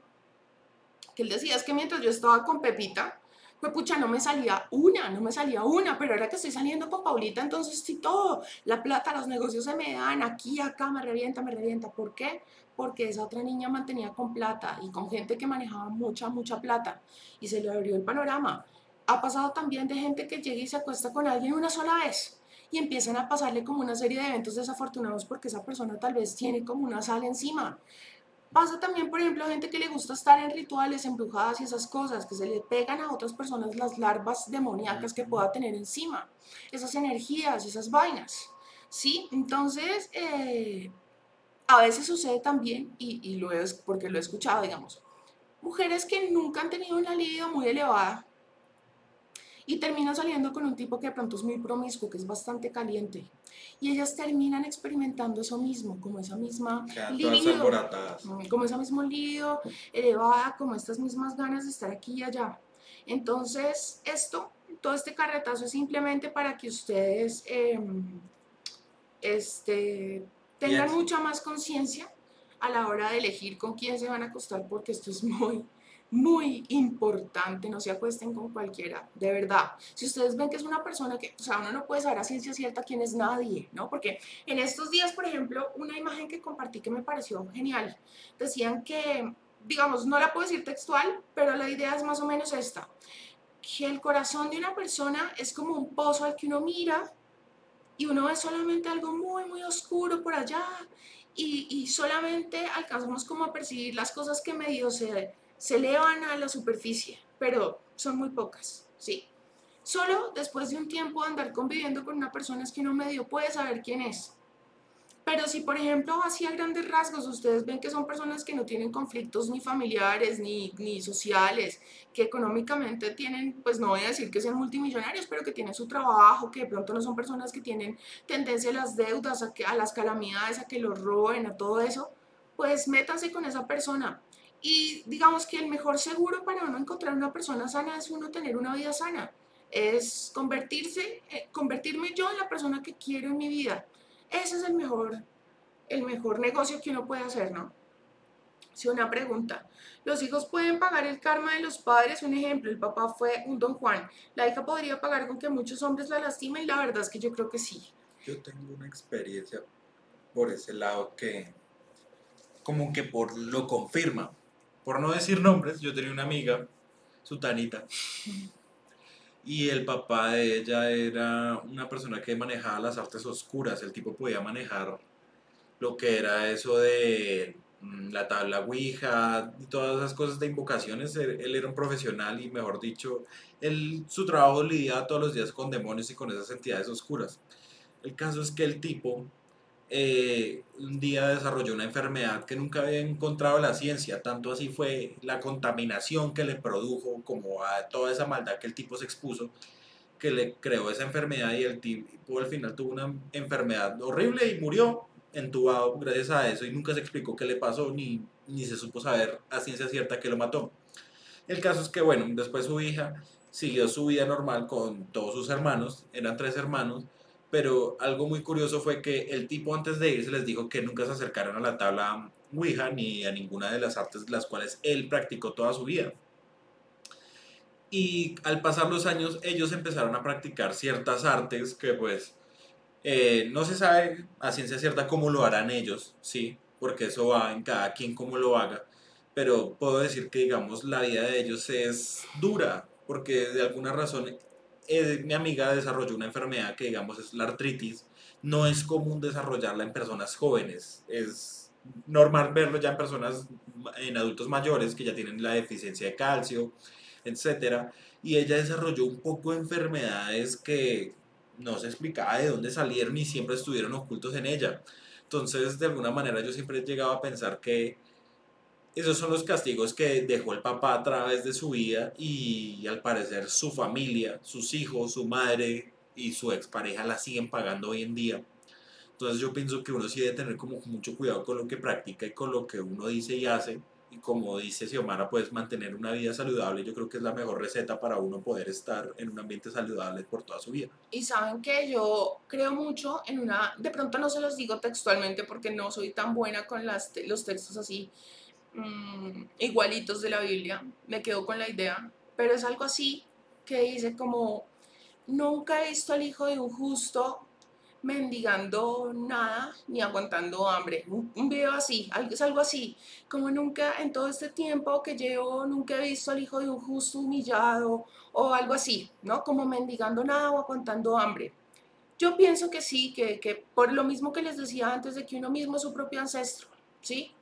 que él decía, es que mientras yo estaba con Pepita, pues pucha, no me salía una, no me salía una, pero ahora que estoy saliendo con Paulita, entonces sí todo, la plata, los negocios se me dan, aquí, acá, me revienta, me revienta. ¿Por qué? Porque esa otra niña mantenía con plata y con gente que manejaba mucha, mucha plata y se le abrió el panorama. Ha pasado también de gente que llega y se acuesta con alguien una sola vez y empiezan a pasarle como una serie de eventos desafortunados porque esa persona tal vez tiene como una sal encima. Pasa también, por ejemplo, a gente que le gusta estar en rituales, embrujadas y esas cosas, que se le pegan a otras personas las larvas demoníacas que pueda tener encima, esas energías, esas vainas. ¿Sí? Entonces, eh, a veces sucede también, y, y lo es porque lo he escuchado, digamos, mujeres que nunca han tenido una libido muy elevada y terminan saliendo con un tipo que de pronto es muy promiscuo, que es bastante caliente. Y ellas terminan experimentando eso mismo, como esa misma todas libido, como esa misma libido elevada, como estas mismas ganas de estar aquí y allá. Entonces, esto, todo este carretazo es simplemente para que ustedes em, este, tengan mucha más conciencia a la hora de elegir con quién se van a acostar, porque esto es muy, muy importante, no se acuesten con cualquiera, de verdad. Si ustedes ven que es una persona que, o sea, uno no puede saber a ciencia cierta quién es nadie, ¿no? Porque en estos días, por ejemplo, una imagen que compartí que me pareció genial, decían que, digamos, no la puedo decir textual, pero la idea es más o menos esta, que el corazón de una persona es como un pozo al que uno mira y uno ve solamente algo muy, muy oscuro por allá y, y solamente alcanzamos como a percibir las cosas que medio se se elevan a la superficie, pero son muy pocas, sí. Solo después de un tiempo de andar conviviendo con una persona es que uno medio puede saber quién es. Pero si, por ejemplo, así a grandes rasgos, ustedes ven que son personas que no tienen conflictos ni familiares ni, ni sociales, que económicamente tienen, pues no voy a decir que sean multimillonarios, pero que tienen su trabajo, que de pronto no son personas que tienen tendencia a las deudas, a, que, a las calamidades, a que los roben, a todo eso, pues métanse con esa persona y digamos que el mejor seguro para uno encontrar una persona sana es uno tener una vida sana, es convertirse, eh, convertirme yo en la persona que quiero en mi vida. Ese es el mejor, el mejor negocio que uno puede hacer, ¿no? Si una pregunta, ¿los hijos pueden pagar el karma de los padres? Un ejemplo, el papá fue un don Juan, ¿la hija podría pagar con que muchos hombres la lastimen? La verdad es que yo creo que sí. Yo tengo una experiencia por ese lado que como que por lo confirma por no decir nombres, yo tenía una amiga, Sutanita, y el papá de ella era una persona que manejaba las artes oscuras. El tipo podía manejar lo que era eso de mm, la tabla Ouija y todas esas cosas de invocaciones. Él, era un profesional y, mejor dicho, él, su trabajo lidiaba todos los días con demonios y con esas entidades oscuras. El caso es que el tipo eh, un día desarrolló una enfermedad que nunca había encontrado la ciencia, tanto así fue la contaminación que le produjo, como a toda esa maldad que el tipo se expuso, que le creó esa enfermedad y el tipo al final tuvo una enfermedad horrible y murió entubado gracias a eso y nunca se explicó qué le pasó ni, ni se supo saber a ciencia cierta que lo mató. El caso es que, bueno, después su hija siguió su vida normal con todos sus hermanos, eran tres hermanos, pero algo muy curioso fue que el tipo antes de irse les dijo que nunca se acercaron a la tabla Ouija ni a ninguna de las artes las cuales él practicó toda su vida. Y al pasar los años ellos empezaron a practicar ciertas artes que pues eh, no se sabe a ciencia cierta cómo lo harán ellos, sí, porque eso va en cada quien cómo lo haga, pero puedo decir que digamos la vida de ellos es dura, porque de alguna razón eh, mi amiga desarrolló una enfermedad que digamos es la artritis. No es común desarrollarla en personas jóvenes. Es normal verlo ya en personas, en adultos mayores que ya tienen la deficiencia de calcio, etc. Y ella desarrolló un poco de enfermedades que no se explicaba de dónde salieron y siempre estuvieron ocultos en ella. Entonces, de alguna manera, yo siempre he llegado a pensar que esos son los castigos que dejó el papá a través de su vida y al parecer su familia, sus hijos, su madre y su expareja la siguen pagando hoy en día. Entonces yo pienso que uno sí debe tener como mucho cuidado con lo que practica y con lo que uno dice y hace. Y como dice Xiomara, pues mantener una vida saludable yo creo que es la mejor receta para uno poder estar en un ambiente saludable por toda su vida. Y saben que yo creo mucho en una, de pronto no se los digo textualmente porque no soy tan buena con las, los textos así, Mm, igualitos de la Biblia, me quedo con la idea, pero es algo así que dice como, nunca he visto al hijo de un justo mendigando nada ni aguantando hambre. Un, video así, es algo así, como nunca en todo este tiempo que llevo, nunca he visto al hijo de un justo humillado o algo así, ¿no? Como mendigando nada o aguantando hambre. Yo pienso que sí, que, que por lo mismo que les decía antes de que uno mismo es su propio ancestro, ¿sí?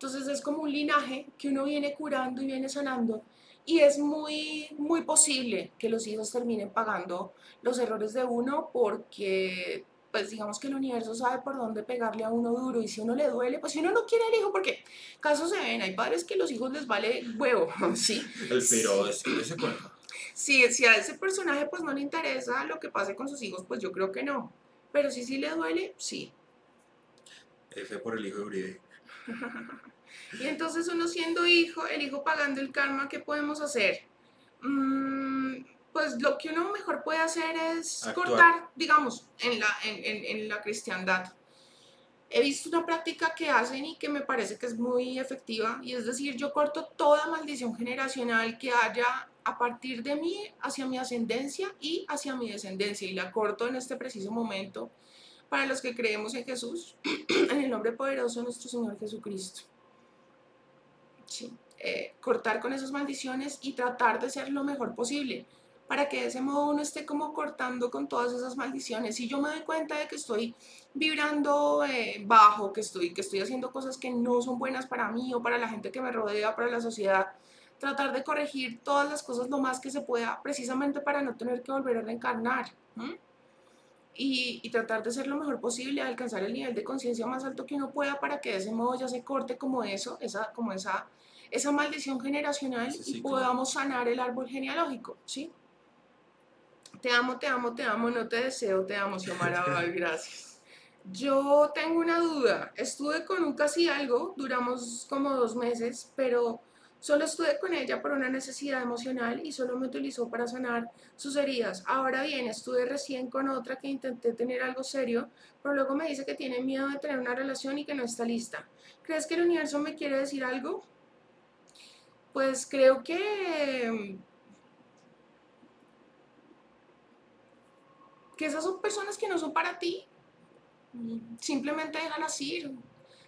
Entonces es como un linaje que uno viene curando y viene sanando y es muy, muy posible que los hijos terminen pagando los errores de uno porque pues digamos que el universo sabe por dónde pegarle a uno duro y si uno le duele, pues si uno no quiere al hijo, porque casos se ven, hay padres que los hijos les vale huevo, ¿sí? El pero ese Sí, si a ese personaje pues no le interesa lo que pase con sus hijos, pues yo creo que no. Pero si sí le duele, sí. F por el hijo de Uribe. y entonces uno siendo hijo, el hijo pagando el karma, ¿qué podemos hacer? Mm, pues lo que uno mejor puede hacer es cortar, digamos, en la, en, en, la cristiandad. he visto una práctica que hacen y que me parece que es muy efectiva y es decir, yo corto toda maldición generacional que haya a partir de mí hacia mi ascendencia y hacia mi descendencia y la corto en este preciso momento para los que creemos en Jesús, en el nombre poderoso de nuestro Señor Jesucristo. Eh, cortar con esas maldiciones y tratar de ser lo mejor posible para que de ese modo uno esté como cortando con todas esas maldiciones. Si yo me doy cuenta de que estoy vibrando eh, bajo, que estoy, que estoy haciendo cosas que no son buenas para mí o para la gente que me rodea, para la sociedad, tratar de corregir todas las cosas lo más que se pueda, precisamente para no tener que volver a reencarnar. Y, y, tratar de ser lo mejor posible, alcanzar el nivel de conciencia más alto que uno pueda para que de ese modo ya se corte como eso, esa, como esa, esa maldición generacional y podamos sanar el árbol genealógico, ¿sí? Te amo, te amo, te amo, no te deseo, te amo, Xiomara, gracias. Yo tengo una duda. Estuve con un casi algo, duramos como dos meses, pero solo estuve con ella por una necesidad emocional y solo me utilizó para sanar sus heridas. Ahora bien, estuve recién con otra que intenté tener algo serio, pero luego me dice que tiene miedo de tener una relación y que no está lista. ¿Crees que el universo me quiere decir algo? Pues creo que que esas son personas que no son para ti. Simplemente déjalas ir.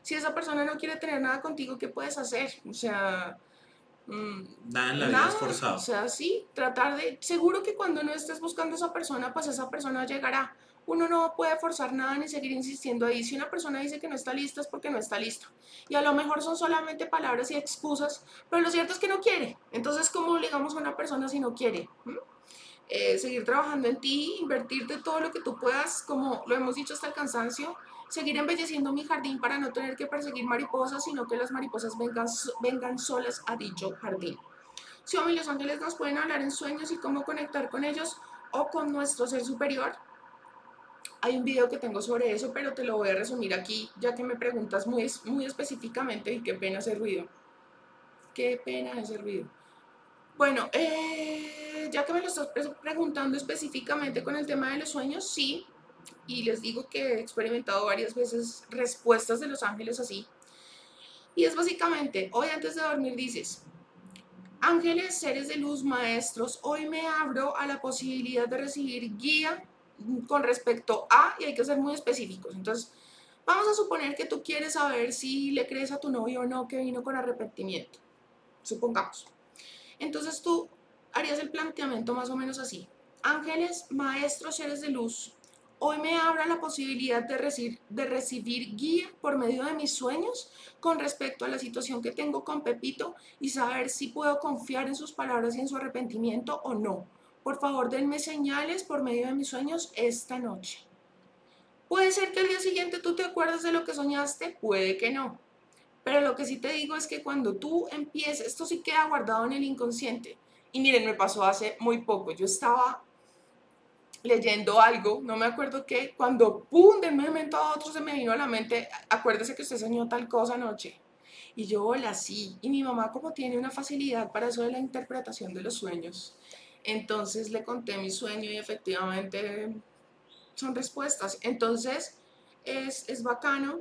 Si esa persona no quiere tener nada contigo, ¿qué puedes hacer? O sea, mm, nada en la vida es forzado. O sea, sí, tratar de. Seguro que cuando no estés buscando a esa persona, pues esa persona llegará. Uno no puede forzar nada ni seguir insistiendo ahí. Si una persona dice que no está lista, es porque no está lista. Y a lo mejor son solamente palabras y excusas, pero lo cierto es que no quiere. Entonces, ¿cómo obligamos a una persona si no quiere? ¿Mm? Eh, seguir trabajando en ti, invertirte todo lo que tú puedas, como lo hemos dicho hasta el cansancio, seguir embelleciendo mi jardín para no tener que perseguir mariposas, sino que las mariposas vengan, vengan solas a dicho jardín. Si sí, los ángeles nos pueden hablar en sueños y cómo conectar con ellos o con nuestro ser superior. Hay un video que tengo sobre eso, pero te lo voy a resumir aquí, ya que me preguntas muy, muy específicamente y qué pena ese ruido. Qué pena ese ruido. Bueno, eh, ya que me lo estás preguntando específicamente con el tema de los sueños, sí, y les digo que he experimentado varias veces respuestas de los ángeles así. Y es básicamente, hoy antes de dormir dices, ángeles, seres de luz, maestros, hoy me abro a la posibilidad de recibir guía con respecto a, y hay que ser muy específicos. Entonces, vamos a suponer que tú quieres saber si le crees a tu novio o no que vino con arrepentimiento. Supongamos. Entonces tú harías el planteamiento más o menos así. Ángeles, maestros, seres de luz, hoy me abra la posibilidad de recibir, de recibir guía por medio de mis sueños con respecto a la situación que tengo con Pepito y saber si puedo confiar en sus palabras y en su arrepentimiento o no. Por favor, denme señales por medio de mis sueños esta noche. Puede ser que al día siguiente tú te acuerdes de lo que soñaste, puede que no. Pero lo que sí te digo es que cuando tú empieces, esto sí queda guardado en el inconsciente. Y miren, me pasó hace muy poco. Yo estaba leyendo algo, no me acuerdo qué, cuando pum, de un momento a otro se me vino a la mente, acuérdese que usted soñó tal cosa anoche. Y yo, hola, sí. Y mi mamá como tiene una facilidad para eso de la interpretación de los sueños. Entonces le conté mi sueño y efectivamente son respuestas. Entonces es, es bacano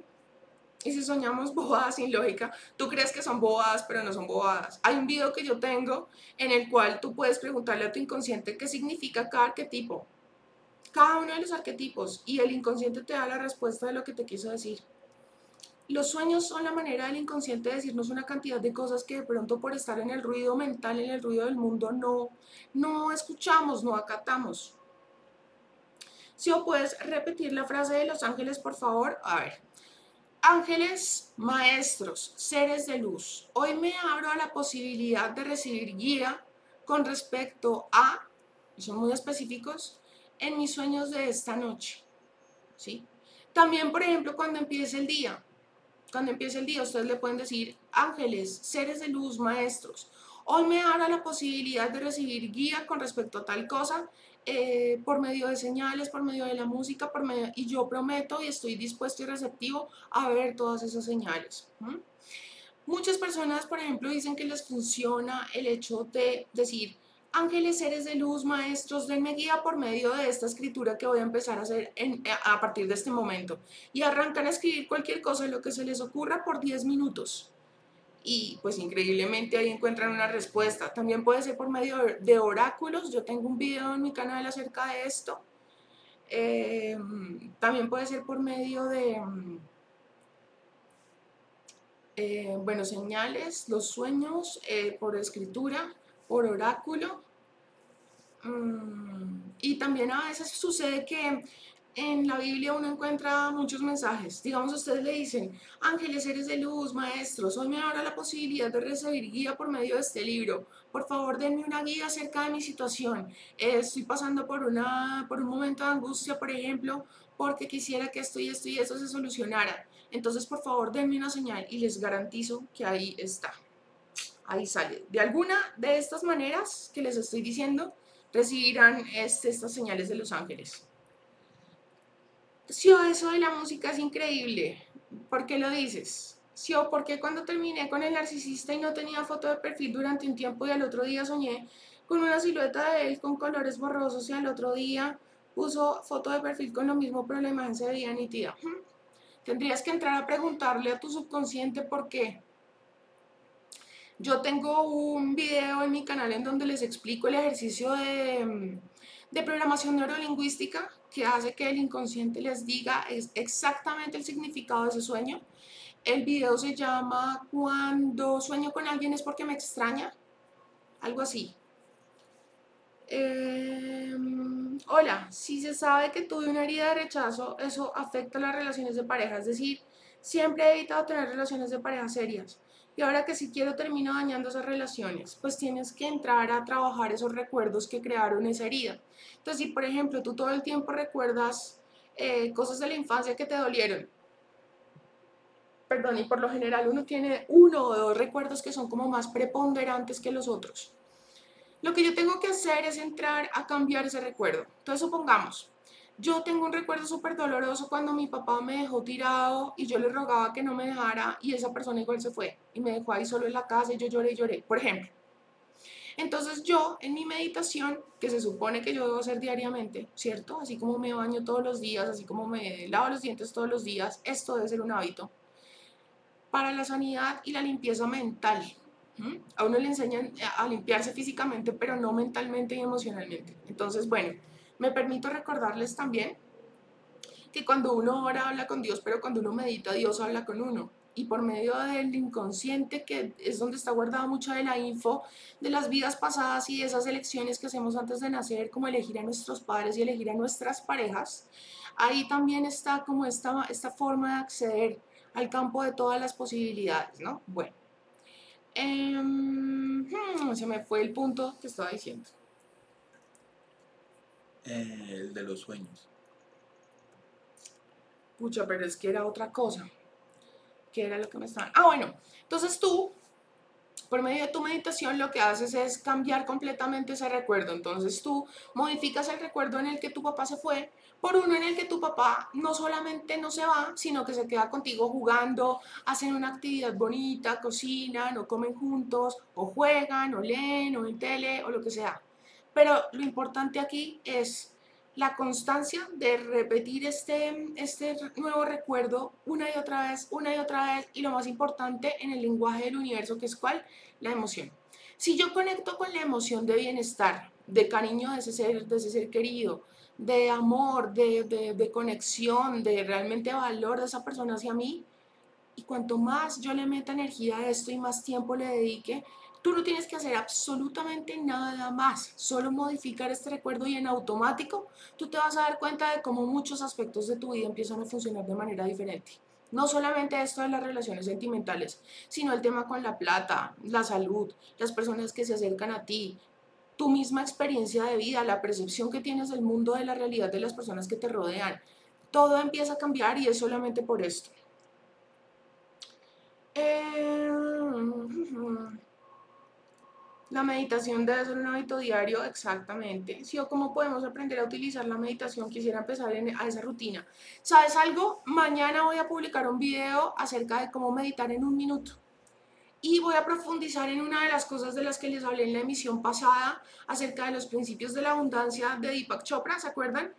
y si soñamos bobadas sin lógica, tú crees que son bobadas, pero no son bobadas. Hay un video que yo tengo en el cual tú puedes preguntarle a tu inconsciente qué significa cada arquetipo, cada uno de los arquetipos, y el inconsciente te da la respuesta de lo que te quiso decir. Los sueños son la manera del inconsciente de decirnos una cantidad de cosas que de pronto por estar en el ruido mental, en el ruido del mundo, no, no escuchamos, no acatamos. Si o puedes repetir la frase de los ángeles, por favor. A ver. Ángeles, maestros, seres de luz, hoy me abro a la posibilidad de recibir guía con respecto a, y son muy específicos, en mis sueños de esta noche. ¿sí? También, por ejemplo, cuando empiece el día, cuando empiece el día, ustedes le pueden decir, ángeles, seres de luz, maestros, hoy me a la posibilidad de recibir guía con respecto a tal cosa eh, por medio de señales, por medio de la música, por medio, y yo prometo y estoy dispuesto y receptivo a ver todas esas señales. Muchas personas, por ejemplo, dicen que les funciona el hecho de decir, ángeles, seres de luz, maestros, denme guía por medio de esta escritura que voy a empezar a hacer a partir de este momento. Y arrancan a escribir cualquier cosa, lo que se les ocurra por 10 minutos. Y pues increíblemente ahí encuentran una respuesta. También puede ser por medio de oráculos. Yo tengo un video en mi canal acerca de esto. Eh, también puede ser por medio de, eh, bueno, señales, los sueños, eh, por escritura por oráculo. Mm, y también a veces sucede que en la Biblia uno encuentra muchos mensajes. Digamos, ustedes le dicen, ángeles, seres de luz, maestros, hoy me ahora la posibilidad de recibir guía por medio de este libro. Por favor, denme una guía acerca de mi situación. estoy pasando por, una, por un momento de angustia, por ejemplo, porque quisiera que esto y esto y eso se solucionara. Entonces, por favor, denme una señal y les garantizo que ahí está ahí sale. De alguna de estas maneras que les estoy diciendo, recibirán este, estas señales de los ángeles. Sí, eso de la música es increíble. ¿Por qué lo dices? Sí, o porque cuando terminé con el narcisista y no tenía foto de perfil durante un tiempo y al otro día soñé con una silueta de él con colores borrosos y al otro día puso foto de perfil con lo mismo, pero la imagen se veía nítida. Tendrías que entrar a preguntarle a tu subconsciente por qué. Yo tengo un video en mi canal en donde les explico el ejercicio de, programación neurolingüística que hace que el inconsciente les diga exactamente el significado de ese sueño. El video se llama Cuando sueño con alguien es porque me extraña, algo así. Em, hola, si se sabe que tuve una herida de rechazo, eso afecta las relaciones de pareja, es decir, siempre he evitado tener relaciones de pareja serias. Y ahora que si quiero termino dañando esas relaciones, pues tienes que entrar a trabajar esos recuerdos que crearon esa herida. Entonces, si por ejemplo tú todo el tiempo recuerdas eh, cosas de la infancia que te dolieron, perdón, y por lo general uno tiene uno o dos recuerdos que son como más preponderantes que los otros. Lo que yo tengo que hacer es entrar a cambiar ese recuerdo. Entonces, supongamos, yo tengo un recuerdo súper doloroso cuando mi papá me dejó tirado y yo le rogaba que no me dejara y esa persona igual se fue y me dejó ahí solo en la casa y yo lloré y lloré, por ejemplo. Entonces yo en mi meditación, que se supone que yo debo hacer diariamente, ¿cierto? Así como me baño todos los días, así como me lavo los dientes todos los días, esto debe ser un hábito para la sanidad y la limpieza mental. A uno le enseñan a limpiarse físicamente, pero no mentalmente y emocionalmente. Entonces, bueno, me permito recordarles también que cuando uno ora habla con Dios, pero cuando uno medita, Dios habla con uno. Y por medio del inconsciente, que es donde está guardada mucha de la info de las vidas pasadas y esas elecciones que hacemos antes de nacer, como elegir a nuestros padres y elegir a nuestras parejas, ahí también está como esta, esta forma de acceder al campo de todas las posibilidades, ¿no? Bueno, em, hmm, se me fue el punto que estaba diciendo. El de los sueños. Pucha, pero es que era otra cosa. ¿Qué era lo que me estaban? Ah, bueno. Entonces tú, por medio de tu meditación, lo que haces es cambiar completamente ese recuerdo. Entonces tú modificas el recuerdo en el que tu papá se fue por uno en el que tu papá no solamente no se va, sino que se queda contigo jugando, hacen una actividad bonita, cocinan o comen juntos, o juegan, o leen, o en tele, o lo que sea. Pero lo importante aquí es la constancia de repetir este, este nuevo recuerdo una y otra vez, una y otra vez, y lo más importante en el lenguaje del universo, que es cuál? La emoción. Si yo conecto con la emoción de bienestar, de cariño de ese ser, de ese querido, de amor, de, de, de conexión, de realmente valor de esa persona hacia mí, y cuanto más yo le meta energía a esto y más tiempo le dedique, Tú no tienes que hacer absolutamente nada más, solo modificar este recuerdo y en automático tú te vas a dar cuenta de cómo muchos aspectos de tu vida empiezan a funcionar de manera diferente. No solamente esto de las relaciones sentimentales, sino el tema con la plata, la salud, las personas que se acercan a ti, tu misma experiencia de vida, la percepción que tienes del mundo, de la realidad de las personas que te rodean. Todo empieza a cambiar y es solamente por esto. Eh... La meditación debe ser un hábito diario, exactamente. Sí, o cómo podemos aprender a utilizar la meditación, quisiera empezar en, a esa rutina. ¿Sabes algo? Mañana voy a publicar un video acerca de cómo meditar en un minuto. y voy a profundizar en una de las cosas de las que les hablé en la emisión pasada acerca de los principios de la abundancia de Deepak Chopra, ¿se acuerdan?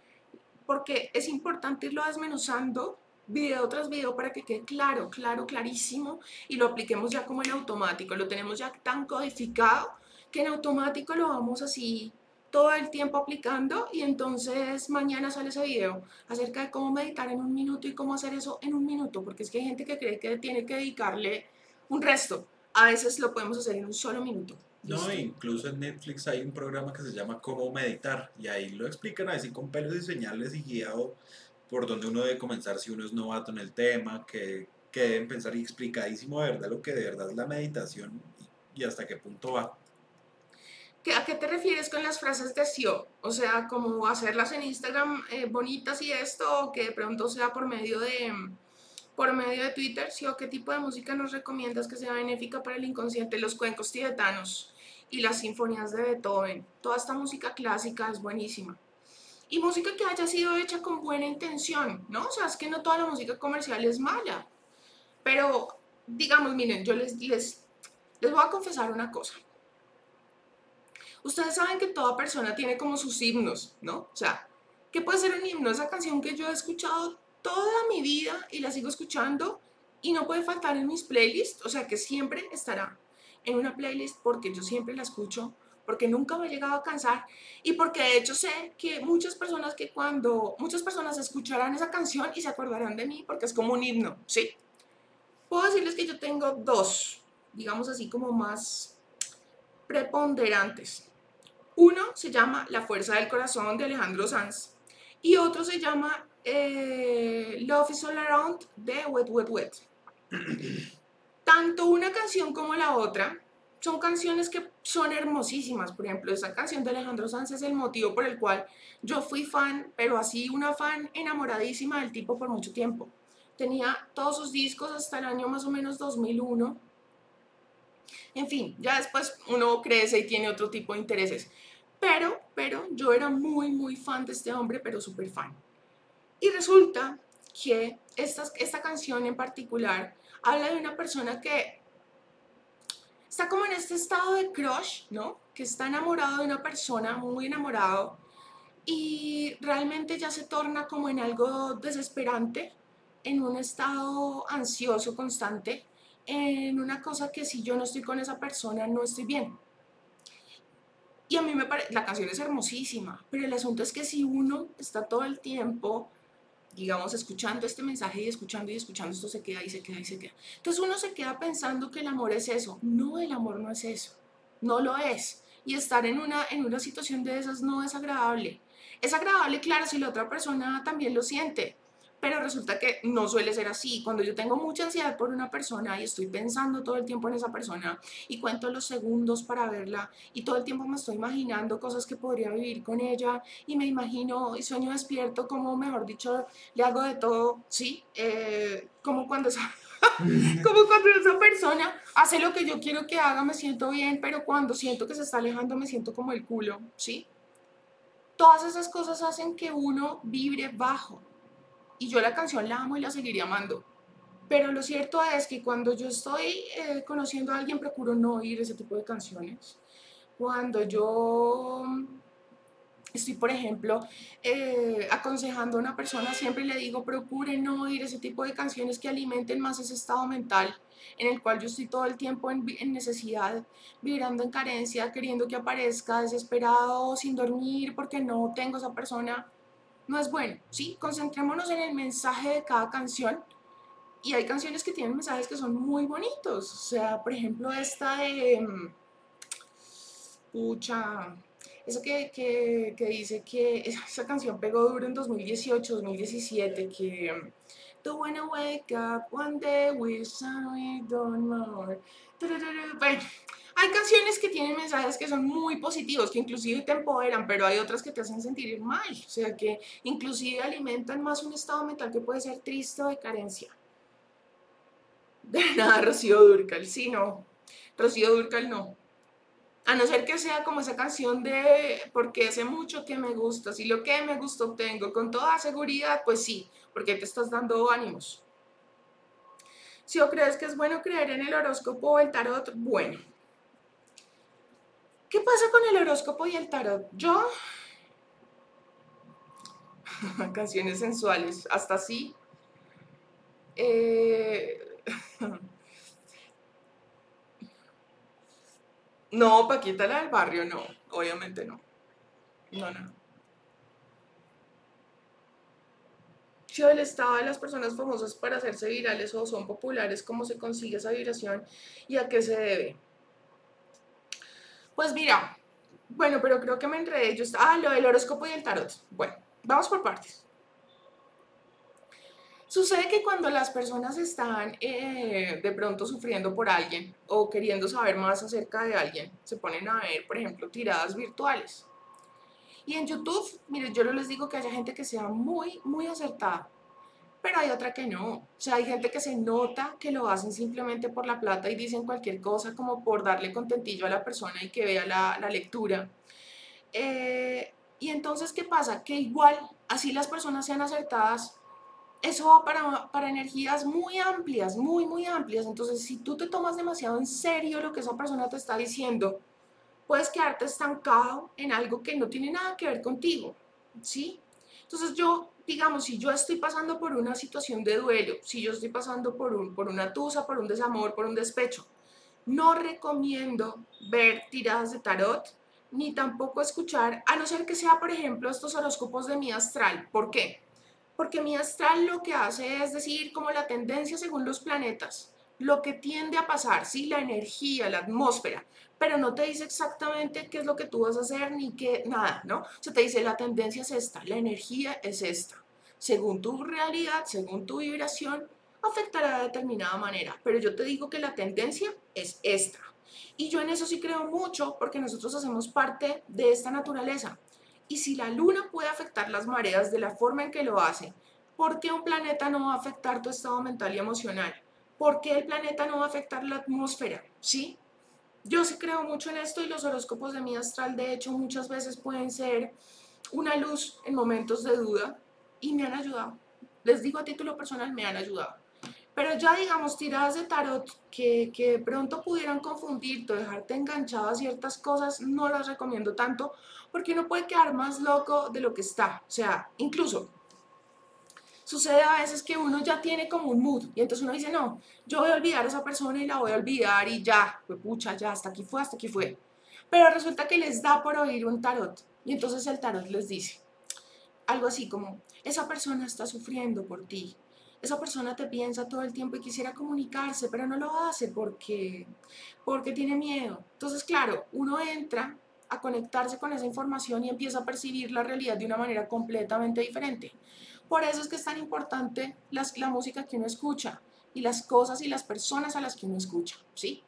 Porque es importante irlo desmenuzando video tras video para que quede claro, claro, clarísimo y lo apliquemos ya como en automático. Lo tenemos ya tan codificado que en automático lo vamos así todo el tiempo aplicando y entonces mañana sale ese video acerca de cómo meditar en un minuto y cómo hacer eso en un minuto, porque es que hay gente que cree que tiene que dedicarle un resto. A veces lo podemos hacer en un solo minuto. No, incluso en Netflix hay un programa que se llama Cómo meditar y ahí lo explican así con pelos y señales y guiado por donde uno debe comenzar si uno es novato en el tema, que, que deben pensar y explicadísimo de verdad lo que de verdad es la meditación y, hasta qué punto va. ¿A qué te refieres con las frases de SEO? O sea, como hacerlas en Instagram eh, bonitas y esto, o que de pronto sea por medio de, por medio de Twitter, ¿sí? o qué tipo de música nos recomiendas que sea benéfica para el inconsciente, los cuencos tibetanos y las sinfonías de Beethoven. Toda esta música clásica es buenísima y música que haya sido hecha con buena intención, ¿no? O sea, es que no toda la música comercial es mala. Pero, digamos, miren, yo les, les, les voy a confesar una cosa. Ustedes saben que toda persona tiene como sus himnos, ¿no? O sea, ¿qué puede ser un himno? Esa canción que yo he escuchado toda mi vida y la sigo escuchando y no puede faltar en mis playlists, o sea, que siempre estará en una playlist porque yo siempre la escucho porque nunca me he llegado a cansar y porque de hecho sé que muchas personas que cuando muchas personas escucharán esa canción y se acordarán de mí porque es como un himno, ¿sí? Puedo decirles que yo tengo dos, digamos así como más preponderantes. Uno se llama La Fuerza del Corazón de Alejandro Sanz y otro se llama eh, Love is All Around de Wet Wet Wet. Tanto una canción como la otra son canciones que son hermosísimas. Por ejemplo, esa canción de Alejandro Sanz es el motivo por el cual yo fui fan, pero así una fan enamoradísima del tipo por mucho tiempo. Tenía todos sus discos hasta el año más o menos 2001. En fin, ya después uno crece y tiene otro tipo de intereses. Pero, pero yo era muy, muy fan de este hombre, pero súper fan. Y resulta que esta, esta canción en particular habla de una persona que está como en este estado de crush, ¿no? Que está enamorado de una persona, muy enamorado, y realmente ya se torna como en algo desesperante, en un estado ansioso constante, en una cosa que si yo no estoy con esa persona no estoy bien. Y a mí me parece, la canción es hermosísima, pero el asunto es que si uno está todo el tiempo digamos, escuchando este mensaje y escuchando y escuchando, esto se queda y se queda y se queda. Entonces uno se queda pensando que el amor es eso. No, el amor no es eso. No lo es. Y estar en una, en una situación de esas no es agradable. Es agradable, claro, si la otra persona también lo siente, pero resulta que no suele ser así. Cuando yo tengo mucha ansiedad por una persona y estoy pensando todo el tiempo en esa persona y cuento los segundos para verla y todo el tiempo me estoy imaginando cosas que podría vivir con ella y me imagino y sueño despierto como, mejor dicho, le hago de todo, ¿sí? Eh, como cuando esa... como cuando esa persona hace lo que yo quiero que haga, me siento bien, pero cuando siento que se está alejando, me siento como el culo, ¿sí? Todas esas cosas hacen que uno vibre bajo, y yo la canción la amo y la seguiría amando. Pero lo cierto es que cuando yo estoy eh, conociendo a alguien, procuro no oír ese tipo de canciones. Cuando yo estoy, por ejemplo, eh, aconsejando a una persona, siempre le digo, procure no oír ese tipo de canciones que alimenten más ese estado mental en el cual yo estoy todo el tiempo en, en necesidad, vibrando en carencia, queriendo que aparezca, desesperado, sin dormir, porque no tengo esa persona no es bueno, ¿sí? Concentrémonos en el mensaje de cada canción. Y hay canciones que tienen mensajes que son muy bonitos. O sea, por ejemplo, esta de... Mm, pucha, eso que, que, que, dice que esa canción pegó duro en 2018, 2017, que Don't wanna wake up one day, wish I don't more. Bueno, hay canciones que tienen mensajes que son muy positivos, que inclusive te empoderan, pero hay otras que te hacen sentir mal, o sea, que inclusive alimentan más un estado mental que puede ser triste o de carencia. De nada, Rocío Durcal, sí, no. Rocío Durcal no. A no ser que sea como esa canción de porque hace mucho que me gusta, si lo que me gusta obtengo con toda seguridad, pues sí, porque te estás dando ánimos. Si o crees que es bueno creer en el horóscopo o el tarot, bueno. ¿Qué pasa con el horóscopo y el tarot? Yo canciones sensuales, hasta así. Eh, no, Paquita la del barrio, no, obviamente no. No, no. Si el estado de las personas famosas para hacerse virales o son populares, ¿cómo se consigue esa vibración y a qué se debe? Pues mira, bueno, pero creo que me enredé. Yo, ah, lo del horóscopo y el tarot. Bueno, Vamos por partes. Sucede que cuando las personas están eh, de pronto sufriendo por alguien o queriendo saber más acerca de alguien, se ponen a ver, por ejemplo, tiradas virtuales. Y en YouTube, mire, yo no les digo que haya gente que sea muy, muy acertada, pero hay otra que no. O sea, hay gente que se nota que lo hacen simplemente por la plata y dicen cualquier cosa como por darle contentillo a la persona y que vea la, la lectura. Eh, y entonces, ¿qué pasa? Que igual, así las personas sean acertadas, eso va para, para energías muy amplias, muy, muy amplias. Entonces, si tú te tomas demasiado en serio lo que esa persona te está diciendo, puedes quedarte estancado en algo que no tiene nada que ver contigo, ¿sí? Entonces yo, digamos, si yo estoy pasando por una situación de duelo, si yo estoy pasando por, un, por una tusa, por un desamor, por un despecho, no recomiendo ver tiradas de tarot ni tampoco escuchar, a no ser que sea, por ejemplo, estos horóscopos de mi astral. ¿Por qué? Porque mi astral lo que hace es decir como la tendencia según los planetas, lo que tiende a pasar, sí, la energía, la atmósfera, pero no te dice exactamente qué es lo que tú vas a hacer ni qué, nada, ¿no? O sea, te dice la tendencia es esta, la energía es esta. Según tu realidad, según tu vibración, afectará de determinada manera, pero yo te digo que la tendencia es esta. Y yo en eso sí creo mucho porque nosotros hacemos parte de esta naturaleza. Y si la luna puede afectar las mareas de la forma en que lo hace, ¿por qué un planeta no va a afectar tu estado mental y emocional? ¿Por qué el planeta no va a afectar la atmósfera? ¿Sí? Yo sí creo mucho en esto y los horóscopos de mi astral de hecho muchas veces pueden ser una luz en momentos de duda y me han ayudado. Les digo a título personal, me han ayudado. Pero ya digamos, tiradas de tarot que, que pronto pudieran confundirte o dejarte enganchado a ciertas cosas, no las recomiendo tanto porque uno puede quedar más loco de lo que está. O sea, incluso sucede a veces que uno ya tiene como un mood y entonces uno dice, no, yo voy a olvidar a esa persona y la voy a olvidar y ya, pues pucha, ya, hasta aquí fue, hasta aquí fue. Pero resulta que les da por oír un tarot y entonces el tarot les dice algo así como, esa persona está sufriendo por ti, esa persona te piensa todo el tiempo y quisiera comunicarse, pero no lo hace porque, porque tiene miedo. Entonces, claro, uno entra a conectarse con esa información y empieza a percibir la realidad de una manera completamente diferente. Por eso es que es tan importante las, la música que uno escucha y las cosas y las personas a las que uno escucha, ¿sí?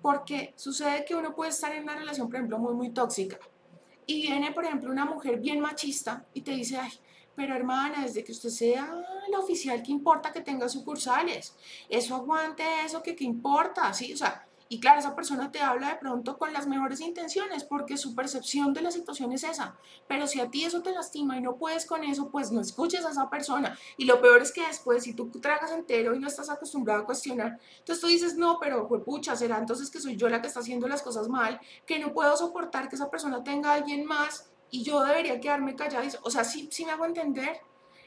Porque sucede que uno puede estar en una relación, por ejemplo, muy, muy tóxica. Y viene, por ejemplo, una mujer bien machista y te dice, ay, pero hermana, desde que usted sea la oficial, ¿qué importa que tenga sucursales? Eso aguante eso, que qué importa? ¿Sí? O sea, y claro, esa persona te habla de pronto con las mejores intenciones porque su percepción de la situación es esa. Pero si a ti eso te lastima y no puedes con eso, pues no escuches a esa persona. Y lo peor es que después, si tú tragas entero y no estás acostumbrado a cuestionar, entonces tú dices, no, pero pues, pucha, será entonces que soy yo la que está haciendo las cosas mal, que no puedo soportar que esa persona tenga a alguien más y yo debería quedarme callada. O sea, sí, sí me hago entender.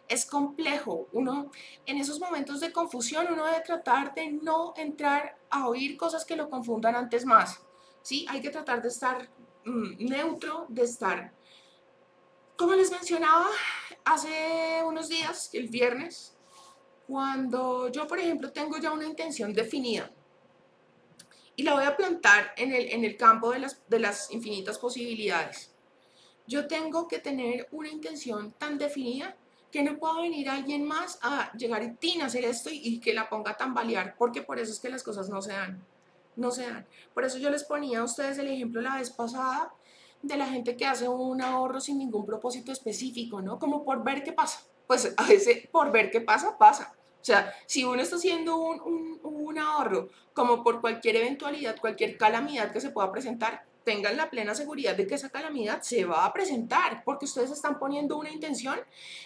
Es complejo. Uno, en esos momentos de confusión, uno debe tratar de no entrar a oír cosas que lo confundan antes más. Sí, hay que tratar de estar mm, neutro, de estar. Como les mencionaba hace unos días, el viernes, cuando yo, por ejemplo, tengo ya una intención definida y la voy a plantar en el, en el campo de las, de las infinitas posibilidades yo tengo que tener una intención tan definida que no pueda venir alguien más a llegar y tin, hacer esto y, que la ponga a tambalear, porque por eso es que las cosas no se dan, no se dan. Por eso yo les ponía a ustedes el ejemplo la vez pasada de la gente que hace un ahorro sin ningún propósito específico, ¿no? Como por ver qué pasa. Pues a veces por ver qué pasa, pasa. O sea, si uno está haciendo un, un, un ahorro como por cualquier eventualidad, cualquier calamidad que se pueda presentar, tengan la plena seguridad de que esa calamidad se va a presentar, porque ustedes están poniendo una intención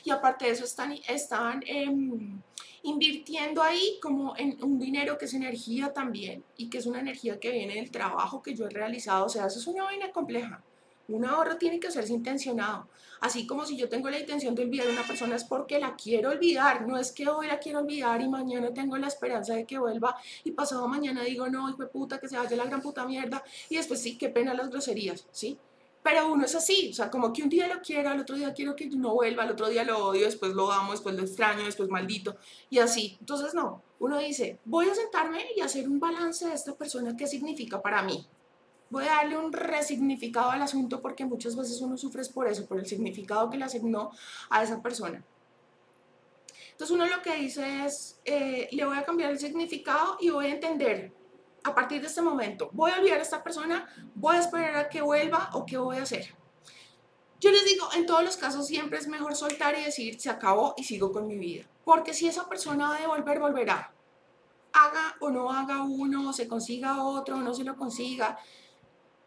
y aparte de eso están, están em, invirtiendo ahí como en un dinero que es energía también y que es una energía que viene del trabajo que yo he realizado. O sea, eso es una vaina compleja. Un ahorro tiene que hacerse intencionado. Así como si yo tengo la intención de olvidar a una persona es porque la quiero olvidar. No es que hoy la quiero olvidar y mañana tengo la esperanza de que vuelva y pasado mañana digo, no, hijo de puta, que se vaya la gran puta mierda. Y después sí, qué pena las groserías, ¿sí? Pero uno es así, o sea, como que un día lo quiero, al otro día quiero que no vuelva, al otro día lo odio, después lo amo, después lo extraño, después maldito, y así. Entonces, no, uno dice, voy a sentarme y hacer un balance de esta persona, qué significa para mí, voy a darle un resignificado al asunto porque muchas veces uno sufre por eso, por el significado que le asignó a esa persona. Entonces uno lo que dice es, eh, le voy a cambiar el significado y voy a entender a partir de este momento, voy a olvidar a esta persona, voy a esperar a que vuelva o qué voy a hacer. Yo les digo, en todos los casos siempre es mejor soltar y decir, se acabó y sigo con mi vida. Porque si esa persona ha de volver, volverá. Haga o no haga uno, se consiga otro, no se lo consiga,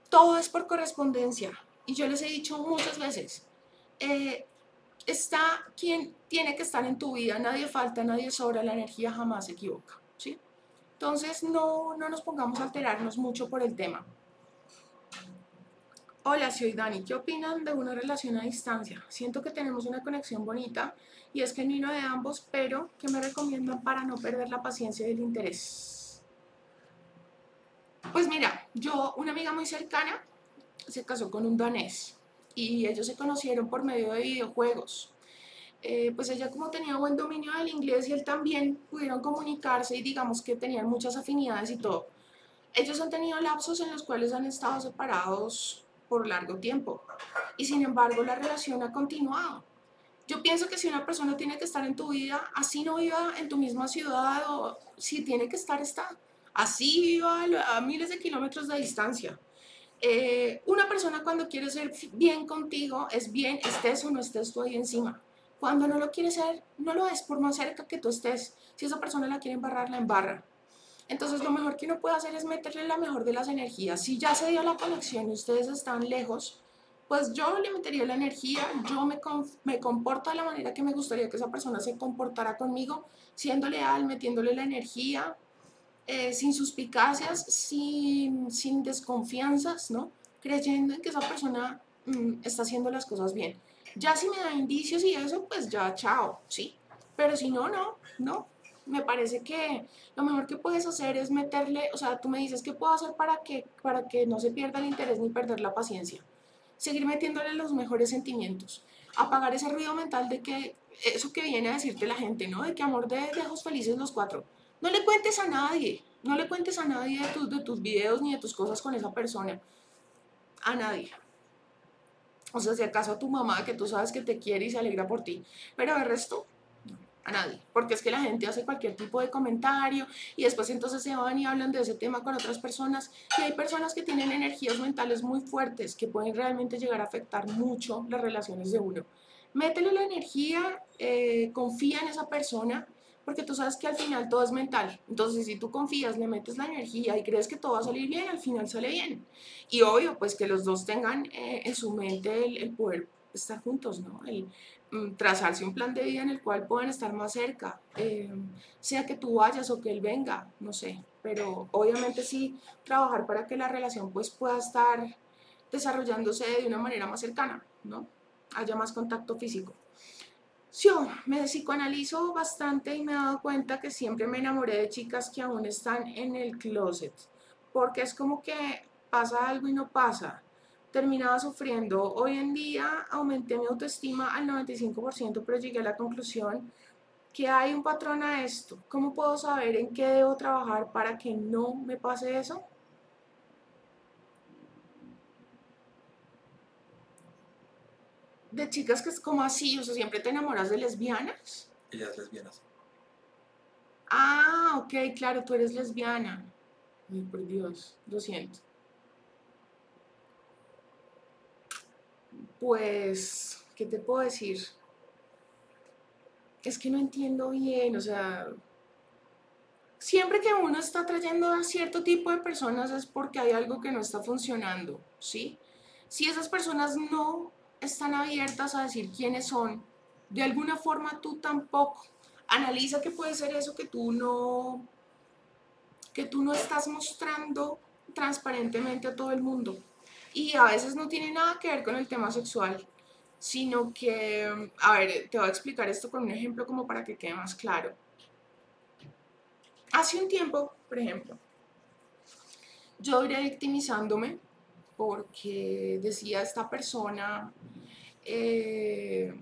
todo es por correspondencia. Y yo les he dicho muchas veces, eh, está quien tiene que estar en tu vida, nadie falta, nadie sobra, la energía jamás se equivoca. ¿sí? Entonces no, no nos pongamos a alterarnos mucho por el tema. Hola, soy Dani. ¿Qué opinan de una relación a distancia? Siento que tenemos una conexión bonita y es genuino de ambos, pero ¿qué me recomiendan para no perder la paciencia y el interés? Pues mira, yo, una amiga muy cercana, se casó con un danés y ellos se conocieron por medio de videojuegos. Eh, pues ella como tenía buen dominio del inglés y él también pudieron comunicarse y digamos que tenían muchas afinidades y todo. Ellos han tenido lapsos en los cuales han estado separados por largo tiempo y sin embargo la relación ha continuado. Yo pienso que si una persona tiene que estar en tu vida, así no viva en tu misma ciudad o si tiene que estar, está. Así viva a miles de kilómetros de distancia. Eh, una persona cuando quiere ser bien contigo es bien, estés o no estés tú encima. Cuando no lo quiere ser, no lo es por más cerca que tú estés. Si esa persona la quiere embarrar, la embarra. Entonces lo mejor que uno puede hacer es meterle la mejor de las energías. Si ya se dio la conexión y ustedes están lejos, pues yo le metería la energía, yo me, me comporto de la manera que me gustaría que esa persona se comportara conmigo, siendo leal, metiéndole la energía, eh, sin suspicacias, sin, sin desconfianzas, ¿no? Creyendo en que esa persona mm, está haciendo las cosas bien. Ya si me da indicios y eso, pues ya, chao, ¿sí? Pero si no, no, no. Me parece que lo mejor que puedes hacer es meterle, o sea, tú me dices, ¿qué puedo hacer para que, para que no se pierda el interés ni perder la paciencia? Seguir metiéndole los mejores sentimientos. Apagar ese ruido mental de que, eso que viene a decirte la gente, ¿no? De que amor de lejos felices los cuatro no le cuentes a nadie, no le cuentes a nadie de tus, de tus videos ni de tus cosas con esa persona. A nadie. O sea, si acaso a tu mamá, que tú sabes que te quiere y se alegra por ti. Pero el resto, a nadie. Porque es que la gente hace cualquier tipo de comentario y después entonces se van y hablan de ese tema con otras personas. Y hay personas que tienen energías mentales muy fuertes que pueden realmente llegar a afectar mucho las relaciones de uno. Métele la energía, eh, confía en esa persona porque tú sabes que al final todo es mental. Entonces, si tú confías, le metes la energía y crees que todo va a salir bien, al final sale bien. Y obvio, pues que los dos tengan eh, en su mente el, poder estar juntos, ¿no? El mm, trazarse un plan de vida en el cual puedan estar más cerca, eh, sea que tú vayas o que él venga, no sé. Pero obviamente sí trabajar para que la relación pues pueda estar desarrollándose de una manera más cercana, ¿no? Haya más contacto físico. Yo me psicoanalizo bastante y me he dado cuenta que siempre me enamoré de chicas que aún están en el closet, porque es como que pasa algo y no pasa. Terminaba sufriendo. Hoy en día aumenté mi autoestima al 95%, pero llegué a la conclusión que hay un patrón a esto. ¿Cómo puedo saber en qué debo trabajar para que no me pase eso? De chicas que es como así, o sea, siempre te enamoras de lesbianas. Ellas lesbianas. Ah, ok, claro, tú eres lesbiana. Ay, por Dios, lo siento. Pues, ¿qué te puedo decir? Es que no entiendo bien, o sea, siempre que uno está trayendo a cierto tipo de personas es porque hay algo que no está funcionando, ¿sí? Si esas personas no están abiertas a decir quiénes son, de alguna forma tú tampoco. Analiza que puede ser eso que tú no que tú no estás mostrando transparentemente a todo el mundo. Y a veces no tiene nada que ver con el tema sexual, sino que, a ver, te voy a explicar esto con un ejemplo como para que quede más claro. Hace un tiempo, por ejemplo, yo iré victimizándome porque decía esta persona, eh,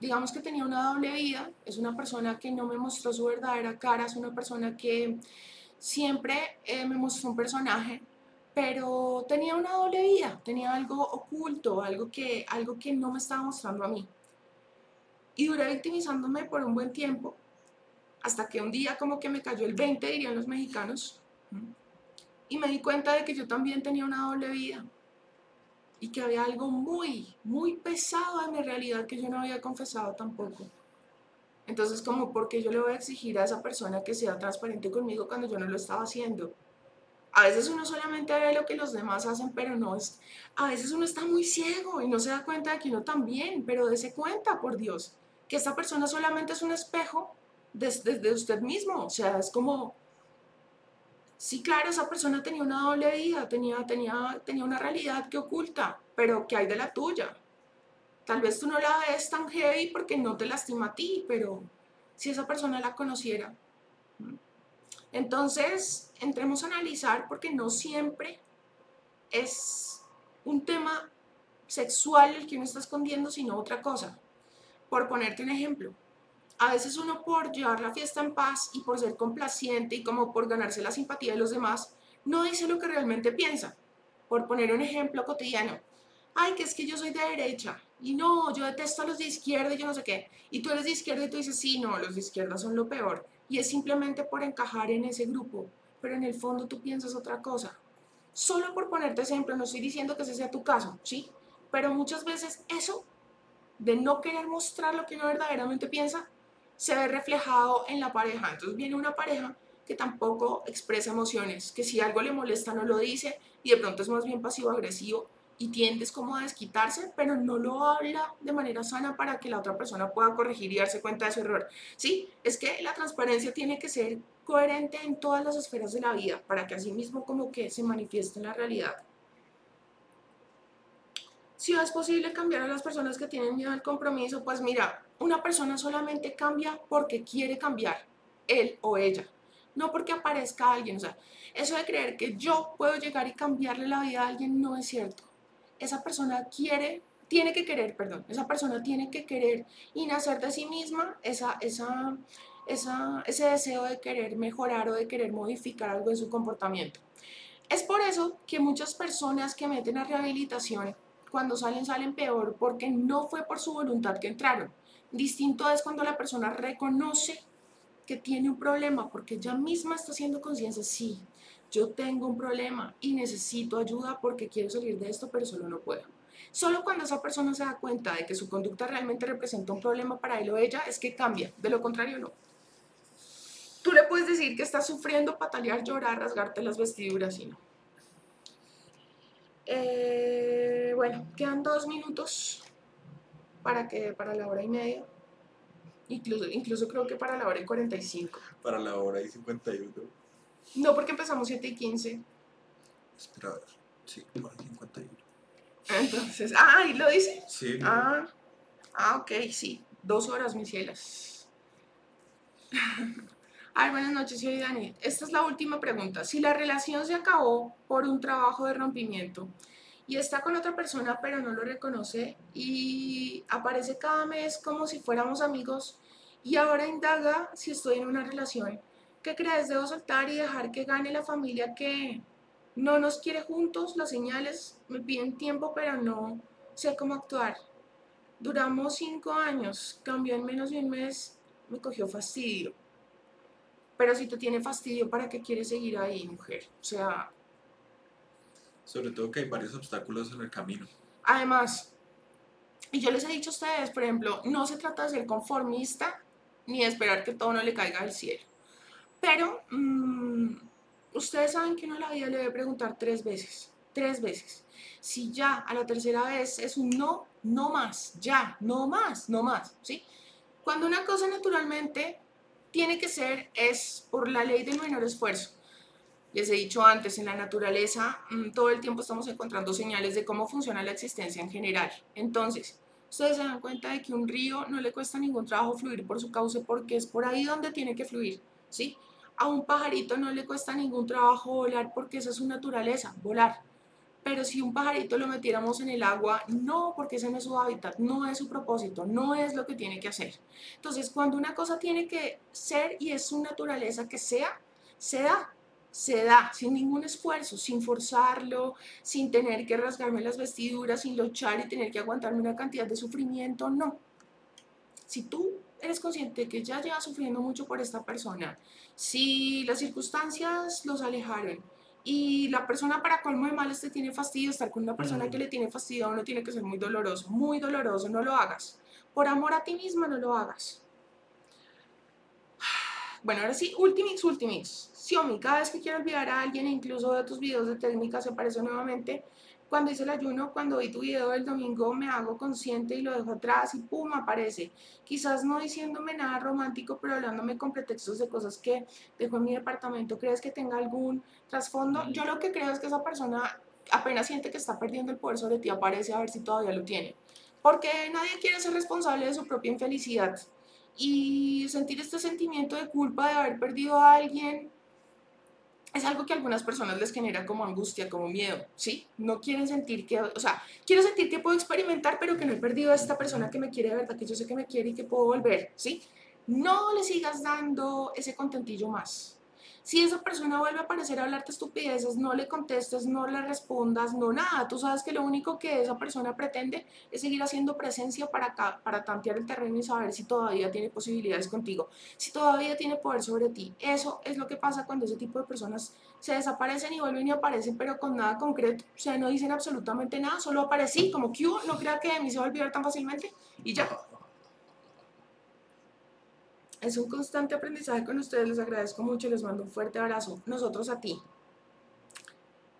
digamos que tenía una doble vida, es una persona que no me mostró su verdadera cara, es una persona que siempre eh, me mostró un personaje, pero tenía una doble vida, tenía algo oculto, algo que, algo que no me estaba mostrando a mí. Y duré victimizándome por un buen tiempo, hasta que un día como que me cayó el 20, dirían los mexicanos, y me di cuenta de que yo también tenía una doble vida y que había algo muy, muy pesado en mi realidad que yo no había confesado tampoco. Entonces, como, ¿por qué yo le voy a exigir a esa persona que sea transparente conmigo cuando yo no lo estaba haciendo? A veces uno solamente ve lo que los demás hacen, pero no es. A veces uno está muy ciego y no se da cuenta de que uno también, pero dése cuenta, por Dios, que esta persona solamente es un espejo desde de, usted mismo. O sea, es como, Sí, claro, esa persona tenía una doble vida, tenía, tenía, tenía una realidad que oculta, pero ¿qué hay de la tuya? Tal vez tú no la ves tan heavy porque no te lastima a ti, pero si esa persona la conociera. Entonces, entremos a analizar porque no siempre es un tema sexual el que uno está escondiendo, sino otra cosa. Por ponerte un ejemplo, a veces uno por llevar la fiesta en paz y por ser complaciente y como por ganarse la simpatía de los demás, no dice lo que realmente piensa. Por poner un ejemplo cotidiano, ay, que es que yo soy de derecha y no, yo detesto a los de izquierda y yo no sé qué. Y tú eres de izquierda y tú dices, sí, no, los de izquierda son lo peor. Y es simplemente por encajar en ese grupo, pero en el fondo tú piensas otra cosa. Solo por ponerte ejemplo, no estoy diciendo que ese sea tu caso, ¿sí? Pero muchas veces eso de no querer mostrar lo que uno verdaderamente piensa se ve reflejado en la pareja. Entonces viene una pareja que tampoco expresa emociones, que si algo le molesta no lo dice y de pronto es más bien pasivo-agresivo y tiendes como a desquitarse, pero no lo habla de manera sana para que la otra persona pueda corregir y darse cuenta de su error. Sí, es que la transparencia tiene que ser coherente en todas las esferas de la vida para que así mismo como que se manifieste en la realidad. Si es posible cambiar a las personas que tienen miedo al compromiso, pues mira, una persona solamente cambia porque quiere cambiar, él o ella, no porque aparezca alguien. O sea, eso de creer que yo puedo llegar y cambiarle la vida a alguien no es cierto. Esa persona quiere, tiene que querer, perdón, esa persona tiene que querer y nacer de sí misma esa, esa, esa, ese deseo de querer mejorar o de querer modificar algo en su comportamiento. Es por eso que muchas personas que meten a rehabilitación, cuando salen, salen peor porque no fue por su voluntad que entraron Distinto es cuando la persona reconoce que tiene un problema, porque ella misma está haciendo conciencia, sí, yo tengo un problema y necesito ayuda porque quiero salir de esto, pero solo no puedo. Solo cuando esa persona se da cuenta de que su conducta realmente representa un problema para él o ella, es que cambia, de lo contrario no. Tú le puedes decir que estás sufriendo, patalear, llorar, rasgarte las vestiduras y no. Eh, bueno, quedan dos minutos para que para la hora y media. Incluso, incluso creo que para la hora y 45. Para la hora y 51. No, porque empezamos 7 y 15. Espera, sí, hora y 51. Entonces, ah, ¿y lo dice? Sí. Ah, ah, ok, sí. Dos horas, mis cielas. Buenas noches, soy Dani. Esta es la última pregunta. Si la relación se acabó por un trabajo de rompimiento, y está con otra persona pero no lo reconoce y aparece cada mes como si fuéramos amigos y ahora indaga si estoy en una relación. ¿Qué crees? Debo soltar y dejar que gane la familia que no nos quiere juntos. Las señales me piden tiempo pero no sé cómo actuar. Duramos cinco años, cambió en menos de un mes, me cogió fastidio. Pero si te tiene fastidio, ¿para qué quieres seguir ahí, mujer? O sea, sobre todo que hay varios obstáculos en el camino. Además, y yo les he dicho a ustedes, por ejemplo, no se trata de ser conformista ni esperar que todo no le caiga del cielo. Pero mm, ustedes saben que uno en la vida le debe preguntar tres veces, tres veces. Si ya a la tercera vez es un no, no más, ya, no más, no más, ¿sí? Cuando una cosa naturalmente tiene que ser, es por la ley del menor esfuerzo. Les he dicho antes, en la naturaleza mm, todo el tiempo estamos encontrando señales de cómo funciona la existencia en general. Entonces, ustedes se dan cuenta de que un río no le cuesta ningún trabajo fluir por su cauce porque es por ahí donde tiene que fluir, ¿sí? A un pajarito no le cuesta ningún trabajo volar porque esa es su naturaleza, volar. Pero si un pajarito lo metiéramos en el agua, no, porque ese no es su hábitat, no es su propósito, no es lo que tiene que hacer. Entonces, cuando una cosa tiene que ser y es su naturaleza que sea, se da se da sin ningún esfuerzo, sin forzarlo, sin tener que rasgarme las vestiduras, sin luchar y tener que aguantarme una cantidad de sufrimiento, no. Si tú eres consciente que ya llevas sufriendo mucho por esta persona, si las circunstancias los alejaron y la persona para colmo de males te tiene fastidio, estar con una persona que le tiene fastidio no tiene que ser muy doloroso, muy doloroso, no lo hagas. Por amor a ti misma no lo hagas. Bueno, ahora sí, Ultimix, Ultimix. Xiaomi, cada vez que quiero olvidar a alguien, incluso de tus videos de técnica, se aparece nuevamente. Cuando hice el ayuno, cuando vi tu video del domingo, me hago consciente y lo dejo atrás y pum, aparece. Quizás no diciéndome nada romántico, pero hablándome con pretextos de cosas que dejó en mi departamento. ¿Crees que tenga algún trasfondo? Yo lo que creo es que esa persona apenas siente que está perdiendo el poder sobre ti, aparece a ver si todavía lo tiene. Porque nadie quiere ser responsable de su propia infelicidad y sentir este sentimiento de culpa de haber perdido a alguien es algo que a algunas personas les genera como angustia, como miedo, ¿sí? No quieren sentir que, o sea, quiero sentir que puedo experimentar, pero que no he perdido a esta persona que me quiere de verdad, que yo sé que me quiere y que puedo volver, ¿sí? No le sigas dando ese contentillo más. Si esa persona vuelve a aparecer a hablarte estupideces, no le contestes, no le respondas, no nada. Tú sabes que lo único que esa persona pretende es seguir haciendo presencia para, para tantear el terreno y saber si todavía tiene posibilidades contigo, si todavía tiene poder sobre ti. Eso es lo que pasa cuando ese tipo de personas se desaparecen y vuelven y aparecen, pero con nada concreto. O sea, no dicen absolutamente nada, solo aparecí, como que no crea que de mí se va a olvidar tan fácilmente y ya es un constante aprendizaje con ustedes, les agradezco mucho, les mando un fuerte abrazo. Nosotros a ti.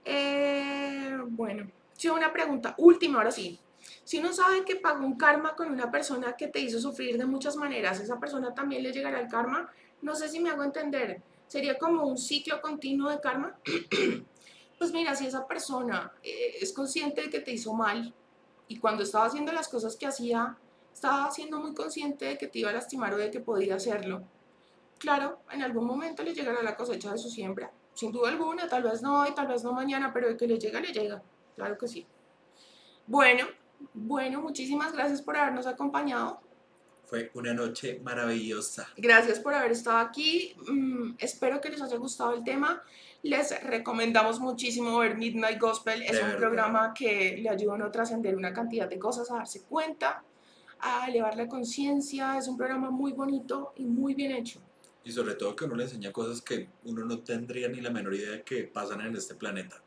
Eh, bueno, sí, una pregunta, última, ahora sí. Si uno sabe que pagó un karma con una persona que te hizo sufrir de muchas maneras, ¿esa persona también le llegará el karma? No sé si me hago entender. ¿Sería como un ciclo continuo de karma? pues mira, si esa persona eh, es consciente de que te hizo mal y cuando estaba haciendo las cosas que hacía, estaba siendo muy consciente de que te iba a lastimar o de que podía hacerlo. Claro, en algún momento le llegará la cosecha de su siembra. Sin duda alguna, tal vez no hoy, tal vez no mañana, pero de que le llega, le llega. Claro que sí. Bueno, bueno, muchísimas gracias por habernos acompañado. Fue una noche maravillosa. Gracias por haber estado aquí. Mm, espero que les haya gustado el tema. Les recomendamos muchísimo ver Midnight Gospel. Es un programa que le ayuda a no trascender una cantidad de cosas, a darse cuenta a elevar la conciencia. Es un programa muy bonito y muy bien hecho. Y sobre todo que uno le enseña cosas que uno no tendría ni la menor idea de que pasan en este planeta.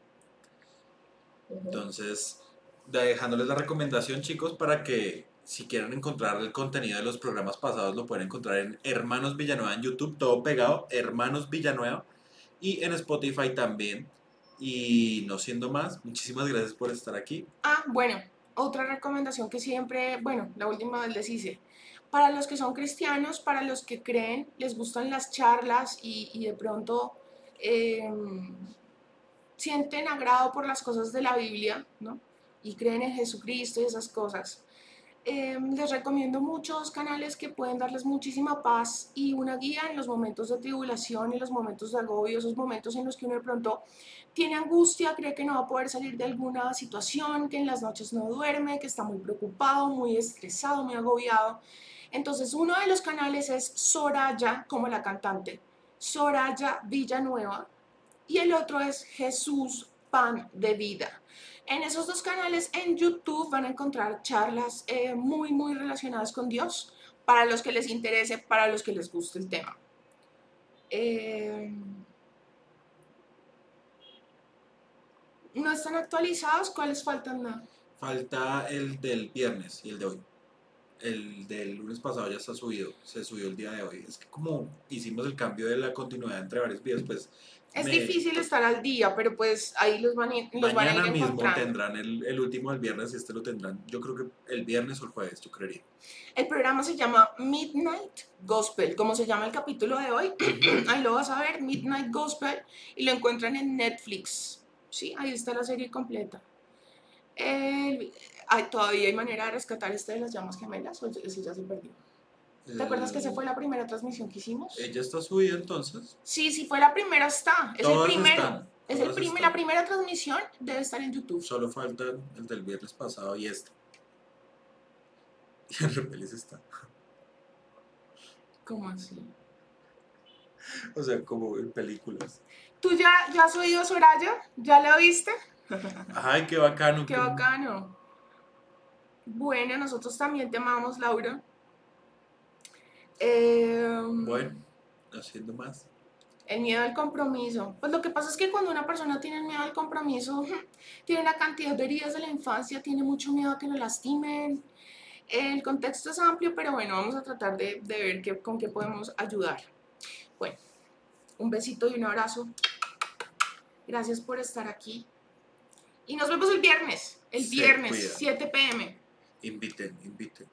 Entonces, dejándoles la recomendación, chicos, para que si quieren encontrar el contenido de los programas pasados, lo pueden encontrar en Hermanos Villanueva en YouTube, todo pegado, Hermanos Villanueva, y en Spotify también. Y no siendo más, muchísimas gracias por estar aquí. Ah, bueno, otra recomendación que siempre, bueno, la última vez les hice, para los que son cristianos, para los que creen, les gustan las charlas y, de pronto em, sienten agrado por las cosas de la Biblia, ¿no? Y creen en Jesucristo y esas cosas. Em, les recomiendo muchos canales que pueden darles muchísima paz y una guía en los momentos de tribulación, en los momentos de agobio, esos momentos en los que uno de pronto tiene angustia, cree que no va a poder salir de alguna situación, que en las noches no duerme, que está muy preocupado, muy estresado, muy agobiado. Entonces uno de los canales es Soraya, como la cantante, Soraya Villanueva, y el otro es Jesús Pan de Vida. En esos dos canales en YouTube van a encontrar charlas eh, muy, muy relacionadas con Dios, para los que les interese, para los que les guste el tema. Eh, ¿No están actualizados? ¿Cuáles faltan? Falta el del viernes y el de hoy. El del lunes pasado ya está subido, se subió el día de hoy. Es que como hicimos el cambio de la continuidad entre varios videos, pues Es me- difícil estar al día, pero pues ahí los van, a ir- los van a mañana ir mismo encontrando. tendrán el, el último del viernes y este lo tendrán, yo creo que el viernes o el jueves, yo creería. El programa se llama Midnight Gospel, como se llama el capítulo de hoy. ahí lo vas a ver, Midnight Gospel, y lo encuentran en Netflix. Sí, ahí está la serie completa. El- todavía hay manera de rescatar este de las llamas gemelas, o ese ya se perdió. ¿Te acuerdas que esa fue la primera transmisión que hicimos? Ella está subida entonces. Sí, sí fue la primera, está. Es Todas el primero. están, es el todas primer, están. la primera transmisión debe estar en YouTube. Solo faltan el del viernes pasado y este. Y el Repelis está. ¿Cómo así? O sea, como en películas. ¿Tú ya, ya has oído Soraya? ¿Ya la oíste? Ay, qué bacano. Qué bacano. Bueno, nosotros también te amamos, Laura. Em, Bueno, haciendo más. El miedo al compromiso. Pues lo que pasa es que cuando una persona tiene miedo al compromiso, tiene una cantidad de heridas de la infancia, tiene mucho miedo a que lo lastimen. El contexto es amplio, pero bueno, vamos a tratar de, de ver qué, con qué podemos ayudar. Bueno, un besito y un abrazo. Gracias por estar aquí. Y nos vemos el viernes. El Se viernes, cuidan. 7 pm. Inviten, inviten.